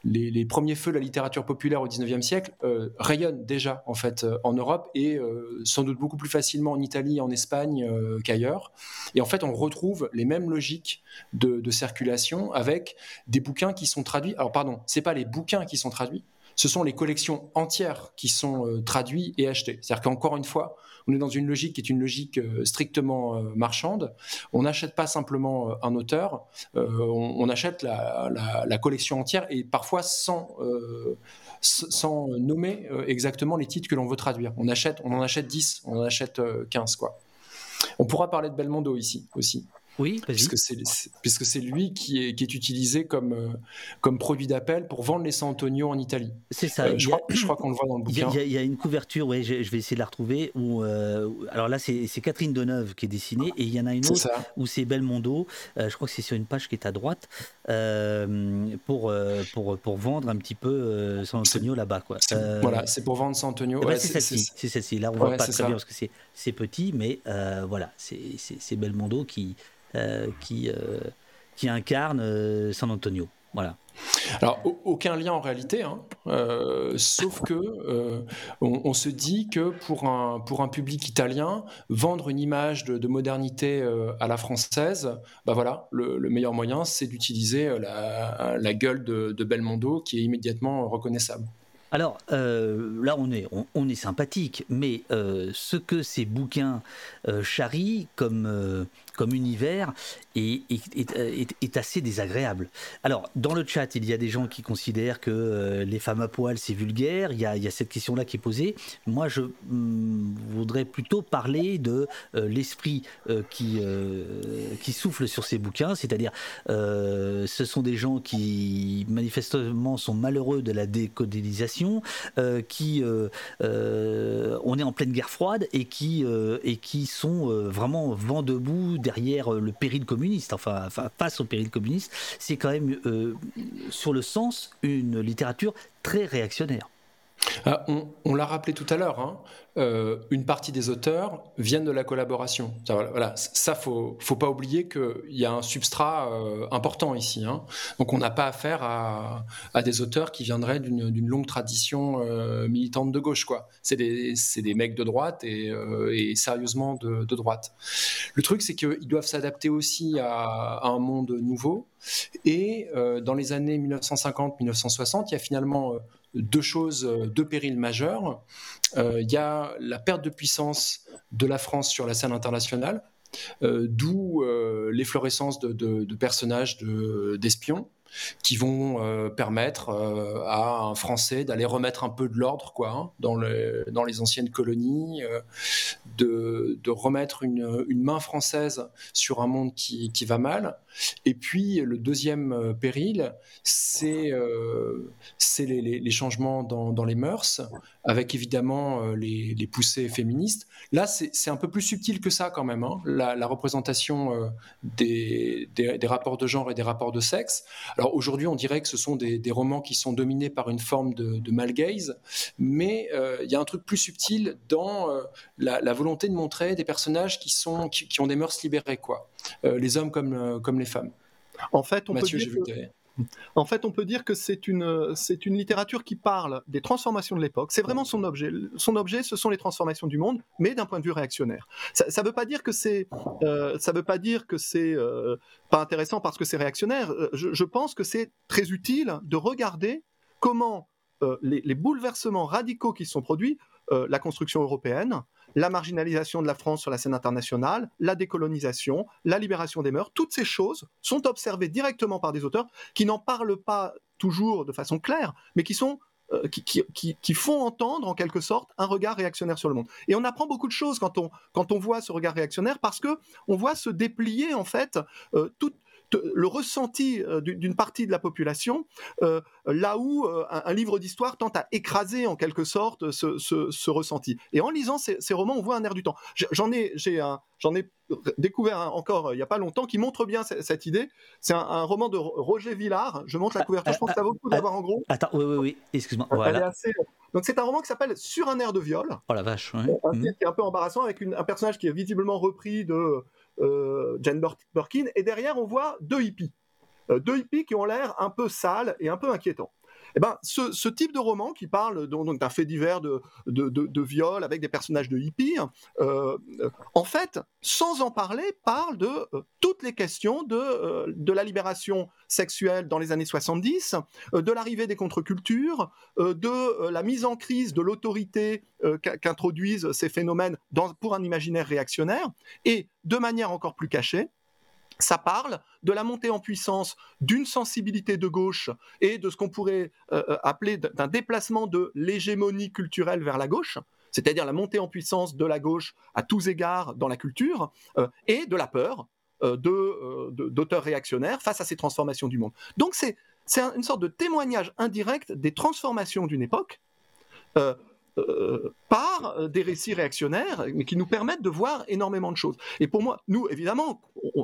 les, premiers feux de la littérature populaire au 19e siècle euh, rayonnent déjà en fait euh, en Europe et euh, sans doute beaucoup plus facilement en Italie, en Espagne qu'ailleurs. Et en fait, on retrouve les mêmes logiques de, circulation avec des bouquins qui sont traduits. Alors pardon, c'est pas les bouquins qui sont traduits, ce sont les collections entières qui sont traduites et achetées. C'est-à-dire qu'encore une fois, on est dans une logique qui est une logique euh, strictement euh, marchande. On n'achète pas simplement un auteur, on, achète la, collection entière et parfois sans, sans nommer exactement les titres que l'on veut traduire. On, achète, on en achète 10, on en achète 15. Quoi. On pourra parler de Belmondo ici aussi. Oui, puisque c'est puisque c'est lui qui est, qui est utilisé comme euh, comme produit d'appel pour vendre les San Antonio en Italie. C'est ça. je, crois, qu'on le voit dans le bouquin. Il y, a une couverture, oui, je, vais essayer de la retrouver. Où, alors là, c'est Catherine Deneuve qui est dessinée, et il y en a une autre où c'est Belmondo. je crois que c'est sur une page qui est à droite pour pour pour vendre un petit peu San Antonio là-bas, quoi. voilà, c'est pour vendre San Antonio. Eh ben, c'est celle-ci. C'est celle-ci. Là, on voit pas très bien parce que c'est petit, mais voilà, c'est Belmondo qui euh, euh, qui incarne euh, San Antonio. Voilà. Alors, aucun lien en réalité, hein. sauf que on, se dit que pour un, pour un public italien, vendre une image de, modernité à la française, bah voilà, le, meilleur moyen, c'est d'utiliser la, gueule de, Belmondo qui est immédiatement reconnaissable. Alors là, on est, on, est sympathique, mais ce que ces bouquins charrient comme comme univers est, est, assez désagréable. Alors, dans le chat, il y a des gens qui considèrent que euh, les femmes à poil, c'est vulgaire. Il y, a, cette question-là qui est posée. Moi, je mm, voudrais plutôt parler de euh, l'esprit euh, qui, qui souffle sur ces bouquins, c'est-à-dire ce sont des gens qui manifestement sont malheureux de la décodélisation, qui on est en pleine guerre froide et qui, et qui sont vraiment vent debout derrière euh, le péril enfin, face au péril communiste, c'est quand même euh, sur le sens une littérature très réactionnaire. Ah, on, l'a rappelé tout à l'heure, hein. euh, une partie des auteurs viennent de la collaboration. Ça, voilà, ça faut, pas oublier qu'il y a un substrat euh, important ici. Hein. Donc on n'a pas affaire à, des auteurs qui viendraient d'une longue tradition euh, militante de gauche. C'est des, mecs de droite et, sérieusement de, de, droite. Le truc, c'est qu'ils doivent s'adapter aussi à, à, un monde nouveau. Et dans les années 1950-1960, il y a finalement deux choses, euh, deux périls majeurs. Euh, il y a la perte de puissance de la France sur la scène internationale, euh, d'où l'efflorescence de, personnages d'espions qui vont permettre à un Français d'aller remettre un peu de l'ordre hein, dans, les anciennes colonies, de, remettre une, main française sur un monde qui, va mal. Et puis le deuxième péril, c'est les, les, changements dans, dans, les mœurs, avec évidemment les, les poussées féministes. Là, c'est un peu plus subtil que ça quand même, hein, la, représentation des, des, des, rapports de genre et des rapports de sexe. Alors aujourd'hui, on dirait que ce sont des, des, romans qui sont dominés par une forme de, de malgaze, mais il y a un truc plus subtil dans la, volonté de montrer des personnages qui, sont, qui ont des mœurs libérées, quoi. les hommes comme, comme les femmes. En fait, on peut dire en fait, on peut dire que c'est une, c'est une littérature qui parle des transformations de l'époque. C'est vraiment son objet. Son objet, ce sont les transformations du monde, mais d'un point de vue réactionnaire. Ça ne veut pas dire que c'est, euh, ça veut pas dire que c'est euh, pas intéressant parce que c'est réactionnaire. Euh, je, pense que c'est très utile de regarder comment les, les, bouleversements radicaux qui sont produits, la construction européenne, la marginalisation de la France sur la scène internationale, la décolonisation, la libération des mœurs, toutes ces choses sont observées directement par des auteurs qui n'en parlent pas toujours de façon claire, mais qui sont euh, qui, font entendre en quelque sorte un regard réactionnaire sur le monde. Et on apprend beaucoup de choses quand on, quand on voit ce regard réactionnaire parce que on voit se déplier en fait euh, toute le ressenti euh, d'une partie de la population, euh, là où euh, un, livre d'histoire tente à écraser en quelque sorte ce, ressenti. Et en lisant ces, romans, on voit un air du temps. J'en ai, j'en ai découvert encore il n'y a pas longtemps qui montre bien cette, idée. C'est un, roman de Roger Villard. Je montre la ah, couverture. je pense que ça vaut le coup d'avoir en gros. Attends, oui, oui, oui. Excuse-moi. Voilà. Donc c'est un roman qui s'appelle Sur un air de viol. Oh la vache. Un mmh. qui est un peu embarrassant avec un personnage qui est visiblement repris de Jane Birkin, et derrière on voit deux hippies. Euh, deux hippies qui ont l'air un peu sales et un peu inquiétants. Eh ben, ce, type de roman qui parle d'un fait divers de, viol avec des personnages de hippies, euh, en fait, sans en parler, parle de euh, toutes les questions de, euh, la libération sexuelle dans les années 70, de l'arrivée des contre-cultures, de la mise en crise de l'autorité qu'introduisent ces phénomènes pour un imaginaire réactionnaire, et de manière encore plus cachée, ça parle de la montée en puissance d'une sensibilité de gauche et de ce qu'on pourrait euh, euh, appeler d'un déplacement de l'hégémonie culturelle vers la gauche, c'est-à-dire la montée en puissance de la gauche à tous égards dans la culture, euh, et de la peur, d'auteurs réactionnaires face à ces transformations du monde. Donc c'est une sorte de témoignage indirect des transformations d'une époque euh, par euh, des récits réactionnaires, mais qui nous permettent de voir énormément de choses. Et pour moi, nous, évidemment,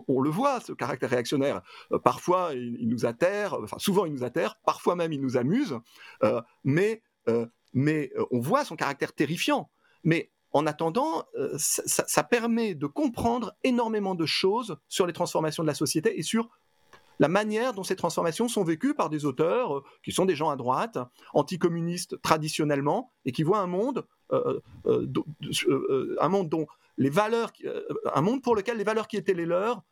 on, le voit, ce caractère réactionnaire. Euh, parfois, il, nous atterre, enfin, souvent, il nous atterre, parfois même, il nous amuse, mais, mais on voit son caractère terrifiant. Mais en attendant, ça, ça permet de comprendre énormément de choses sur les transformations de la société et sur la manière dont ces transformations sont vécues par des auteurs euh, qui sont des gens à droite, anticommunistes traditionnellement, et qui voient un monde, euh, euh, un monde dont les valeurs, un monde pour lequel les valeurs qui étaient les leurs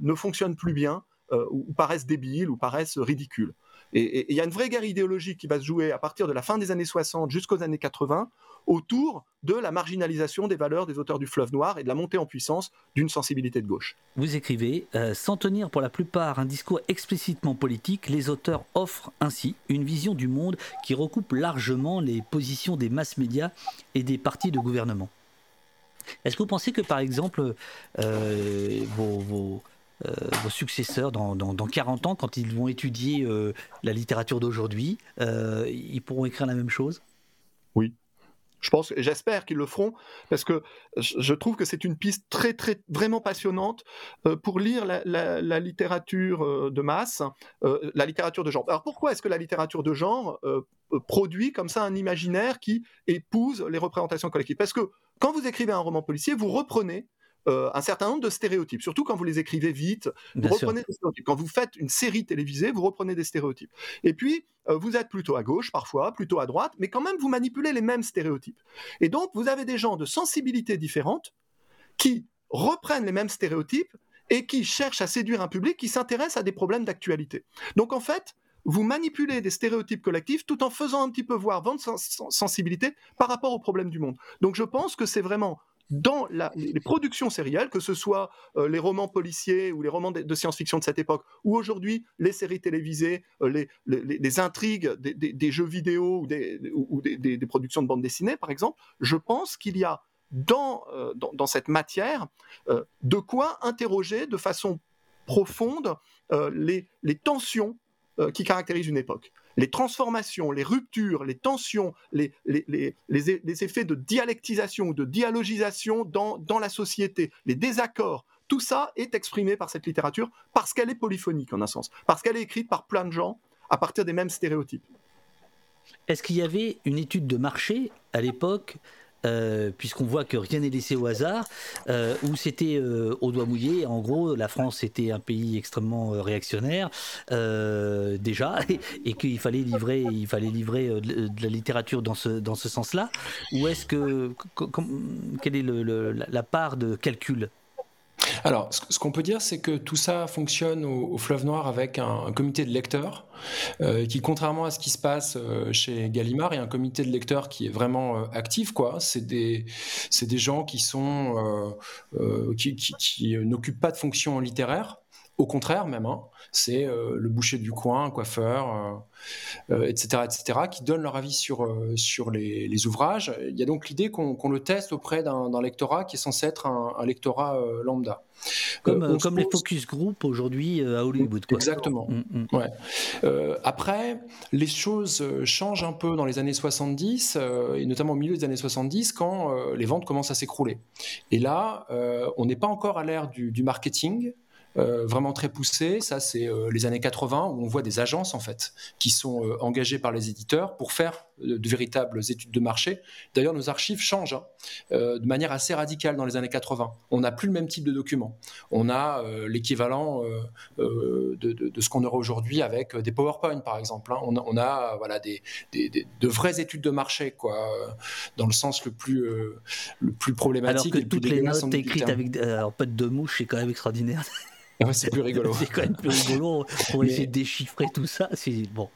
ne fonctionnent plus bien, ou paraissent débiles, ou paraissent ridicules. Et il y a une vraie guerre idéologique qui va se jouer à partir de la fin des années 60 jusqu'aux années 80 autour de la marginalisation des valeurs des auteurs du fleuve noir et de la montée en puissance d'une sensibilité de gauche. Vous écrivez, euh, sans tenir pour la plupart un discours explicitement politique, les auteurs offrent ainsi une vision du monde qui recoupe largement les positions des masses médias et des partis de gouvernement. Est-ce que vous pensez que par exemple euh, vos euh, vos successeurs dans, dans, 40 ans, quand ils vont étudier euh, la littérature d'aujourd'hui, euh, ils pourront écrire la même chose? Oui. Je pense, j'espère qu'ils le feront, parce que je trouve que c'est une piste très, très, vraiment passionnante pour lire la, littérature de masse, la littérature de genre. Alors pourquoi est-ce que la littérature de genre produit comme ça un imaginaire qui épouse les représentations collectives? Parce que quand vous écrivez un roman policier, vous reprenez euh, un certain nombre de stéréotypes, surtout quand vous les écrivez vite. Vous reprenez des stéréotypes. Quand vous faites une série télévisée, vous reprenez des stéréotypes. Et puis, euh, vous êtes plutôt à gauche parfois, plutôt à droite, mais quand même, vous manipulez les mêmes stéréotypes. Et donc, vous avez des gens de sensibilités différentes qui reprennent les mêmes stéréotypes et qui cherchent à séduire un public qui s'intéresse à des problèmes d'actualité. Donc, en fait, vous manipulez des stéréotypes collectifs tout en faisant un petit peu voir votre sensibilité par rapport aux problèmes du monde. Donc je pense que c'est vraiment dans les productions sérielles, que ce soit euh, les romans policiers ou les romans de, science-fiction de cette époque, ou aujourd'hui les séries télévisées, euh, les, intrigues des, jeux vidéo ou, des, productions de bande dessinée, par exemple, je pense qu'il y a dans, euh, dans, cette matière de quoi interroger de façon profonde les, tensions qui caractérisent une époque les transformations, les ruptures, les tensions, les, effets de dialectisation ou de dialogisation dans, dans la société, les désaccords, tout ça est exprimé par cette littérature parce qu'elle est polyphonique en un sens, parce qu'elle est écrite par plein de gens à partir des mêmes stéréotypes. Est-ce qu'il y avait une étude de marché à l'époque euh, puisqu'on voit que rien n'est laissé au hasard, euh, où c'était euh, au doigt mouillé. En gros, la France était un pays extrêmement réactionnaire déjà, et, qu'il fallait livrer, il fallait livrer de, la littérature dans ce, dans ce sens-là. Ou est-ce que, quelle est la part de calcul? Alors, ce, qu'on peut dire, c'est que tout ça fonctionne au, Fleuve Noir avec un, comité de lecteurs euh, qui, contrairement à ce qui se passe euh, chez Gallimard, est un comité de lecteurs qui est vraiment euh, actif. C'est des, gens qui qui n'occupent pas de fonction littéraire au contraire, même, hein, c'est euh, le boucher du coin, coiffeur, etc., euh, euh, etc., qui donnent leur avis sur, sur les, ouvrages. Il y a donc l'idée qu'on le teste auprès d'un lectorat qui est censé être un, lectorat lambda. Comme, comme les focus group aujourd'hui à Hollywood. Exactement. Mm, mm. Ouais. après, les choses changent un peu dans les années 70, et notamment au milieu des années 70, quand les ventes commencent à s'écrouler. Et là, on n'est pas encore à l'ère du, du marketing, vraiment très poussé. Ça, c'est euh, les années 80 où on voit des agences en fait qui sont euh, engagées par les éditeurs pour faire de véritables études de marché. D'ailleurs, nos archives changent hein, de manière assez radicale dans les années 80. On n'a plus le même type de documents. On a l'équivalent de, ce qu'on aurait aujourd'hui avec des PowerPoint, par exemple. Hein. On, a, voilà, des, de vraies études de marché, quoi, dans le sens le plus, le plus problématique. Alors que toutes les notes écrites avec un peu de mouche, c'est quand même extraordinaire. C'est plus rigolo. c'est quand même plus rigolo pour essayer de déchiffrer tout ça. C'est bon.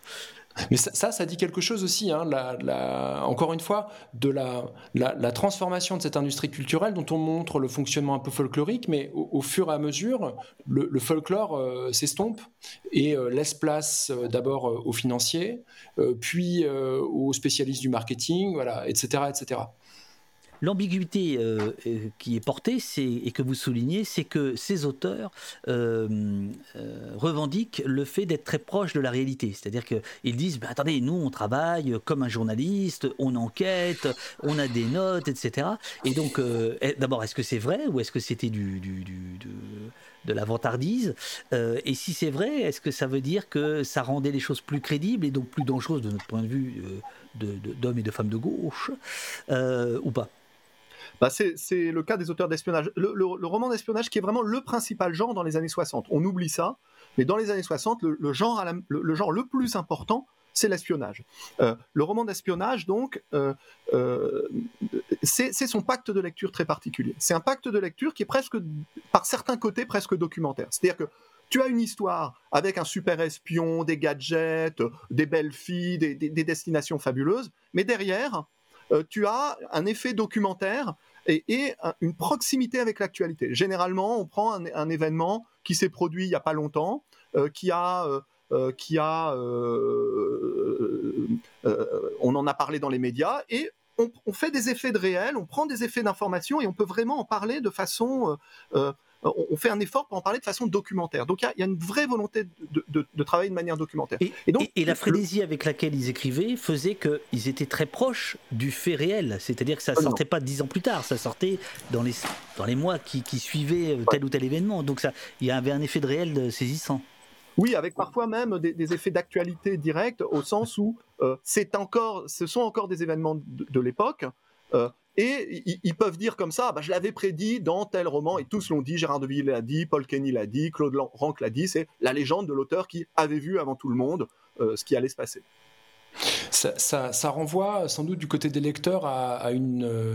Mais ça, ça, dit quelque chose aussi, hein, la, encore une fois, de la, la, transformation de cette industrie culturelle dont on montre le fonctionnement un peu folklorique, mais au, fur et à mesure, le, folklore euh, s'estompe et euh, laisse place euh, d'abord aux financiers, puis aux spécialistes du marketing, voilà, etc., etc. L'ambiguïté euh, euh, qui est portée, et que vous soulignez, c'est que ces auteurs revendiquent le fait d'être très proches de la réalité. C'est-à-dire qu'ils disent, bah, attendez, nous on travaille comme un journaliste, on enquête, on a des notes, etc. Et donc, d'abord, est-ce que c'est vrai ou est-ce que c'était de, la vantardise Et si c'est vrai, est-ce que ça veut dire que ça rendait les choses plus crédibles et donc plus dangereuses de notre point de vue d'hommes et de femmes de gauche ou pas? Bah, c'est le cas des auteurs d'espionnage. Le, roman d'espionnage qui est vraiment le principal genre dans les années 60. On oublie ça, mais dans les années 60, le, genre, le, plus important, c'est l'espionnage. Euh, le roman d'espionnage, donc, euh, euh, c'est son pacte de lecture très particulier. C'est un pacte de lecture qui est presque, par certains côtés, presque documentaire. C'est-à-dire que tu as une histoire avec un super espion, des gadgets, des belles filles, des destinations fabuleuses, mais derrière, tu as un effet documentaire et, une proximité avec l'actualité. Généralement, on prend un, événement qui s'est produit il n'y a pas longtemps, euh, qui a... Euh, euh, qui a on en a parlé dans les médias et on, fait des effets de réel, on prend des effets d'information et on peut vraiment en parler de façon on fait un effort pour en parler de façon documentaire. Donc il y, a une vraie volonté de, travailler de manière documentaire. Et, donc, et, la frénésie avec laquelle ils écrivaient faisait qu'ils étaient très proches du fait réel. C'est-à-dire que ça ne sortait pas dix ans plus tard, ça sortait dans les, dans les mois qui, suivaient euh, tel ou tel événement. Donc ça, il y avait un effet de réel saisissant. Oui, avec parfois même des, effets d'actualité directe, au sens où euh, c'est encore, ce sont encore des événements de, l'époque, euh, et ils, peuvent dire comme ça, bah, je l'avais prédit dans tel roman, et tous l'ont dit, Gérard Deville l'a dit, Paul Kenny l'a dit, Claude Rank l'a dit, c'est la légende de l'auteur qui avait vu avant tout le monde euh, ce qui allait se passer. Ça, renvoie sans doute du côté des lecteurs à, une, euh,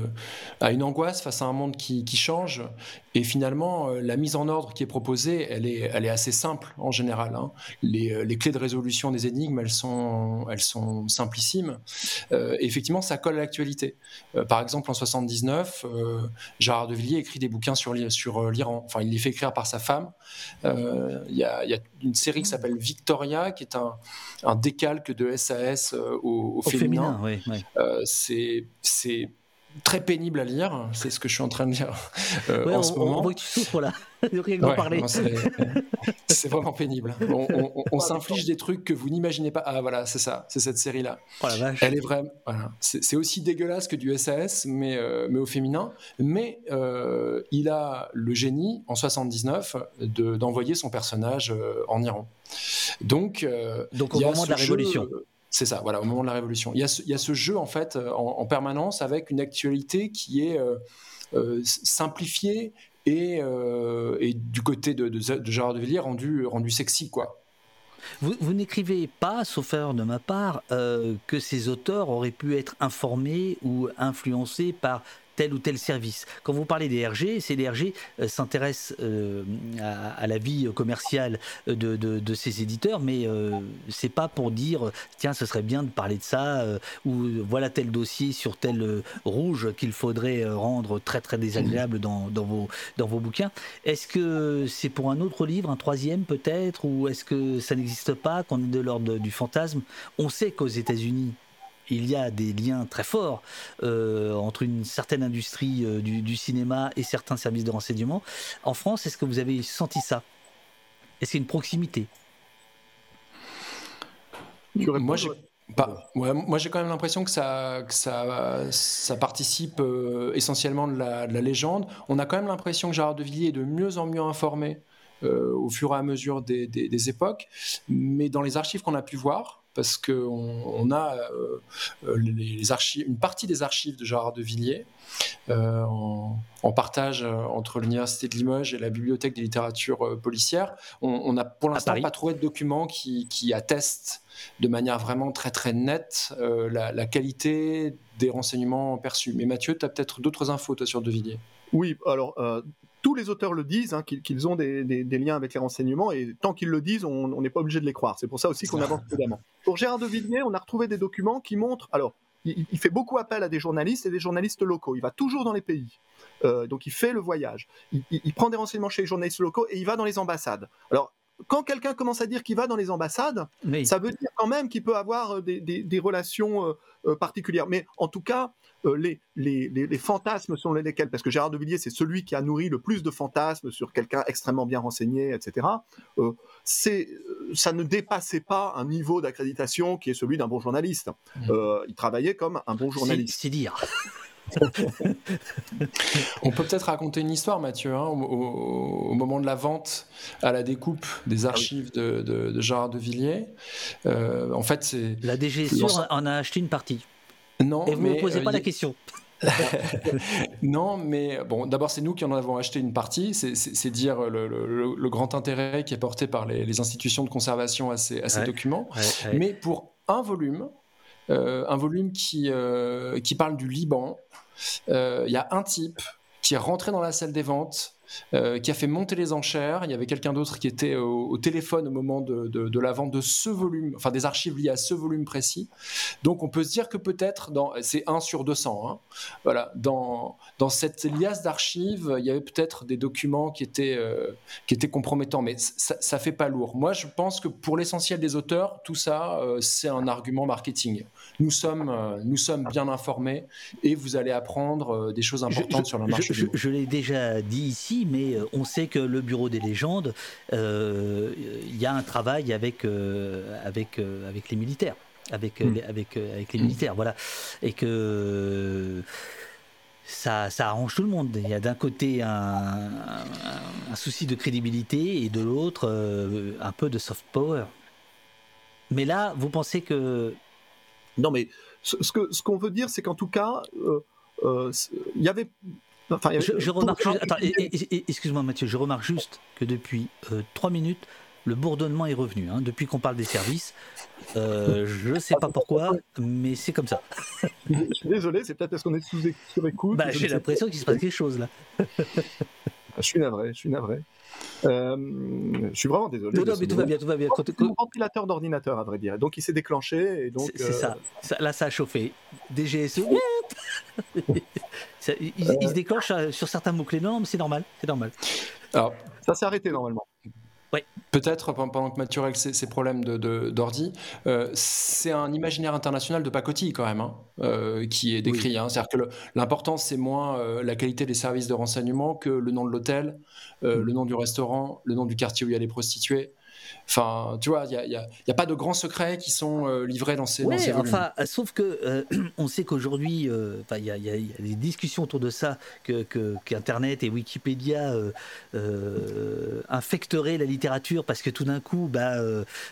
une angoisse face à un monde qui, change. Et finalement, euh, la mise en ordre qui est proposée, elle est, assez simple en général. Hein. Les, les, clés de résolution des énigmes, elles sont, simplissimes. effectivement, ça colle à l'actualité. par exemple, en 79, Gérard de Villiers écrit des bouquins sur, l'Iran. Enfin, il les fait écrire par sa femme. Il y, a, une série qui s'appelle Victoria, qui est un décalque de SAS euh, au, féminin. Euh, c'est très pénible à lire. C'est ce que je suis en train de lire euh, en on, ce moment. On voit que tu souffres là, rien parler. C'est vraiment pénible. On, s'inflige des trucs que vous n'imaginez pas. Ah voilà, c'est ça, c'est cette série-là. Oh, la vache. Elle est vraiment. Voilà. C'est aussi dégueulasse que du SAS, mais, mais au féminin. Mais il a le génie, en 79, d'envoyer son personnage en Iran. Donc, Donc au moment de la Révolution. C'est ça, voilà, au moment de la Révolution. Il y a ce, jeu, en fait, euh, en, permanence avec une actualité qui est euh, euh, simplifiée et, du côté de, de, de Gérard de Villiers rendu, rendu sexy, quoi. Vous, vous n'écrivez pas, sauf erreur de ma part, que ces auteurs auraient pu être informés ou influencés par tel ou tel service. Quand vous parlez des RG, ces RG euh, s'intéressent euh, à, la vie commerciale de, de, ces éditeurs, mais euh, c'est pas pour dire tiens, ce serait bien de parler de ça ou voilà tel dossier sur tel rouge qu'il faudrait rendre très très désagréable dans, dans, vos, dans vos bouquins. Est-ce que c'est pour un autre livre, un troisième peut-être, ou est-ce que ça n'existe pas, qu'on est de l'ordre du fantasme? On sait qu'aux États-Unis, il y a des liens très forts euh, entre une certaine industrie euh, du, cinéma et certains services de renseignement. En France, est-ce que vous avez senti ça? Est-ce qu'il y a une proximité? Moi, j'ai moi, j'ai quand même l'impression que ça, que ça, ça participe euh, essentiellement de la, légende. On a quand même l'impression que Gérard de Villiers est de mieux en mieux informé au fur et à mesure des, des époques. Mais dans les archives qu'on a pu voir, parce qu'on on a euh, euh, les archives, une partie des archives de Gérard de Villiers euh, en, partage entre l'Université de Limoges et la Bibliothèque des littératures policières. On n'a pour l'instant pas trouvé de documents qui, attestent de manière vraiment très très nette la, qualité des renseignements perçus. Mais Mathieu, tu as peut-être d'autres infos toi, sur De Villiers? Oui, alors tous les auteurs le disent, hein, qu'ils ont des, liens avec les renseignements, et tant qu'ils le disent, on n'est pas obligé de les croire. C'est pour ça aussi qu'on avance prudemment. Pour Gérard de Villiers, on a retrouvé des documents qui montrent. Alors, il, fait beaucoup appel à des journalistes et des journalistes locaux. Il va toujours dans les pays. Euh, donc, il fait le voyage. Il, prend des renseignements chez les journalistes locaux et il va dans les ambassades. Alors, quand quelqu'un commence à dire qu'il va dans les ambassades, ça veut dire quand même qu'il peut avoir des, relations particulières. Mais en tout cas, les, les, fantasmes sont lesquels? Parce que Gérard de Villiers, c'est celui qui a nourri le plus de fantasmes sur quelqu'un extrêmement bien renseigné, etc. ça ne dépassait pas un niveau d'accréditation qui est celui d'un bon journaliste. Mmh. il travaillait comme un bon journaliste. C'est dire. On peut peut-être raconter une histoire, Mathieu, hein, au, moment de la vente à la découpe des ah archives de, Gérard de Villiers. Euh, en fait, c'est la DGSU en a acheté une partie. Non, et vous ne posez pas euh, la question. non, mais bon, d'abord, c'est nous qui en avons acheté une partie. C'est dire le, grand intérêt qui est porté par les, institutions de conservation à ces, documents. Mais pour un volume, un volume qui, euh, qui parle du Liban. Euh, il y a un type qui est rentré dans la salle des ventes, euh, qui a fait monter les enchères. Il y avait quelqu'un d'autre qui était au, téléphone au moment de, la vente de ce volume, enfin des archives liées à ce volume précis. Donc on peut se dire que peut-être, c'est 1 sur 200, hein. voilà, dans, dans cette liasse d'archives, il y avait peut-être des documents qui étaient, euh, qui étaient compromettants, mais ça, ça fait pas lourd. Moi, je pense que pour l'essentiel des auteurs, tout ça, euh, c'est un argument marketing. Nous sommes, nous sommes bien informés et vous allez apprendre des choses importantes sur le marché. je l'ai déjà dit ici mais euh, on sait que le Bureau des légendes, euh, il y a un travail avec, euh, avec, avec les militaires. Avec, hmm. les, avec, avec les militaires, voilà. Et que ça, ça, arrange tout le monde. Il y a d'un côté un, un, souci de crédibilité et de l'autre un peu de soft power. Mais là, vous pensez que... Non, mais ce, ce qu'on veut dire, c'est qu'en tout cas, il y avait je, remarque excuse-moi Mathieu, je remarque juste que depuis euh, trois minutes, le bourdonnement est revenu. Hein. Depuis qu'on parle des services, euh, je ne sais pas pourquoi, mais c'est comme ça. je suis désolé, c'est peut-être parce qu'on est sous écoute. Bah, j'ai l'impression qu'il se passe quelque chose là. je suis navré, je suis navré. Euh, je suis vraiment désolé. Non, mais tout va bien, tout va bien. C'est mon ventilateur d'ordinateur, à vrai dire. Donc il s'est déclenché. C'est euh, ça. Là, ça a chauffé. DGSE. il, il, se déclenche euh, sur certains mots-clés. Non, mais c'est normal. C'est normal. Alors, ça s'est arrêté normalement. Peut-être pendant que Mathieu règle ses, problèmes d'ordi, de, euh, c'est un imaginaire international de pacotille quand même, hein, euh, qui est décrit. Hein. C'est-à-dire que l'important, c'est moins euh, la qualité des services de renseignement que le nom de l'hôtel, mm. le nom du restaurant, le nom du quartier où il y a les prostituées. Enfin, tu vois, il n'y a, a, pas de grands secrets qui sont euh, livrés dans ces, ouais, dans enfin, sauf que euh, on sait qu'aujourd'hui, euh, il y, y, a des discussions autour de ça, que, qu'Internet et Wikipédia infecteraient la littérature parce que tout d'un coup, bah,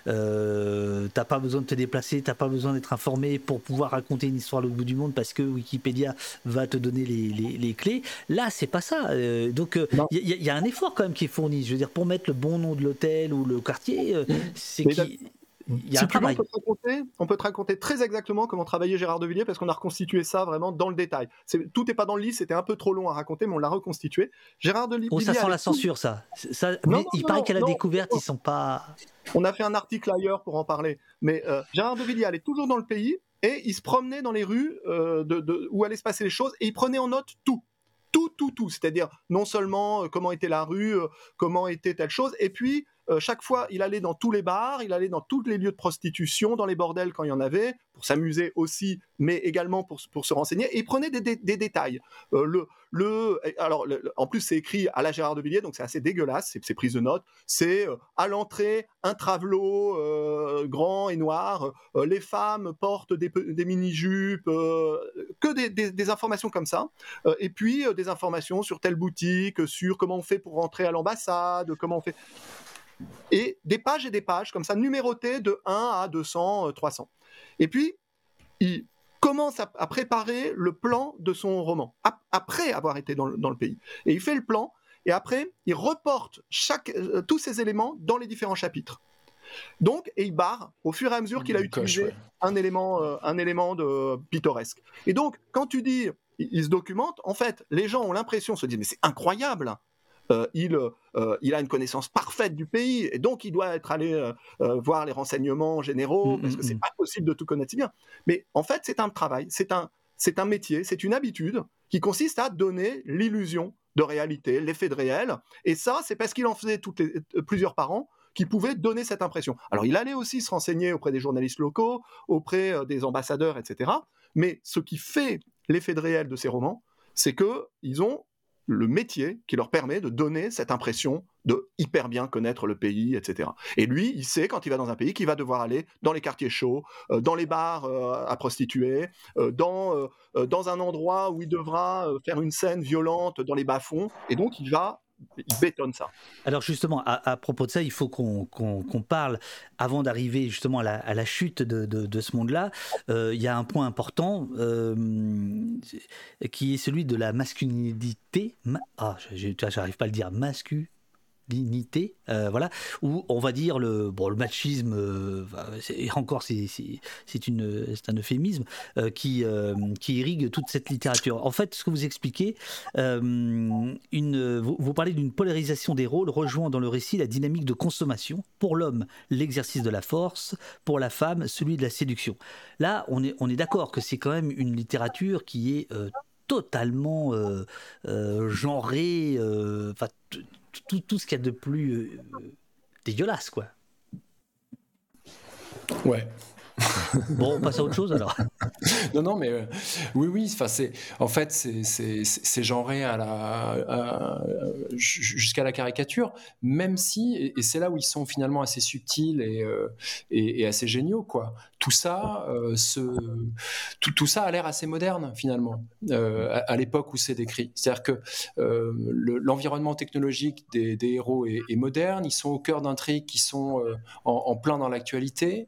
t'as pas besoin de te déplacer, t'as pas besoin d'être informé pour pouvoir raconter une histoire à l'autre bout du monde parce que Wikipédia va te donner les, les, les clés. Là, c'est pas ça. donc, il y, y, a un effort quand même qui est fourni. Je veux dire, pour mettre le bon nom de l'hôtel ou le quartier euh, c'est Il y a un travail. On peut, te raconter, très exactement comment travaillait Gérard de Villiers parce qu'on a reconstitué ça vraiment dans le détail. tout n'est pas dans le livre, c'était un peu trop long à raconter, mais on l'a reconstitué. Gérard de Villiers. Oh, ça sent la censure, ça. ça il paraît qu'à la découverte, ils sont pas. On a fait un article ailleurs pour en parler. Mais euh, Gérard de Villiers allait toujours dans le pays et il se promenait dans les rues euh, de, où allaient se passer les choses et il prenait en note tout tout, tout, tout. C'est-à-dire non seulement comment était la rue, comment était telle chose, et puis euh, chaque fois, il allait dans tous les bars, il allait dans tous les lieux de prostitution, dans les bordels quand il y en avait, pour s'amuser aussi, mais également pour, pour se renseigner. Et il prenait des, détails. Euh, le, le, alors, en plus, c'est écrit à la Gérard de Villiers, donc c'est assez dégueulasse, c'est prise de notes. C'est euh, à l'entrée, un travelot grand et noir, les femmes portent des, mini-jupes, que des, informations comme ça. et puis, des informations sur telle boutique, sur comment on fait pour rentrer à l'ambassade, comment on fait et des pages et des pages comme ça, numérotées de 1 à 200, 300. Euh, et puis, il commence à, préparer le plan de son roman, après avoir été dans le, pays. Et il fait le plan, et après, il reporte chaque, euh, tous ces éléments dans les différents chapitres. Donc, et il barre au fur et à mesure qu'il a utilisé un, élément, euh, un élément de pittoresque. Et donc, quand tu dis il se documente, en fait, les gens ont l'impression, se disent, mais c'est incroyable, euh, il, euh, il a une connaissance parfaite du pays et donc il doit être allé euh, voir les renseignements généraux mm, parce que mm, c'est mm. pas possible de tout connaître si bien. Mais en fait, c'est un travail, c'est un, c'est un métier, c'est une habitude qui consiste à donner l'illusion de réalité, l'effet de réel. Et ça, c'est parce qu'il en faisait toutes plusieurs par an qui pouvait donner cette impression. Alors il allait aussi se renseigner auprès des journalistes locaux, auprès des ambassadeurs, etc. Mais ce qui fait l'effet de réel de ces romans, c'est qu'ils ont le métier qui leur permet de donner cette impression de hyper bien connaître le pays, etc. Et lui, il sait quand il va dans un pays qu'il va devoir aller dans les quartiers chauds, euh, dans les bars euh, à prostituées, euh, dans, dans un endroit où il devra faire une scène violente dans les bas-fonds, et donc il va il bétonne ça. Alors justement, à, propos de ça, il faut qu'on parle, avant d'arriver justement à la, chute de, ce monde-là, il y a un point important qui est celui de la masculinité. ah, j'arrive pas à le dire, mascu dignité, euh, voilà, où on va dire le, bon, le machisme, euh, encore c'est, un euphémisme euh, qui, qui irrigue toute cette littérature. En fait, ce que vous expliquez, une, vous, parlez d'une polarisation des rôles rejoint dans le récit la dynamique de consommation. Pour l'homme, l'exercice de la force, pour la femme, celui de la séduction. Là, on est, on est d'accord que c'est quand même une littérature qui est totalement genrée, enfin tout, tout ce qu'il y a de plus euh, dégueulasse, quoi. Ouais. bon, on passe à autre chose alors. non, non, mais euh, oui, oui. En fait, c'est genré à la jusqu'à la caricature, même si, et, c'est là où ils sont finalement assez subtils et, euh, et, assez géniaux, quoi tout ça, euh, tout, tout, ça a l'air assez moderne finalement euh, à, l'époque où c'est décrit. C'est-à-dire que l'environnement technologique des, héros est, moderne, ils sont au cœur d'intrigues qui sont en, plein dans l'actualité.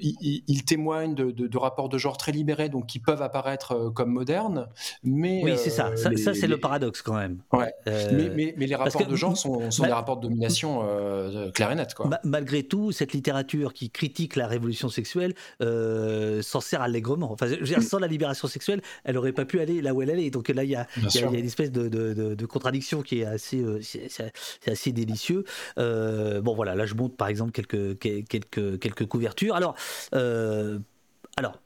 il, témoigne de, rapports de genre très libérés, donc qui peuvent apparaître euh, comme modernes. Mais, oui, c'est ça. Euh, ça, c'est le paradoxe quand même. mais, les rapports de genre sont, des rapports de domination clair et net. Quoi. malgré tout, cette littérature qui critique la révolution sexuelle s'en sert allègrement. Enfin, sans la libération sexuelle, elle n'aurait pas pu aller là où elle allait. Donc là, il y a, une espèce de, contradiction qui est assez, c'est, assez délicieux. bon, voilà, là, je montre par exemple quelques, quelques, quelques couvertures. Alors, euh, alors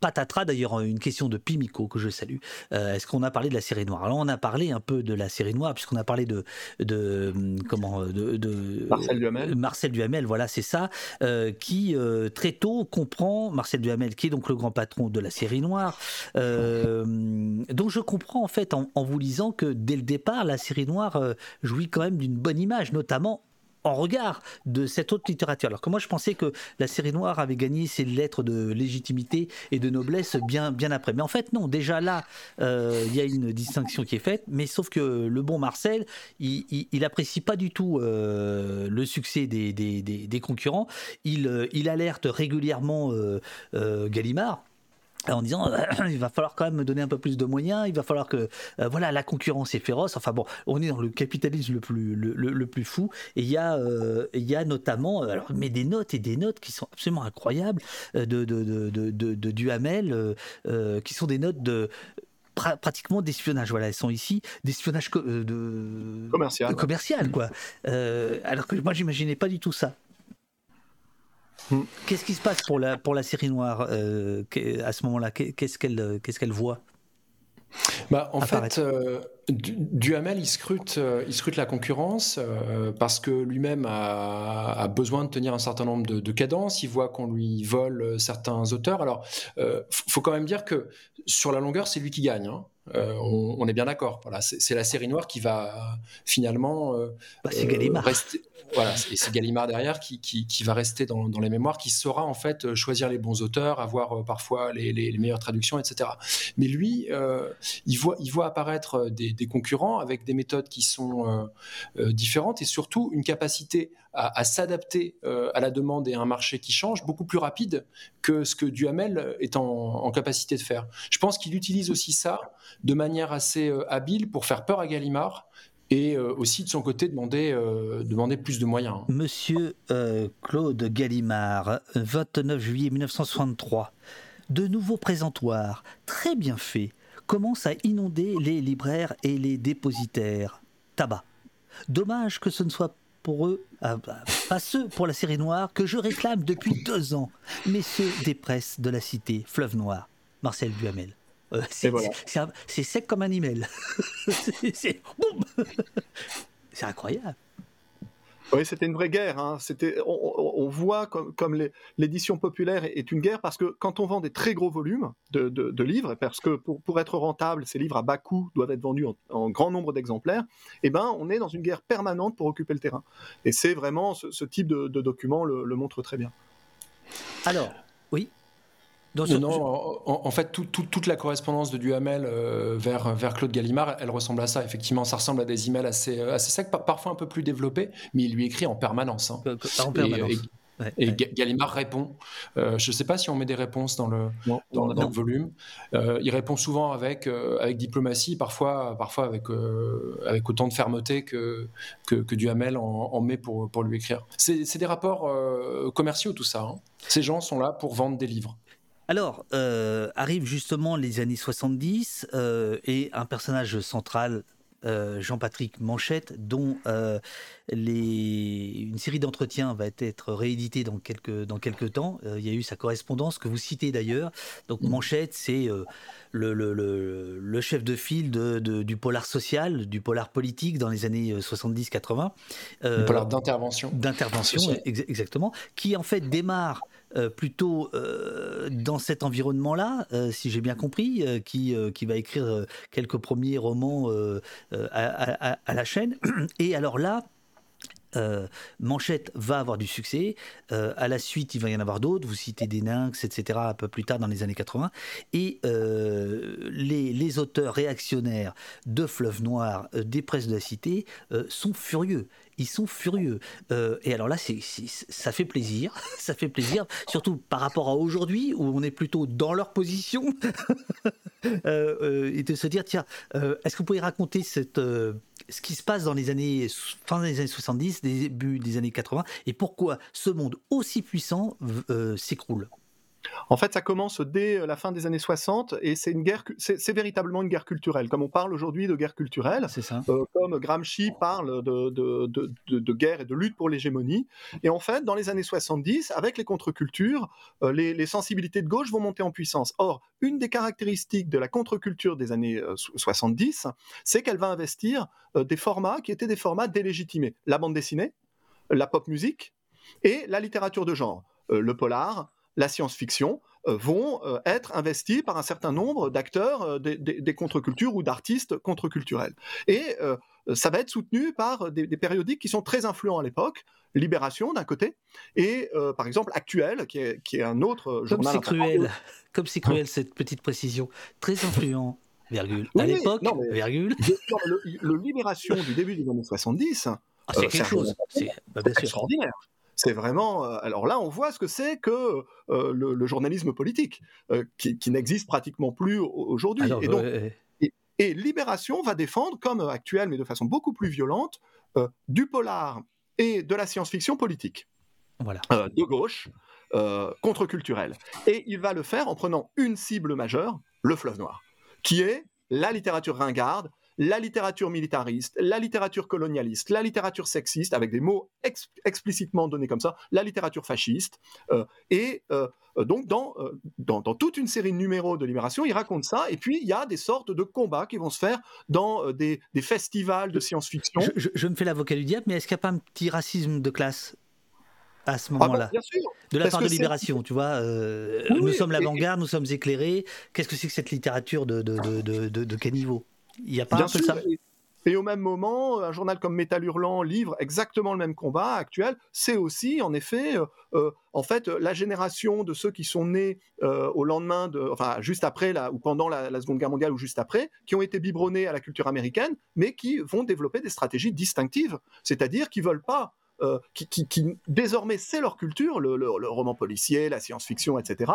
patatras d'ailleurs une question de Pimico que je salue. Euh, est-ce qu'on a parlé de la série noire? Alors on a parlé un peu de la série noire puisqu'on a parlé de de comment de, Marcel Duhamel. Marcel Duhamel, voilà c'est ça, euh, qui très tôt comprend Marcel Duhamel qui est donc le grand patron de la série noire. donc je comprends en fait en, en, vous lisant que dès le départ la série noire jouit quand même d'une bonne image, notamment en regard de cette autre littérature. Alors que moi je pensais que la série noire avait gagné ses lettres de légitimité et de noblesse bien, bien après. Mais en fait non, déjà là, euh, il y a une distinction qui est faite, mais sauf que le bon Marcel, il, il, apprécie pas du tout euh, le succès des, des, concurrents. Euh, il alerte régulièrement Gallimard en disant il va falloir quand même me donner un peu plus de moyens, il va falloir que euh, voilà la concurrence est féroce. Enfin bon, on est dans le capitalisme le plus le, plus fou et il y a euh, il y a notamment euh, alors mais des notes et des notes qui sont absolument incroyables de de, de, de, de Duhamel qui sont des notes de pratiquement d'espionnage. Voilà, elles sont ici d'espionnage de commercial, commercial quoi. alors que moi j'imaginais pas du tout ça. Qu'est-ce qui se passe pour la, pour la série noire euh, à ce moment-là? Qu'est-ce qu'elle qu'est-ce qu'elle voit? Bah, En fait, euh, Duhamel, il scrute, euh, il scrute la concurrence parce que lui-même a, besoin de tenir un certain nombre de, cadences. Il voit qu'on lui vole certains auteurs. Alors, il faut quand même dire que sur la longueur, c'est lui qui gagne. Hein. On, est bien d'accord. Voilà, c'est la série noire qui va finalement bah, rester, voilà, et c'est Gallimard derrière qui, qui, va rester dans, dans, les mémoires, qui saura en fait euh, choisir les bons auteurs, avoir euh, parfois les, les, meilleures traductions, etc. Mais lui, euh, il, voit, il voit apparaître des, des, concurrents avec des méthodes qui sont différentes et surtout une capacité à, s'adapter à la demande et à un marché qui change beaucoup plus rapide que ce que Duhamel est en, capacité de faire. Je pense qu'il utilise aussi ça de manière assez habile pour faire peur à Gallimard et euh, aussi de son côté demander, euh, demander plus de moyens. Hein. Monsieur euh, Claude Gallimard, 29 juillet 1963, de nouveaux présentoirs, très bien faits, commencent à inonder les libraires et les dépositaires. Tabac. Dommage que ce ne soit pour eux, pas ceux pour la série noire que je réclame depuis deux ans, mais ceux des presses de la cité Fleuve Noir. Marcel Duhamel. Euh, c'est sec comme un email. c'est incroyable. Oui, c'était une vraie guerre. Hein. C'était, on, voit comme, l'édition populaire est une guerre parce que quand on vend des très gros volumes de, livres, parce que pour, être rentable, ces livres à bas coût doivent être vendus en, grand nombre d'exemplaires, eh ben, on est dans une guerre permanente pour occuper le terrain. Et c'est vraiment ce, type de, document le montre très bien. Alors, oui non, en, fait, toute la correspondance de Duhamel euh, vers, vers Claude Gallimard, elle ressemble à ça. Effectivement, ça ressemble à des emails assez, euh, assez secs, parfois un peu plus développés, mais il lui écrit en permanence. Hein. En permanence. Et, Gallimard répond. Euh, je ne sais pas si on met des réponses dans le, dans, le volume. il répond souvent avec, avec diplomatie, parfois, parfois avec, avec autant de fermeté que, que, Duhamel en, met pour, pour lui écrire. C'est des rapports commerciaux, tout ça. Hein. Ces gens sont là pour vendre des livres. Alors, euh, arrivent justement les années 70 euh, et un personnage central, euh, Jean-Patrick Manchette, dont une série d'entretiens va être rééditée dans quelques, dans quelques temps. il y a eu sa correspondance que vous citez d'ailleurs. Donc mmh. Manchette, c'est le, chef de file du polar social, du polar politique dans les années 70-80. le polar d'intervention. D'intervention, exactement. Qui en fait démarre euh, plutôt euh, dans cet environnement-là, euh, si j'ai bien compris, qui, qui va écrire quelques premiers romans à, la chaîne. Et alors là, Manchette va avoir du succès. à la suite, il va y en avoir d'autres. Vous citez des Nynx, etc. un peu plus tard dans les années 80. Et les, les, auteurs réactionnaires de Fleuve Noir, des presses de la cité, sont furieux ils sont furieux. Euh, et alors là, c'est, ça fait plaisir, ça fait plaisir, surtout par rapport à aujourd'hui où on est plutôt dans leur position euh, euh, et de se dire tiens, est-ce que vous pouvez raconter ce qui se passe dans les années fin des années 70, début des années 80 et pourquoi ce monde aussi puissant s'écroule? En fait, ça commence dès euh, la fin des années 60 et c'est une guerre, c'est véritablement une guerre culturelle. Comme on parle aujourd'hui de guerre culturelle, ça. Euh, comme Gramsci parle de, de, guerre et de lutte pour l'hégémonie. Et en fait, dans les années 70, avec les contre-cultures, euh, les, sensibilités de gauche vont monter en puissance. Or, une des caractéristiques de la contre-culture des années 70, c'est qu'elle va investir des formats qui étaient des formats délégitimés. La bande dessinée, la pop musique et la littérature de genre. le polar, la science-fiction, euh, vont euh, être investis par un certain nombre d'acteurs euh, des, contre-cultures ou d'artistes contre-culturels. Et ça va être soutenu par des, périodiques qui sont très influents à l'époque, Libération d'un côté, et par exemple Actuel, qui est, un autre journal. Comme c'est cruel, comme c'est cruel cette petite précision, très influent. Virgule. à l'époque, virgule. Le, Libération du début des années 70, ah, c'est quelque chose. C'est bah, extraordinaire. C'est vraiment. Euh, alors là, on voit ce que c'est que euh, le, journalisme politique, euh, qui, n'existe pratiquement plus aujourd'hui. Et, Libération va défendre, comme actuel, mais de façon beaucoup plus violente, du polar et de la science-fiction politique. Voilà. de gauche, contre-culturelle. Et il va le faire en prenant une cible majeure, le fleuve noir, qui est la littérature ringarde, la littérature militariste, la littérature colonialiste, la littérature sexiste, avec des mots explicitement donnés comme ça, la littérature fasciste. Euh, et euh, donc, dans, euh, dans, dans, toute une série de numéros de Libération, il raconte ça. Et puis, il y a des sortes de combats qui vont se faire dans des, des festivals de science-fiction. Je, me fais l'avocat du diable, mais est-ce qu'il n'y a pas un petit racisme de classe à ce ah bah, moment-là? de la part de Libération, tu vois. nous sommes l'avant-garde, nous sommes éclairés. Qu'est-ce que c'est que cette littérature de, de, de, de, de caniveau il n'y a pas un peu ça et au même moment, un journal comme Métal Hurlant livre exactement le même combat actuel. C'est aussi, en effet, euh, euh, en fait, la génération de ceux qui sont nés euh, au lendemain, de, enfin juste après la, ou pendant la, Seconde Guerre mondiale ou juste après, qui ont été biberonnés à la culture américaine, mais qui vont développer des stratégies distinctives, c'est-à-dire qui veulent pas qui, qui, désormais c'est leur culture, le, le, roman policier, la science-fiction, etc.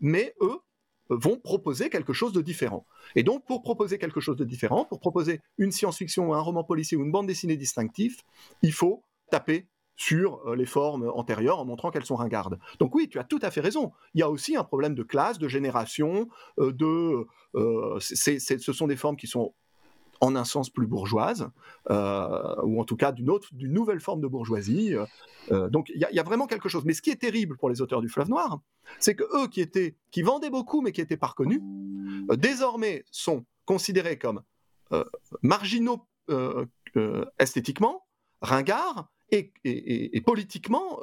mais eux vont proposer quelque chose de différent. Et donc, pour proposer quelque chose de différent, pour proposer une science-fiction, un roman policier ou une bande dessinée distinctive, il faut taper sur euh, les formes antérieures en montrant qu'elles sont ringardes. Donc oui, tu as tout à fait raison. Il y a aussi un problème de classe, de génération, euh, de, euh, ce sont des formes qui sont en un sens plus bourgeoise, euh, ou en tout cas d'une autre, d'une nouvelle forme de bourgeoisie. Euh, euh, donc il y, a vraiment quelque chose. Mais ce qui est terrible pour les auteurs du Fleuve Noir, c'est que eux qui étaient, qui vendaient beaucoup mais qui étaient pas reconnus, désormais sont considérés comme marginaux esthétiquement, ringards et, et, politiquement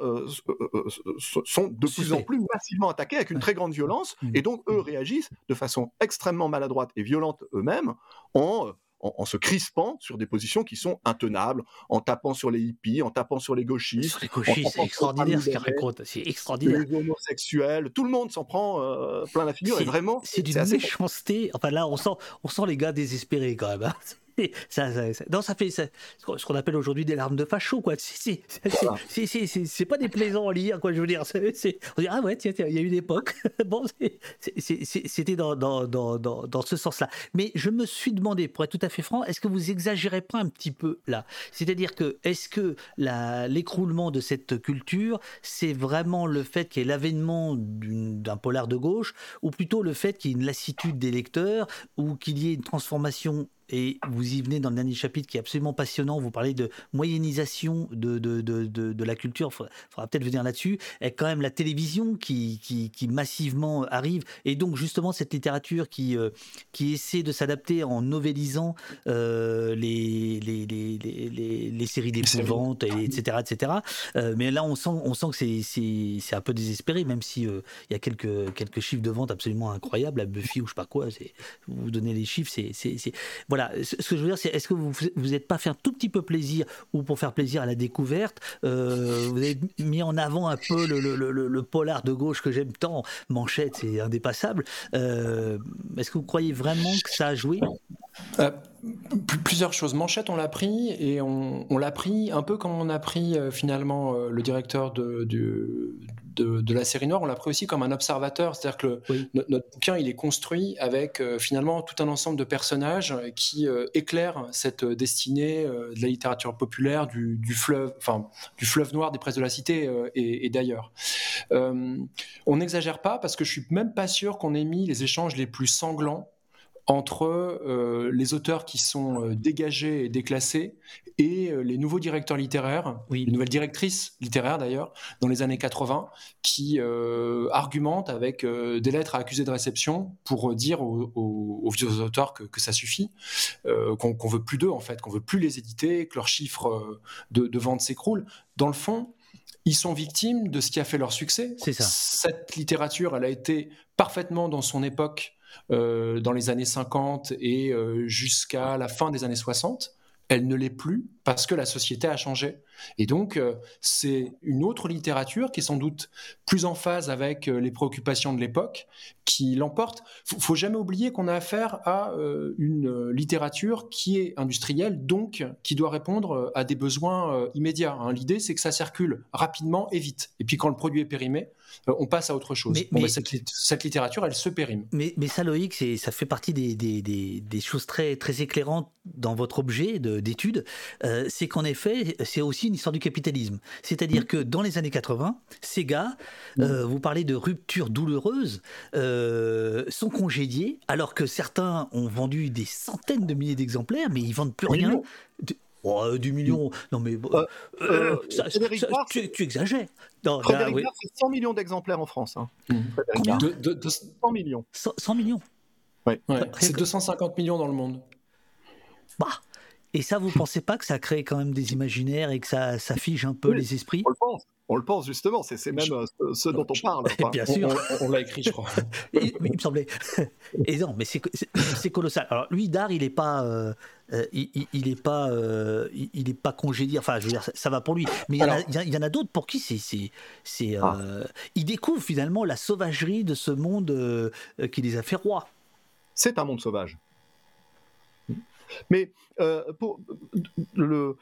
sont de plus en plus massivement attaqués avec une très grande violence, mmh. et donc eux réagissent de façon extrêmement maladroite et violente eux-mêmes en en, se crispant sur des positions qui sont intenables, en tapant sur les hippies, en tapapant sur les gauchistes. Sur les gauchistes, c'est extraordinaire ce qu'il raconte, c'est extraordinaire. Les homosexuels, tout le monde s'en prend euh, plein la figure, et vraiment. C'est d'une méchanceté. Enfin là, on sent, on sent les gars désespérés quand même. Hein. ça, non, ça fait ce qu'on appelle aujourd'hui des larmes de facho, quoi. C'est pas déplaisant à lire, quoi. Je veux dire, on dit ah ouais, tiens, il y a eu une époque. bon, c'était dans, dans, dans, dans, ce sens-là. Mais je me suis demandé, pour être tout à fait franc, est-ce que vous exagérez pas un petit peu là? C'est-à-dire que est-ce que l'écroulement de cette culture, c'est vraiment le fait qu'il y ait l'avènement d'un polar de gauche, ou plutôt le fait qu'il y ait une lassitude des lecteurs, ou qu'il y ait une transformation et vous y venez dans le dernier chapitre qui est absolument passionnant. Vous parlez de moyennisation de, de, de, de, la culture. Il faudra, peut-être venir là-dessus. Et quand même la télévision qui, qui, qui, massivement arrive. Et donc, justement, cette littérature qui, euh, qui essaie de s'adapter en novélisant euh, les, les, les, les, les, séries d'épouvante, etc. etc. Euh, mais là, on sent, on sent que c'est un peu désespéré, même s'il il y a quelques, quelques chiffres de vente absolument incroyables à Buffy ou je sais pas quoi. Vous donnez les chiffres, c'est voilà, ce que je veux dire, c'est est-ce que vous vous n'êtes pas fait un tout petit peu plaisir ou pour faire plaisir à la découverte, euh, vous avez mis en avant un peu le, polar de gauche que j'aime tant, Manchette, c'est indépassable. Euh, est-ce que vous croyez vraiment que ça a joué? Euh, Plusieurs choses. Manchette, on l'a pris et on, l'a pris un peu comme on a pris finalement le directeur de, de, la série noire, on l'a pris aussi comme un observateur. C'est-à-dire que notre, bouquin, il est construit avec euh, finalement tout un ensemble de personnages qui euh, éclairent cette destinée euh, de la littérature populaire, du, fleuve, enfin, du fleuve noir des presses de la cité et, d'ailleurs. on n'exagère pas parce que je suis même pas sûr qu'on ait mis les échanges les plus sanglants entre les auteurs qui sont dégagés et déclassés et euh, les nouveaux directeurs littéraires, les nouvelles directrices littéraires d'ailleurs, dans les années 80, qui euh, argumentent avec euh, des lettres à accusés de réception pour dire aux, vieux auteurs que, ça suffit, qu'on ne veut plus d'eux en fait, qu'on veut plus les éditer, que leurs chiffres de, de vente s'écroulent. Dans le fond, ils sont victimes de ce qui a fait leur succès. C'est ça. Cette littérature, elle a été parfaitement dans son époque, dans les années 50 et jusqu'à la fin des années 60 elle ne l'est plus parce que la société a changé. Et donc, euh, c'est une autre littérature qui est sans doute plus en phase avec euh, les préoccupations de l'époque qui l'emporte. Faut, faut jamais oublier qu'on a affaire à euh, une littérature qui est industrielle, donc qui doit répondre à des besoins immédiats. Hein. L'idée, c'est que ça circule rapidement et vite. Et puis, quand le produit est périmé, on passe à autre chose. Mais, cette, littérature, elle se périme. Mais, mais ça, Loïc, ça fait partie des, des, des, choses très, très éclairantes dans votre objet d'étude. c'est qu'en effet, c'est aussi une histoire du capitalisme. C'est-à-dire que dans les années 80, ces gars, euh, vous parlez de rupture douloureuse, euh, sont congédiés, alors que certains ont vendu des centaines de milliers d'exemplaires, mais ils vendent plus rien. Oh, du million. Non, mais. Euh, tu, exagères. Non, Frédéric c'est 100 millions d'exemplaires en France. Hein. Combien de, 100 millions. 100, millions ouais. C'est 250 millions dans le monde. Bah, et ça, vous pensez pas que ça crée quand même des imaginaires et que ça, ça fige un peu les esprits? On le pense. On le pense justement, c'est même euh, ce, dont on parle. Bien sûr. On, l'a écrit, je crois. il, me semblait. Et non, mais c'est colossal. Alors lui, Dar, il n'est pas, euh, euh, il, est pas, il, est pas congédié. Enfin, je veux dire, ça, va pour lui. Mais il y, en a, d'autres pour qui c'est, c'est, ah. il découvre finalement la sauvagerie de ce monde qui les a fait rois. C'est un monde sauvage. Mais euh, pour, le,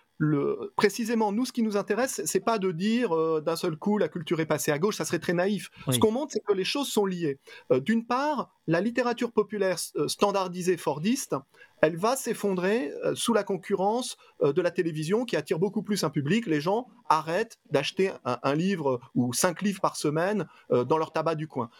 précisément, nous, ce qui nous intéresse, c'est pas de dire euh, d'un seul coup la culture est passée à gauche, ça serait très naïf. Ce qu'on montre, c'est que les choses sont liées. Euh, d'une part, la littérature populaire standardisée fordiste, elle va s'effondrer sous la concurrence de la télévision qui attire beaucoup plus un public. Les gens arrêtent d'acheter un, livre ou cinq livres par semaine dans leur tabac du coin.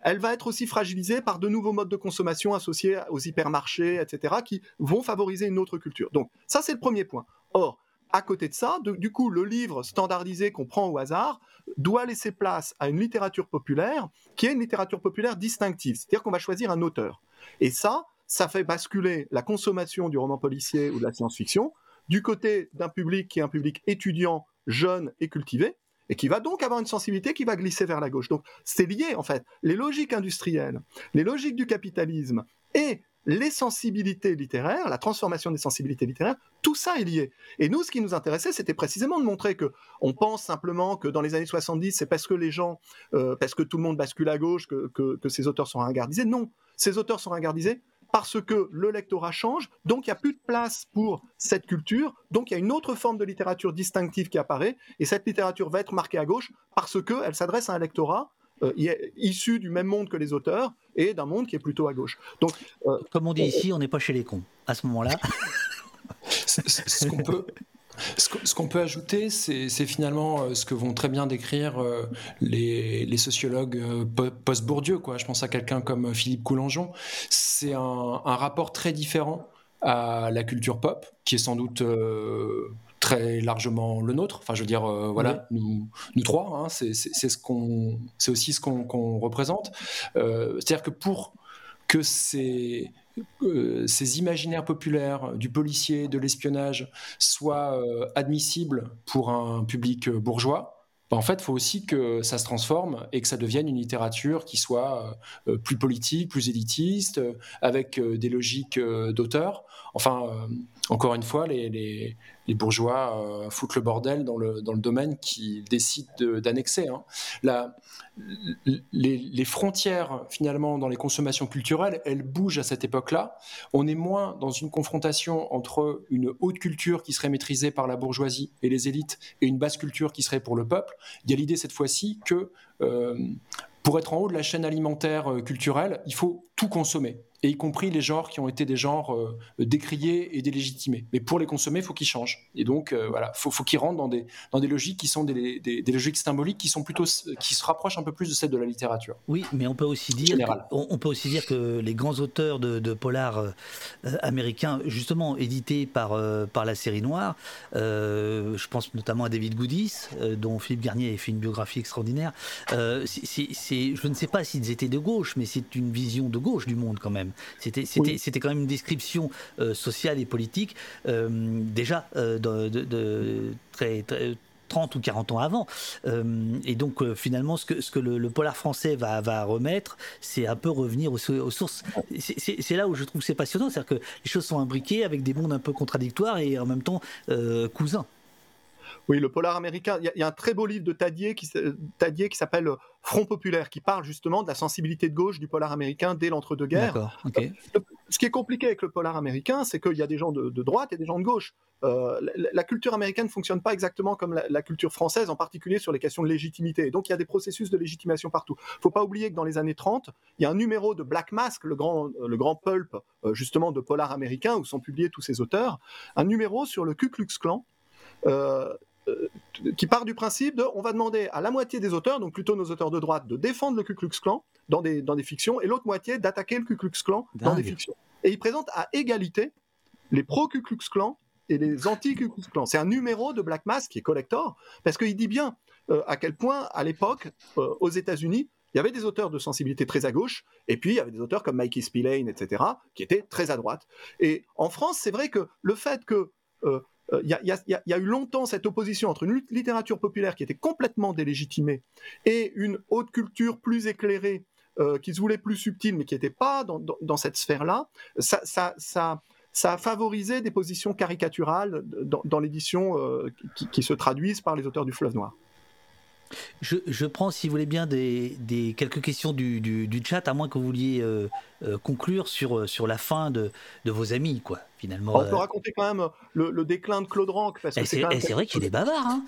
elle va être aussi fragilisée par de nouveaux modes de consommation associés aux hypermarchés, etc., qui vont favoriser une autre culture. Donc ça, c'est le premier point. Or, à côté de ça, du coup, le livre standardisé qu'on prend au hasard doit laisser place à une littérature populaire qui est une littérature populaire distinctive, c'est-à-dire qu'on va choisir un auteur. Et ça, ça fait basculer la consommation du roman policier ou de la science-fiction du côté d'un public qui est un public étudiant jeune et cultivé, et qui va donc avoir une sensibilité qui va glisser vers la gauche. Donc c'est lié en fait. Les logiques industrielles, les logiques du capitalisme et les sensibilités littéraires, la transformation des sensibilités littéraires, tout ça est lié. Et nous, ce qui nous intéressait, c'était précisément de montrer que on pense simplement que dans les années 70, c'est parce que les gens, euh, parce que tout le monde bascule à gauche que, que ces auteurs sont ringardisés. Non, ces auteurs sont ringardisés parce que le lectorat change, donc il n'y a plus de place pour cette culture, donc il y a une autre forme de littérature distinctive qui apparaît, et cette littérature va être marquée à gauche parce qu'elle s'adresse à un lectorat euh, issu du même monde que les auteurs et d'un monde qui est plutôt à gauche. Donc, euh, Comme on dit ici, on n'est pas chez les cons à ce moment-là. ce qu'on peut, ce qu'on peut ajouter, c'est finalement euh, ce que vont très bien décrire euh, les, sociologues euh, post-Bourdieu. Je pense à quelqu'un comme Philippe Coulangeon. C'est un, rapport très différent à la culture pop, qui est sans doute très largement le nôtre. Enfin, je veux dire, voilà, nous, nous trois, hein, c'est ce qu'on, c'est aussi ce qu'on représente. C'est-à-dire que pour que ces, euh, ces imaginaires populaires du policier, de l'espionnage soient euh, admissibles pour un public euh, bourgeois, bah, en fait, il faut aussi que ça se transforme et que ça devienne une littérature qui soit plus politique, plus élitiste, avec des logiques d'auteur. Enfin, encore une fois, les, bourgeois foutent le bordel dans le, dans le domaine qu'ils décident d'annexer. Hein les, frontières finalement dans les consommations culturelles, elles bougent à cette époque-là. On est moins dans une confrontation entre une haute culture qui serait maîtrisée par la bourgeoisie et les élites et une basse culture qui serait pour le peuple. Il y a l'idée cette fois-ci que euh, pour être en haut de la chaîne alimentaire euh, culturelle, il faut tout consommer et y compris les genres qui ont été des genres euh, décriés et délégitimés. Mais pour les consommer, il faut qu'ils changent. Et donc, euh, voilà, faut, faut qu'ils rentrent dans des, dans des logiques qui sont des, des, logiques symboliques qui sont plutôt, qui se rapprochent un peu plus de celles de la littérature. Oui, mais on peut aussi dire, que, on, peut aussi dire que les grands auteurs de, de polar euh, américains, justement édités par, par la série noire, je pense notamment à David Goodis, dont Philippe Garnier a fait une biographie extraordinaire. c'est, je ne sais pas s'ils étaient de gauche, mais c'est une vision de gauche du monde quand même. C'était, c'était, quand même une description euh, sociale et politique euh, déjà euh, de, très, 30 ou 40 ans avant. et donc finalement, ce que, ce que le, polar français va, va remettre, c'est un peu revenir aux, sources. C'est, là où je trouve que c'est passionnant, c'est-à-dire que les choses sont imbriquées avec des mondes un peu contradictoires et en même temps cousins. Oui, le polar américain. Il y, a un très beau livre de Tadier qui, Tadier qui s'appelle Front populaire, qui parle justement de la sensibilité de gauche du polar américain dès l'entre-deux-guerres. Ce qui est compliqué avec le polar américain, c'est qu'il y a des gens de, droite et des gens de gauche. Euh, la, culture américaine ne fonctionne pas exactement comme la, culture française, en particulier sur les questions de légitimité. Donc il y a des processus de légitimation partout. Il ne faut pas oublier que dans les années 30, il y a un numéro de Black Mask, le grand, le grand pulp euh, justement de polar américain, où sont publiés tous ces auteurs, un numéro sur le Ku Klux Klan. Euh, euh, qui part du principe de on va demander à la moitié des auteurs, donc plutôt nos auteurs de droite, de défendre le Ku Klux Klan dans des, dans des fictions, et l'autre moitié d'attaquer le Ku Klux Klan dans des fictions. Et il présente à égalité les pro-Ku Klux Klan et les anti-Ku Klux Klan. C'est un numéro de Black Mask qui est collector, parce qu'il dit bien euh, à quel point, à l'époque, euh, aux États-Unis, il y avait des auteurs de sensibilité très à gauche, et puis il y avait des auteurs comme Mikey Spillane, etc., qui étaient très à droite. Et en France, c'est vrai que le fait que il y, a eu longtemps cette opposition entre une littérature populaire qui était complètement délégitimée et une haute culture plus éclairée euh, qui se voulait plus subtile mais qui n'était pas dans, cette sphère-là. Ça, a favorisé des positions caricaturales dans, l'édition euh, qui, se traduisent par les auteurs du Fleuve Noir. Je, prends, si vous voulez bien, des, quelques questions du, chat, à moins que vous vouliez euh, euh, conclure sur, euh, sur la fin de, vos amis, quoi, finalement. On peut raconter quand même le, déclin de Claude Rank. Eh, c'est vrai qu'il est bavard, hein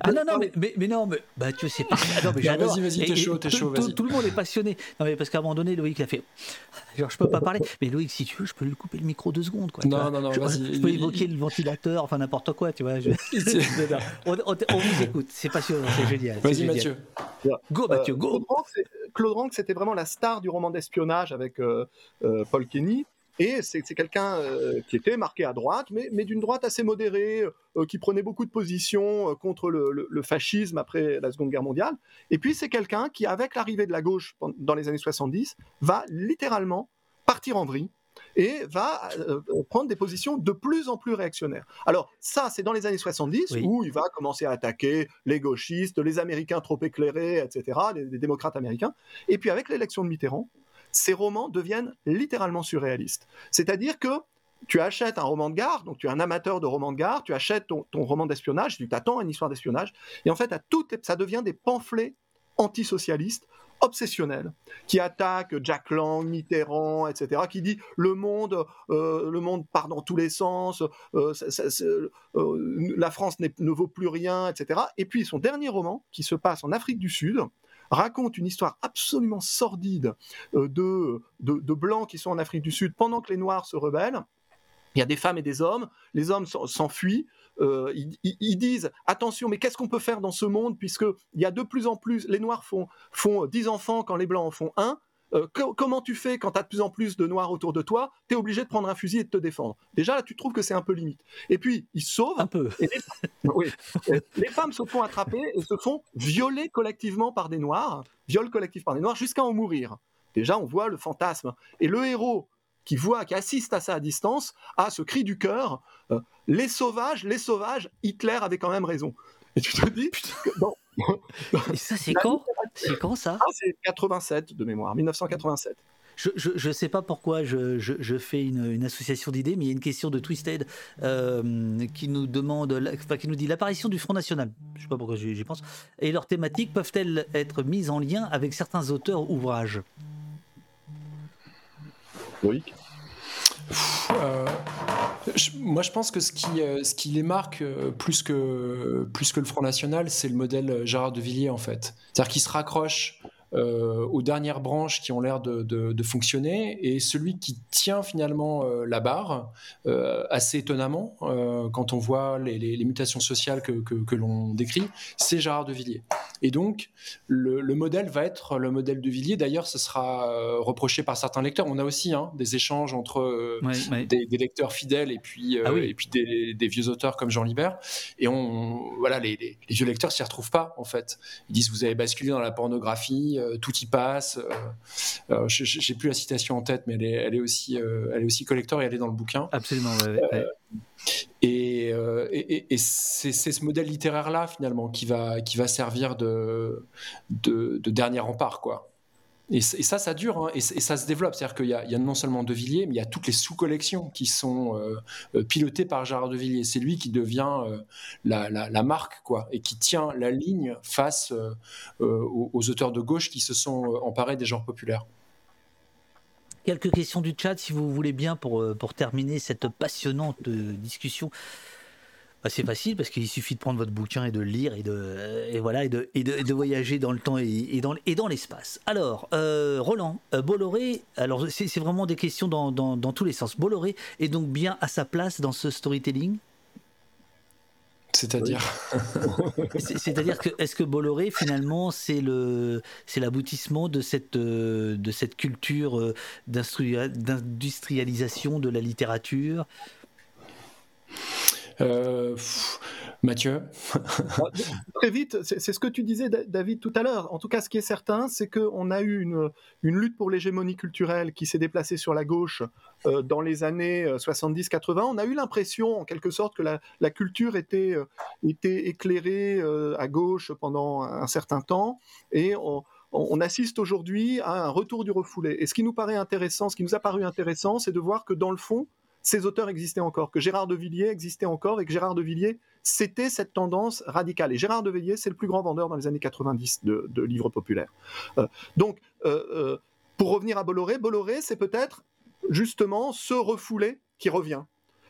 ah non, non, mais, mais, non, mais bah, tu sais pas. Ah, vas-y, vas-y, t'es chaud, t'es chaud, tout, tout, le monde est passionné. Non, mais parce qu'à un moment donné, Loïc a fait. Genre, je peux pas parler. Mais Loïc, si tu veux, je peux lui couper le micro deux secondes. Quoi, non, non, non, je, je peux évoquer le ventilateur, enfin n'importe quoi, tu vois. on, vous écoute, c'est passionnant, c'est génial. Vas-y, Mathieu. Go, Mathieu, go. Claude Rank, c'était vraiment la star du roman d'espionnage avec euh, euh, Paul Kenny. Et c'est quelqu'un euh, qui était marqué à droite, mais, mais d'une droite assez modérée, euh, qui prenait beaucoup de positions euh, contre le, fascisme après la Seconde Guerre mondiale. Et puis c'est quelqu'un qui, avec l'arrivée de la gauche dans les années 70, va littéralement partir en vrille et va euh, prendre des positions de plus en plus réactionnaires. Alors ça, c'est dans les années 70 où il va commencer à attaquer les gauchistes, les Américains trop éclairés, etc., les, les démocrates américains. Et puis avec l'élection de Mitterrand, ces romans deviennent littéralement surréalistes. C'est-à-dire que tu achètes un roman de gare, donc tu es un amateur de romans de gare, tu achètes ton, roman d'espionnage, tu t'attends à une histoire d'espionnage, et en fait, à tout, ça devient des pamphlets antisocialistes obsessionnels qui attaquent Jack Lang, Mitterrand, etc., qui dit le monde, euh, le monde part dans tous les sens, euh, euh, la France ne vaut plus rien, etc. Et puis son dernier roman, qui se passe en Afrique du Sud, raconte une histoire absolument sordide de, de blancs qui sont en Afrique du Sud pendant que les Noirs se rebellent. Il y a des femmes et des hommes, les hommes s'enfuient, euh, ils, disent attention, mais qu'est-ce qu'on peut faire dans ce monde puisque il y a de plus en plus, les noirs font, font 10 enfants quand les blancs en font un. Euh, comment tu fais quand tu as de plus en plus de noirs autour de toi Tu es obligé de prendre un fusil et de te défendre. Déjà, là, tu trouves que c'est un peu limite. Et puis, ils se sauvent. Un peu. les, oui. les femmes se font attraper et se font violer collectivement par des noirs, viol collectif par des noirs, jusqu'à en mourir. Déjà, on voit le fantasme. Et le héros, qui voit, qui assiste à ça à distance, a ce cri du cœur euh, les sauvages, les sauvages, Hitler avait quand même raison. Et tu te dis, Et ça, c'est quand? C'est quand ça? Ah, C'est 87 de mémoire, 1987. Je ne sais pas pourquoi je, je, fais une, une association d'idées, mais il y a une question de Twisted euh, qui nous demande, enfin, qui nous dit l'apparition du Front National. Je ne sais pas pourquoi j'y pense. Et leurs thématiques peuvent-elles être mises en lien avec certains auteurs ouvrages Oui. Euh, moi, je pense que ce qui, euh, les marque euh, plus que, plus que le Front National, c'est le modèle Gérard de Villiers, en fait. C'est-à-dire qu'il se raccroche euh, aux dernières branches qui ont l'air de, fonctionner et celui qui tient finalement euh, la barre euh, assez étonnamment quand on voit les, mutations sociales que, l'on décrit, c'est Gérard de Villiers. Et donc le, modèle va être le modèle de Villiers. D'ailleurs, ce sera reproché par certains lecteurs. On a aussi hein, des échanges entre Des, lecteurs fidèles et puis, ah et puis des, vieux auteurs comme Jean Libert. Et on, voilà, les, les vieux lecteurs s'y retrouvent pas en fait. Ils disent vous avez basculé dans la pornographie euh, tout y passe. Euh, euh, j'ai plus la citation en tête, mais elle est, aussi, elle est aussi collector et elle est dans le bouquin. Absolument. Et, c'est ce modèle littéraire-là, finalement, qui va, qui va servir de, de, de dernier rempart, quoi. Et, ça, ça dure, hein, et, ça se développe. C'est-à-dire qu'il y, a non seulement De Villiers, mais il y a toutes les sous-collections qui sont euh, euh, pilotées par Gérard De Villiers. C'est lui qui devient euh, la, marque, quoi, et qui tient la ligne face aux, auteurs de gauche qui se sont emparés des genres populaires. Quelques questions du chat, si vous voulez bien, pour, pour terminer cette passionnante discussion bah, c'est facile parce qu'il suffit de prendre votre bouquin et de le lire et de, et voilà, et de, et de, voyager dans le temps et, dans, et dans l'espace. Alors, euh, Roland, euh, Bolloré, alors c'est vraiment des questions dans, dans, dans, tous les sens. Bolloré est donc bien à sa place dans ce storytelling? C'est-à-dire? C'est-à-dire que est-ce que Bolloré finalement c'est le c'est l'aboutissement de cette euh, de cette culture d'industrialisation de la littérature? Euh, Mathieu Très vite, c'est ce que tu disais, David, tout à l'heure. En tout cas, ce qui est certain, c'est qu'on a eu une, lutte pour l'hégémonie culturelle qui s'est déplacée sur la gauche euh, dans les années 70-80. Euh, on a eu l'impression, en quelque sorte, que la, culture était, était éclairée à gauche pendant un certain temps. Et on, on assiste aujourd'hui à un retour du refoulé. Et ce qui nous paraît intéressant, ce qui nous a paru intéressant, c'est de voir que dans le fond, ces auteurs existaient encore, que Gérard de Villiers existait encore et que Gérard de Villiers, c'était cette tendance radicale. Et Gérard de Villiers, c'est le plus grand vendeur dans les années 90 de, livres populaires. Euh, donc, euh, euh, pour revenir à Bolloré, Bolloré, c'est peut-être justement ce refoulé qui revient.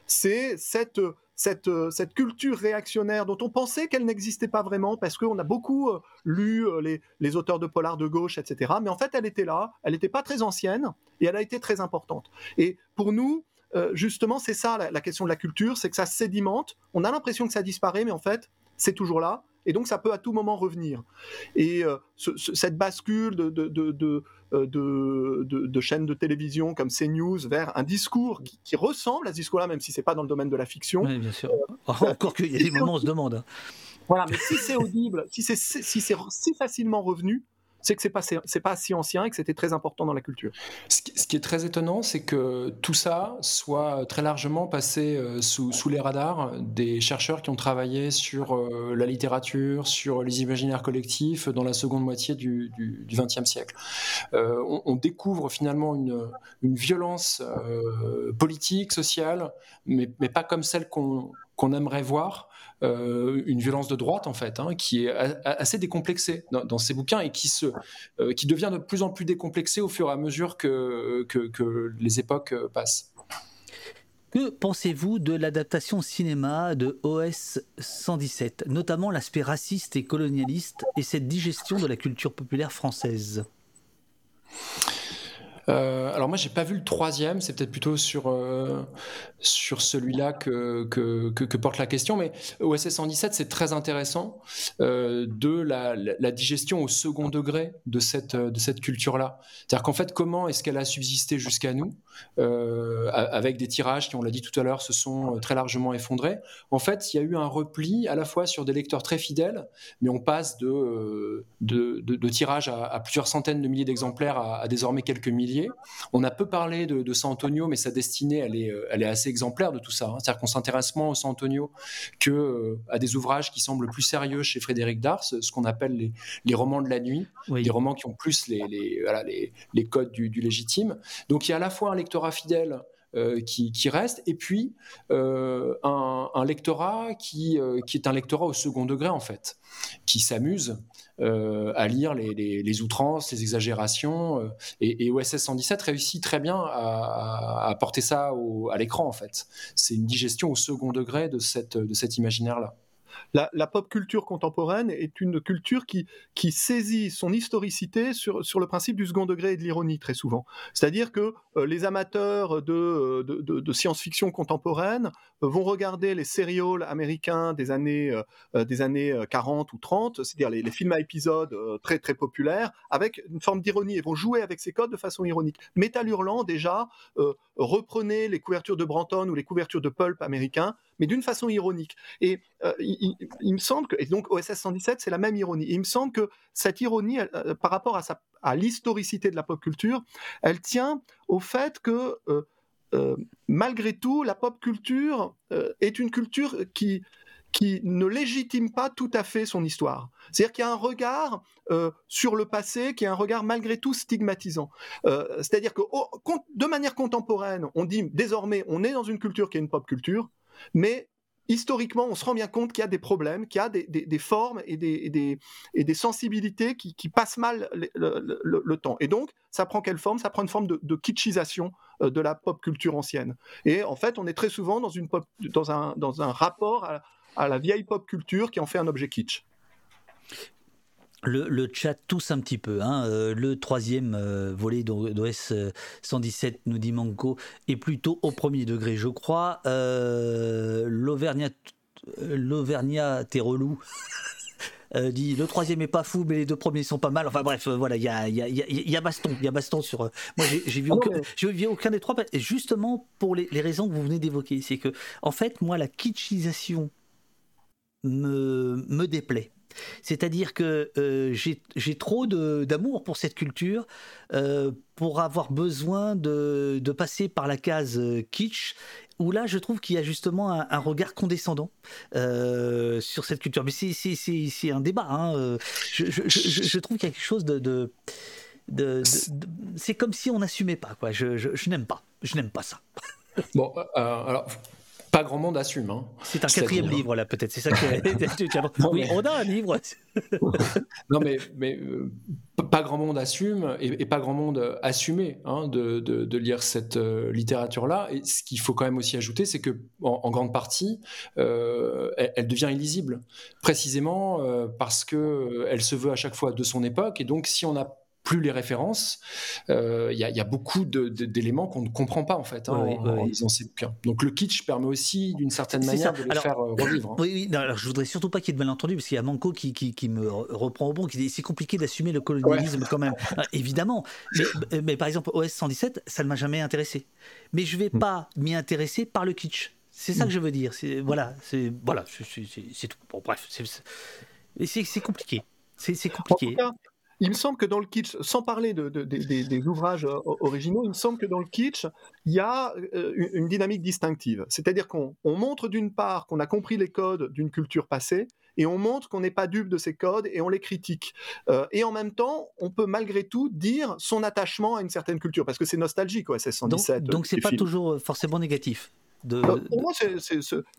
C'est cette, cette, cette, culture réactionnaire dont on pensait qu'elle n'existait pas vraiment parce qu'on a beaucoup lu les, les, auteurs de polar de gauche, etc. Mais en fait, elle était là, elle n'était pas très ancienne et elle a été très importante. Et pour nous, euh, justement, c'est ça la, question de la culture, c'est que ça sédimente. On a l'impression que ça disparaît, mais en fait, c'est toujours là. Et donc, ça peut à tout moment revenir. Et euh, cette bascule de, de, euh, de, de, chaînes de télévision comme CNews vers un discours qui, ressemble à ce discours-là, même si c'est pas dans le domaine de la fiction. Oui, bien sûr. Encore qu'il y a des moments où on se demande. Hein. Voilà, mais si c'est audible, si c'est si, si facilement revenu, c'est que c'est pas pas si ancien et que c'était très important dans la culture. Ce qui, est très étonnant, c'est que tout ça soit très largement passé euh, sous, sous, les radars des chercheurs qui ont travaillé sur euh, la littérature, sur les imaginaires collectifs dans la seconde moitié du XXe siècle. Euh, on, découvre finalement une, une violence politique, sociale, mais, mais, pas comme celle qu'on qu'on aimerait voir euh, une violence de droite en fait, hein, qui est assez décomplexée dans, ces bouquins et qui se, euh, qui devient de plus en plus décomplexée au fur et à mesure que, que, les époques euh, passent. Que pensez-vous de l'adaptation cinéma de OS 117, notamment l'aspect raciste et colonialiste et cette digestion de la culture populaire française? Euh, alors moi, j'ai pas vu le troisième. C'est peut-être plutôt sur euh, sur celui-là que, que, porte la question. Mais OSS 117, c'est très intéressant euh, de la, la, digestion au second degré de cette de cette culture-là. C'est-à-dire qu'en fait, comment est-ce qu'elle a subsisté jusqu'à nous? Avec des tirages qui, on l'a dit tout à l'heure, se sont très largement effondrés. En fait, il y a eu un repli à la fois sur des lecteurs très fidèles, mais on passe de de, de, tirages à, plusieurs centaines de milliers d'exemplaires à, à désormais quelques milliers on a peu parlé de, San Antonio, mais sa destinée, elle est, euh, elle est assez exemplaire de tout ça. Hein. C'est-à-dire qu'on s'intéresse moins au San Antonio que euh, à des ouvrages qui semblent plus sérieux chez Frédéric Dars, ce qu'on appelle les, romans de la nuit, des romans qui ont plus les, les, codes du, légitime. Donc il y a à la fois un lectorat fidèle euh, qui, reste, et puis un, lectorat qui, qui, est un lectorat au second degré, en fait, qui s'amuse euh, à lire les, outrances, les exagérations. Euh, et, OSS 117 réussit très bien à, porter ça à l'écran, en fait. C'est une digestion au second degré de, cette, de cet imaginaire-là la, pop culture contemporaine est une culture qui, qui saisit son historicité sur, sur le principe du second degré et de l'ironie très souvent. C'est-à-dire que euh, les amateurs de, de, science-fiction contemporaine euh, vont regarder les sérials américains des années, euh, des années 40 ou 30, c'est-à-dire les, films à épisodes très très populaires, avec une forme d'ironie et vont jouer avec ces codes de façon ironique. Metal Hurlant, déjà, reprenait les couvertures de Branton ou les couvertures de Pulp américains mais d'une façon ironique. Et euh, il, me semble que, donc OSS 117, c'est la même ironie. il me semble que cette ironie, euh, par rapport à, à l'historicité de la pop culture, elle tient au fait que, euh, malgré tout, la pop culture est une culture qui, qui ne légitime pas tout à fait son histoire. C'est-à-dire qu'il y a un regard sur le passé qui est un regard malgré tout stigmatisant. C'est-à-dire que de manière contemporaine, on dit désormais on est dans une culture qui est une pop culture, mais historiquement, on se rend bien compte qu'il y a des problèmes, qu'il y a des, formes et des, sensibilités qui, passent mal le, temps. Et donc, ça prend quelle forme? Ça prend une forme de, kitschisation euh, de la pop culture ancienne. Et en fait, on est très souvent dans, un, rapport à la vieille pop culture qui en fait un objet kitsch le, chat tousse un petit peu. Hein. Euh, le troisième euh, volet d'OS 117, euh, nous dit Manco, est plutôt au premier degré, je crois. L'Auvergnat t'es relou. dit le troisième est pas fou mais les deux premiers sont pas mal enfin bref voilà il y a, y, a, y a, baston il y a baston sur moi j'ai vu, aucun, vu aucun des trois justement pour les, les raisons que vous venez d'évoquer c'est que en fait moi la kitschisation me, me déplaît c'est-à-dire que euh, j'ai trop d'amour pour cette culture euh, pour avoir besoin de, passer par la case euh, kitsch où là, je trouve qu'il y a justement un, regard condescendant sur cette culture. Mais c'est un débat. Hein. Je, trouve qu'il y a quelque chose de... c'est comme si on n'assumait pas. Quoi. Je, n'aime pas. Je n'aime pas ça. Bon, alors pas grand monde assume. Hein. C'est un quatrième livre, là, peut-être. C'est ça que. oui, on a un livre. non, mais, mais euh, pas grand monde assume et, pas grand monde assumé hein, de, de, lire cette euh, littérature-là. Et ce qu'il faut quand même aussi ajouter, c'est que en, grande partie, euh, elle, devient illisible, précisément parce que elle se veut à chaque fois de son époque. Et donc, si on a plus les références, euh, il y, a beaucoup d'éléments qu'on ne comprend pas en fait hein, en, lisant ces bouquins. Donc le kitsch permet aussi d'une certaine manière de les faire euh, revivre. Hein. Oui, oui alors, je voudrais surtout pas qu'il y ait de malentendus parce qu'il y a Manco qui, qui, me reprend au bon, qui dit c'est compliqué d'assumer le colonialisme quand même. Ah, évidemment, mais, par exemple OS 117, ça ne m'a jamais intéressé. Mais je vais mm. pas m'y intéresser par le kitsch. C'est ça que je veux dire. Voilà, c'est voilà, c'est tout. Bon, bref, c'est compliqué. C'est compliqué. Il me semble que dans le kitsch, sans parler de, des, ouvrages euh, originaux, il me semble que dans le kitsch, il y a euh, une, dynamique distinctive. C'est-à-dire qu'on montre d'une part qu'on a compris les codes d'une culture passée, et on montre qu'on n'est pas dupe de ces codes et on les critique. Euh, et en même temps, on peut malgré tout dire son attachement à une certaine culture, parce que c'est nostalgique, OSS 117. Donc, donc c'est pas toujours forcément négatif. De... pour moi,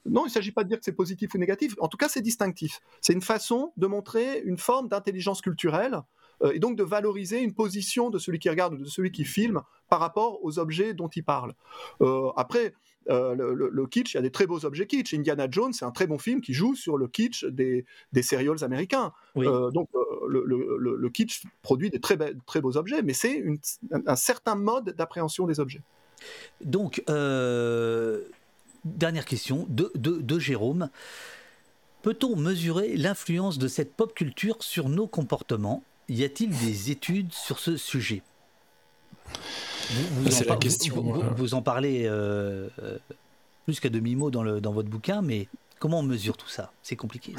non, il ne s'agit pas de dire que c'est positif ou négatif. En tout cas, c'est distinctif. C'est une façon de montrer une forme d'intelligence culturelle et donc de valoriser une position de celui qui regarde ou de celui qui filme par rapport aux objets dont il parle. Euh, après, euh, le, kitsch, il y a des très beaux objets kitsch. Indiana Jones, c'est un très bon film qui joue sur le kitsch des, des serials américains. donc le, kitsch produit des très, très beaux objets, mais c'est un, certain mode d'appréhension des objets. Donc, dernière question de, de Jérôme. Peut-on mesurer l'influence de cette pop culture sur nos comportements? Y a-t-il des études sur ce sujet? C'est la question. Vous, en parlez euh, euh, plus qu'à demi-mot dans, dans votre bouquin, mais comment on mesure tout ça? C'est compliqué.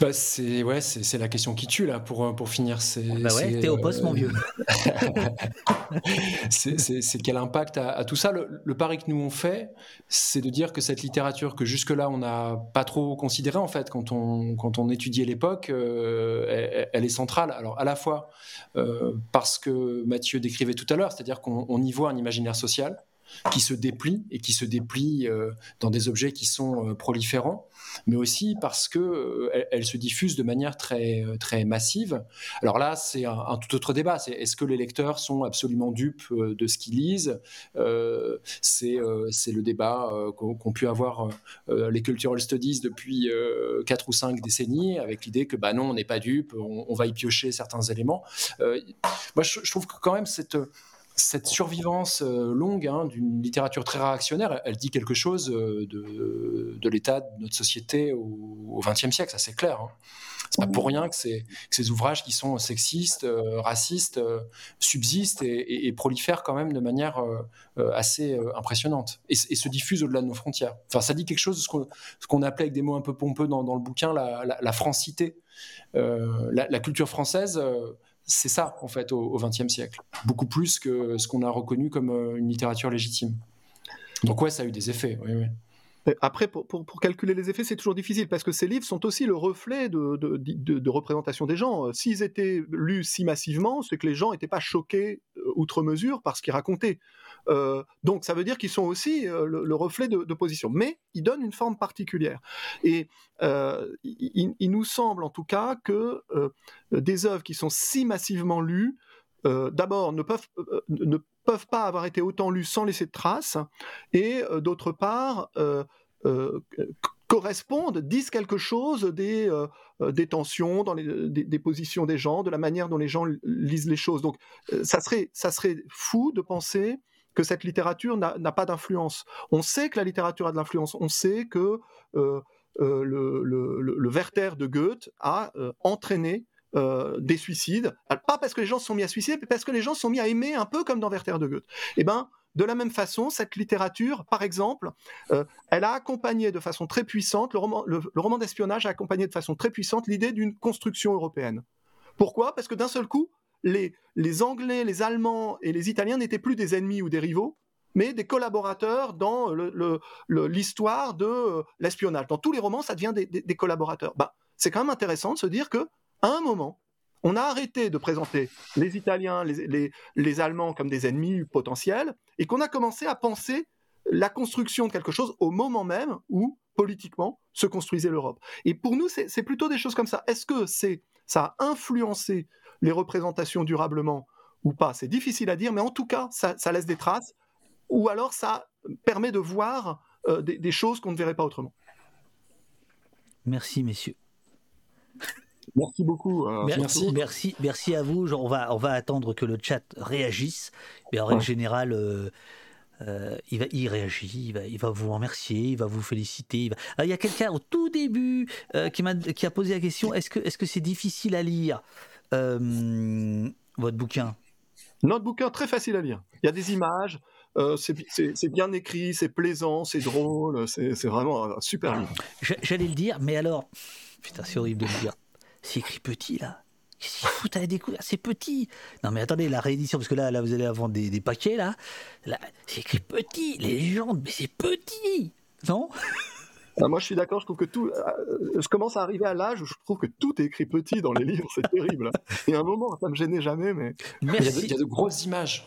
Bah, c'est ouais, c'est la question qui tue là pour euh, pour finir. C'est bah ouais, t'es au poste mon vieux. c'est quel impact à, tout ça? Le, pari que nous on fait, c'est de dire que cette littérature que jusque là on n'a pas trop considérée en fait quand on quand on étudiait l'époque, euh, elle, est centrale. Alors à la fois euh, parce que Mathieu décrivait tout à l'heure, c'est-à-dire qu'on y voit un imaginaire social qui se déplie et qui se déplie euh, dans des objets qui sont euh, proliférants, mais aussi parce que euh, elle, se diffuse de manière très très massive. Alors là, c'est un, tout autre débat. Est-ce que les lecteurs sont absolument dupes de ce qu'ils lisent C'est c'est le débat qu'ont pu avoir les cultural studies depuis quatre ou cinq décennies, avec l'idée que bah non, on n'est pas dupe, on, va y piocher certains éléments. moi, je, trouve que quand même cette cette survivance euh, longue hein, d'une littérature très réactionnaire, elle, dit quelque chose euh, de, l'état de notre société au XXe siècle, ça c'est clair. Hein. C'est pas pour rien que, ces ouvrages qui sont sexistes, euh, racistes, subsistent et, prolifèrent quand même de manière assez impressionnante et, se diffusent au-delà de nos frontières. Enfin, ça dit quelque chose de ce qu'on appelait avec des mots un peu pompeux dans, le bouquin la, francité. La, la, culture française c'est ça, en fait, au XXe siècle. Beaucoup plus que ce qu'on a reconnu comme euh, une littérature légitime. Donc, ouais, ça a eu des effets. Après, pour, calculer les effets, c'est toujours difficile parce que ces livres sont aussi le reflet de, représentation des gens. S'ils étaient lus si massivement, c'est que les gens n'étaient pas choqués euh, outre mesure par ce qu'ils racontaient. Euh, donc ça veut dire qu'ils sont aussi euh, le, reflet de, position. Mais ils donnent une forme particulière. Et euh, il, nous semble en tout cas que des œuvres qui sont si massivement lues, d'abord ne peuvent, ne peuvent pas avoir été autant lues sans laisser de traces, et d'autre part, correspondent, disent quelque chose des, des tensions, dans des, positions des gens, de la manière dont les gens lisent les choses. Donc, ça, serait, ça serait fou de penser que cette littérature n'a pas d'influence. On sait que la littérature a de l'influence. On sait que euh, euh, le, le, Werther de Goethe a euh, entraîné des suicides. pas parce que les gens se sont mis à suicider, mais parce que les gens se sont mis à aimer un peu comme dans Werther de Goethe. Eh ben, de la même façon, cette littérature, par exemple, elle a accompagné de façon très puissante, le roman, le roman d'espionnage a accompagné de façon très puissante l'idée d'une construction européenne. Pourquoi? Parce que d'un seul coup, les, Anglais, les Allemands et les Italiens n'étaient plus des ennemis ou des rivaux, mais des collaborateurs dans l'histoire de euh, l'espionnage. Dans tous les romans, ça devient des, collaborateurs. Bah, c'est quand même intéressant de se dire que à un moment, on a arrêté de présenter les Italiens, les, Allemands comme des ennemis potentiels, et qu'on a commencé à penser la construction de quelque chose au moment même où, politiquement, se construisait l'Europe. Et pour nous, c'est plutôt des choses comme ça. Est-ce que c'est ça a influencé les représentations durablement ou pas, c'est difficile à dire, mais en tout cas, ça, laisse des traces, ou alors ça permet de voir euh, des, choses qu'on ne verrait pas autrement. Merci, messieurs. Merci beaucoup. Euh, merci, merci, merci à vous. on, va, on va attendre que le chat réagisse. Mais en règle générale, euh, il, va, il réagit, il va, il va vous remercier, il va vous féliciter. Il, ah, il y a quelqu'un au tout début qui, a, qui a posé la question est-ce que c'est -ce c'est difficile à lire? Euh, votre bouquin Notre bouquin, très facile à lire. Il y a des images, euh, c'est bien écrit, c'est plaisant, c'est drôle, c'est vraiment un super livre. J'allais le dire, mais alors, putain, c'est horrible de le dire. C'est écrit petit là. Qu'est-ce qu'ils foutent à la découverte? C'est petit. Non, mais attendez, la réédition, parce que là, là vous allez avoir des, des paquets, là. là c'est écrit petit, les légendes, mais c'est petit. Non? Ah, moi, je suis d'accord. Je trouve que tout. Euh, je commence à arriver à l'âge où je trouve que tout est écrit petit dans les livres. C'est terrible. Il y a un moment, ça me gênait jamais, mais. Merci. Il, y a de, grosses images.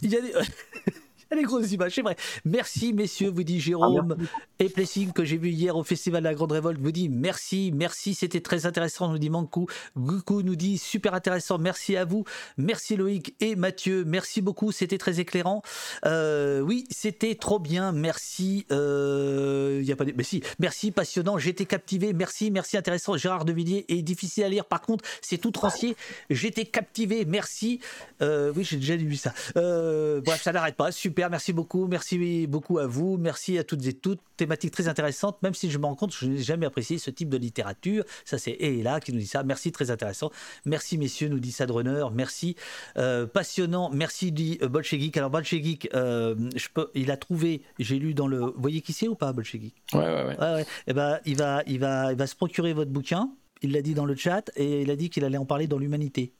Il y a des les grosses images, c'est vrai. Merci, messieurs, vous dit Jérôme. Ah, et Plessing, que j'ai vu hier au Festival de la Grande Révolte, vous dit merci, merci, c'était très intéressant, nous dit Mankou. Goukou nous dit super intéressant, merci à vous. Merci Loïc et Mathieu, merci beaucoup, c'était très éclairant. Euh, oui, c'était trop bien, merci. Euh, y a pas de... Mais si, merci, passionnant, j'étais captivé, merci, merci, intéressant. Gérard Devilliers est difficile à lire, par contre, c'est tout rancier. J'étais captivé, merci. Euh, oui, j'ai déjà lu ça. bref, ça n'arrête pas, super merci beaucoup, merci beaucoup à vous, merci à toutes et toutes. Thématique très intéressante, même si je me rends compte que je n'ai jamais apprécié ce type de littérature. Ça, c'est Et là qui nous dit ça. Merci, très intéressant. Merci, messieurs, nous dit Sadrunner. Merci. Euh, passionnant. Merci, dit euh, Bolchevik. Alors, Bolchevik, euh, je peux, il a trouvé, j'ai lu dans le. Vous voyez qui c'est ou pas, Bolchevik ouais, ouais, ouais. ouais, Eh ben, il va, il, va, il va se procurer votre bouquin. Il l'a dit dans le chat et il a dit qu'il allait en parler dans l'humanité.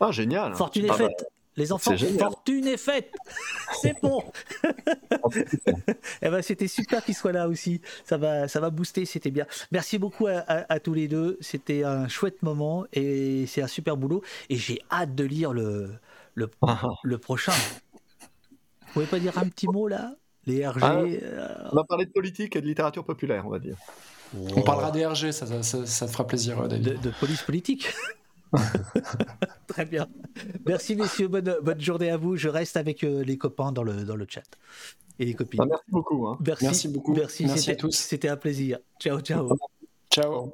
Ah, génial. Fortune est faite. Les enfants, fortune est faite. C'est bon. eh ben, c'était super qu'il soit là aussi. Ça va, ça va booster. C'était bien. Merci beaucoup à, tous les deux. C'était un chouette moment et c'est un super boulot. Et j'ai hâte de lire le, le, le prochain. Vous pouvez pas dire un petit mot là? Les RG. Ah, euh, on va parler de politique et de littérature populaire, on va dire. On parlera des RG, ça, ça, ça, te fera plaisir, David. de police politique Très bien. Merci messieurs, bonne, bonne journée à vous. Je reste avec euh, les copains dans le, dans le chat. Et les copines. Bah, merci beaucoup. Hein. Merci, merci beaucoup. Merci, merci à tous. C'était un plaisir. Ciao, ciao. Ciao.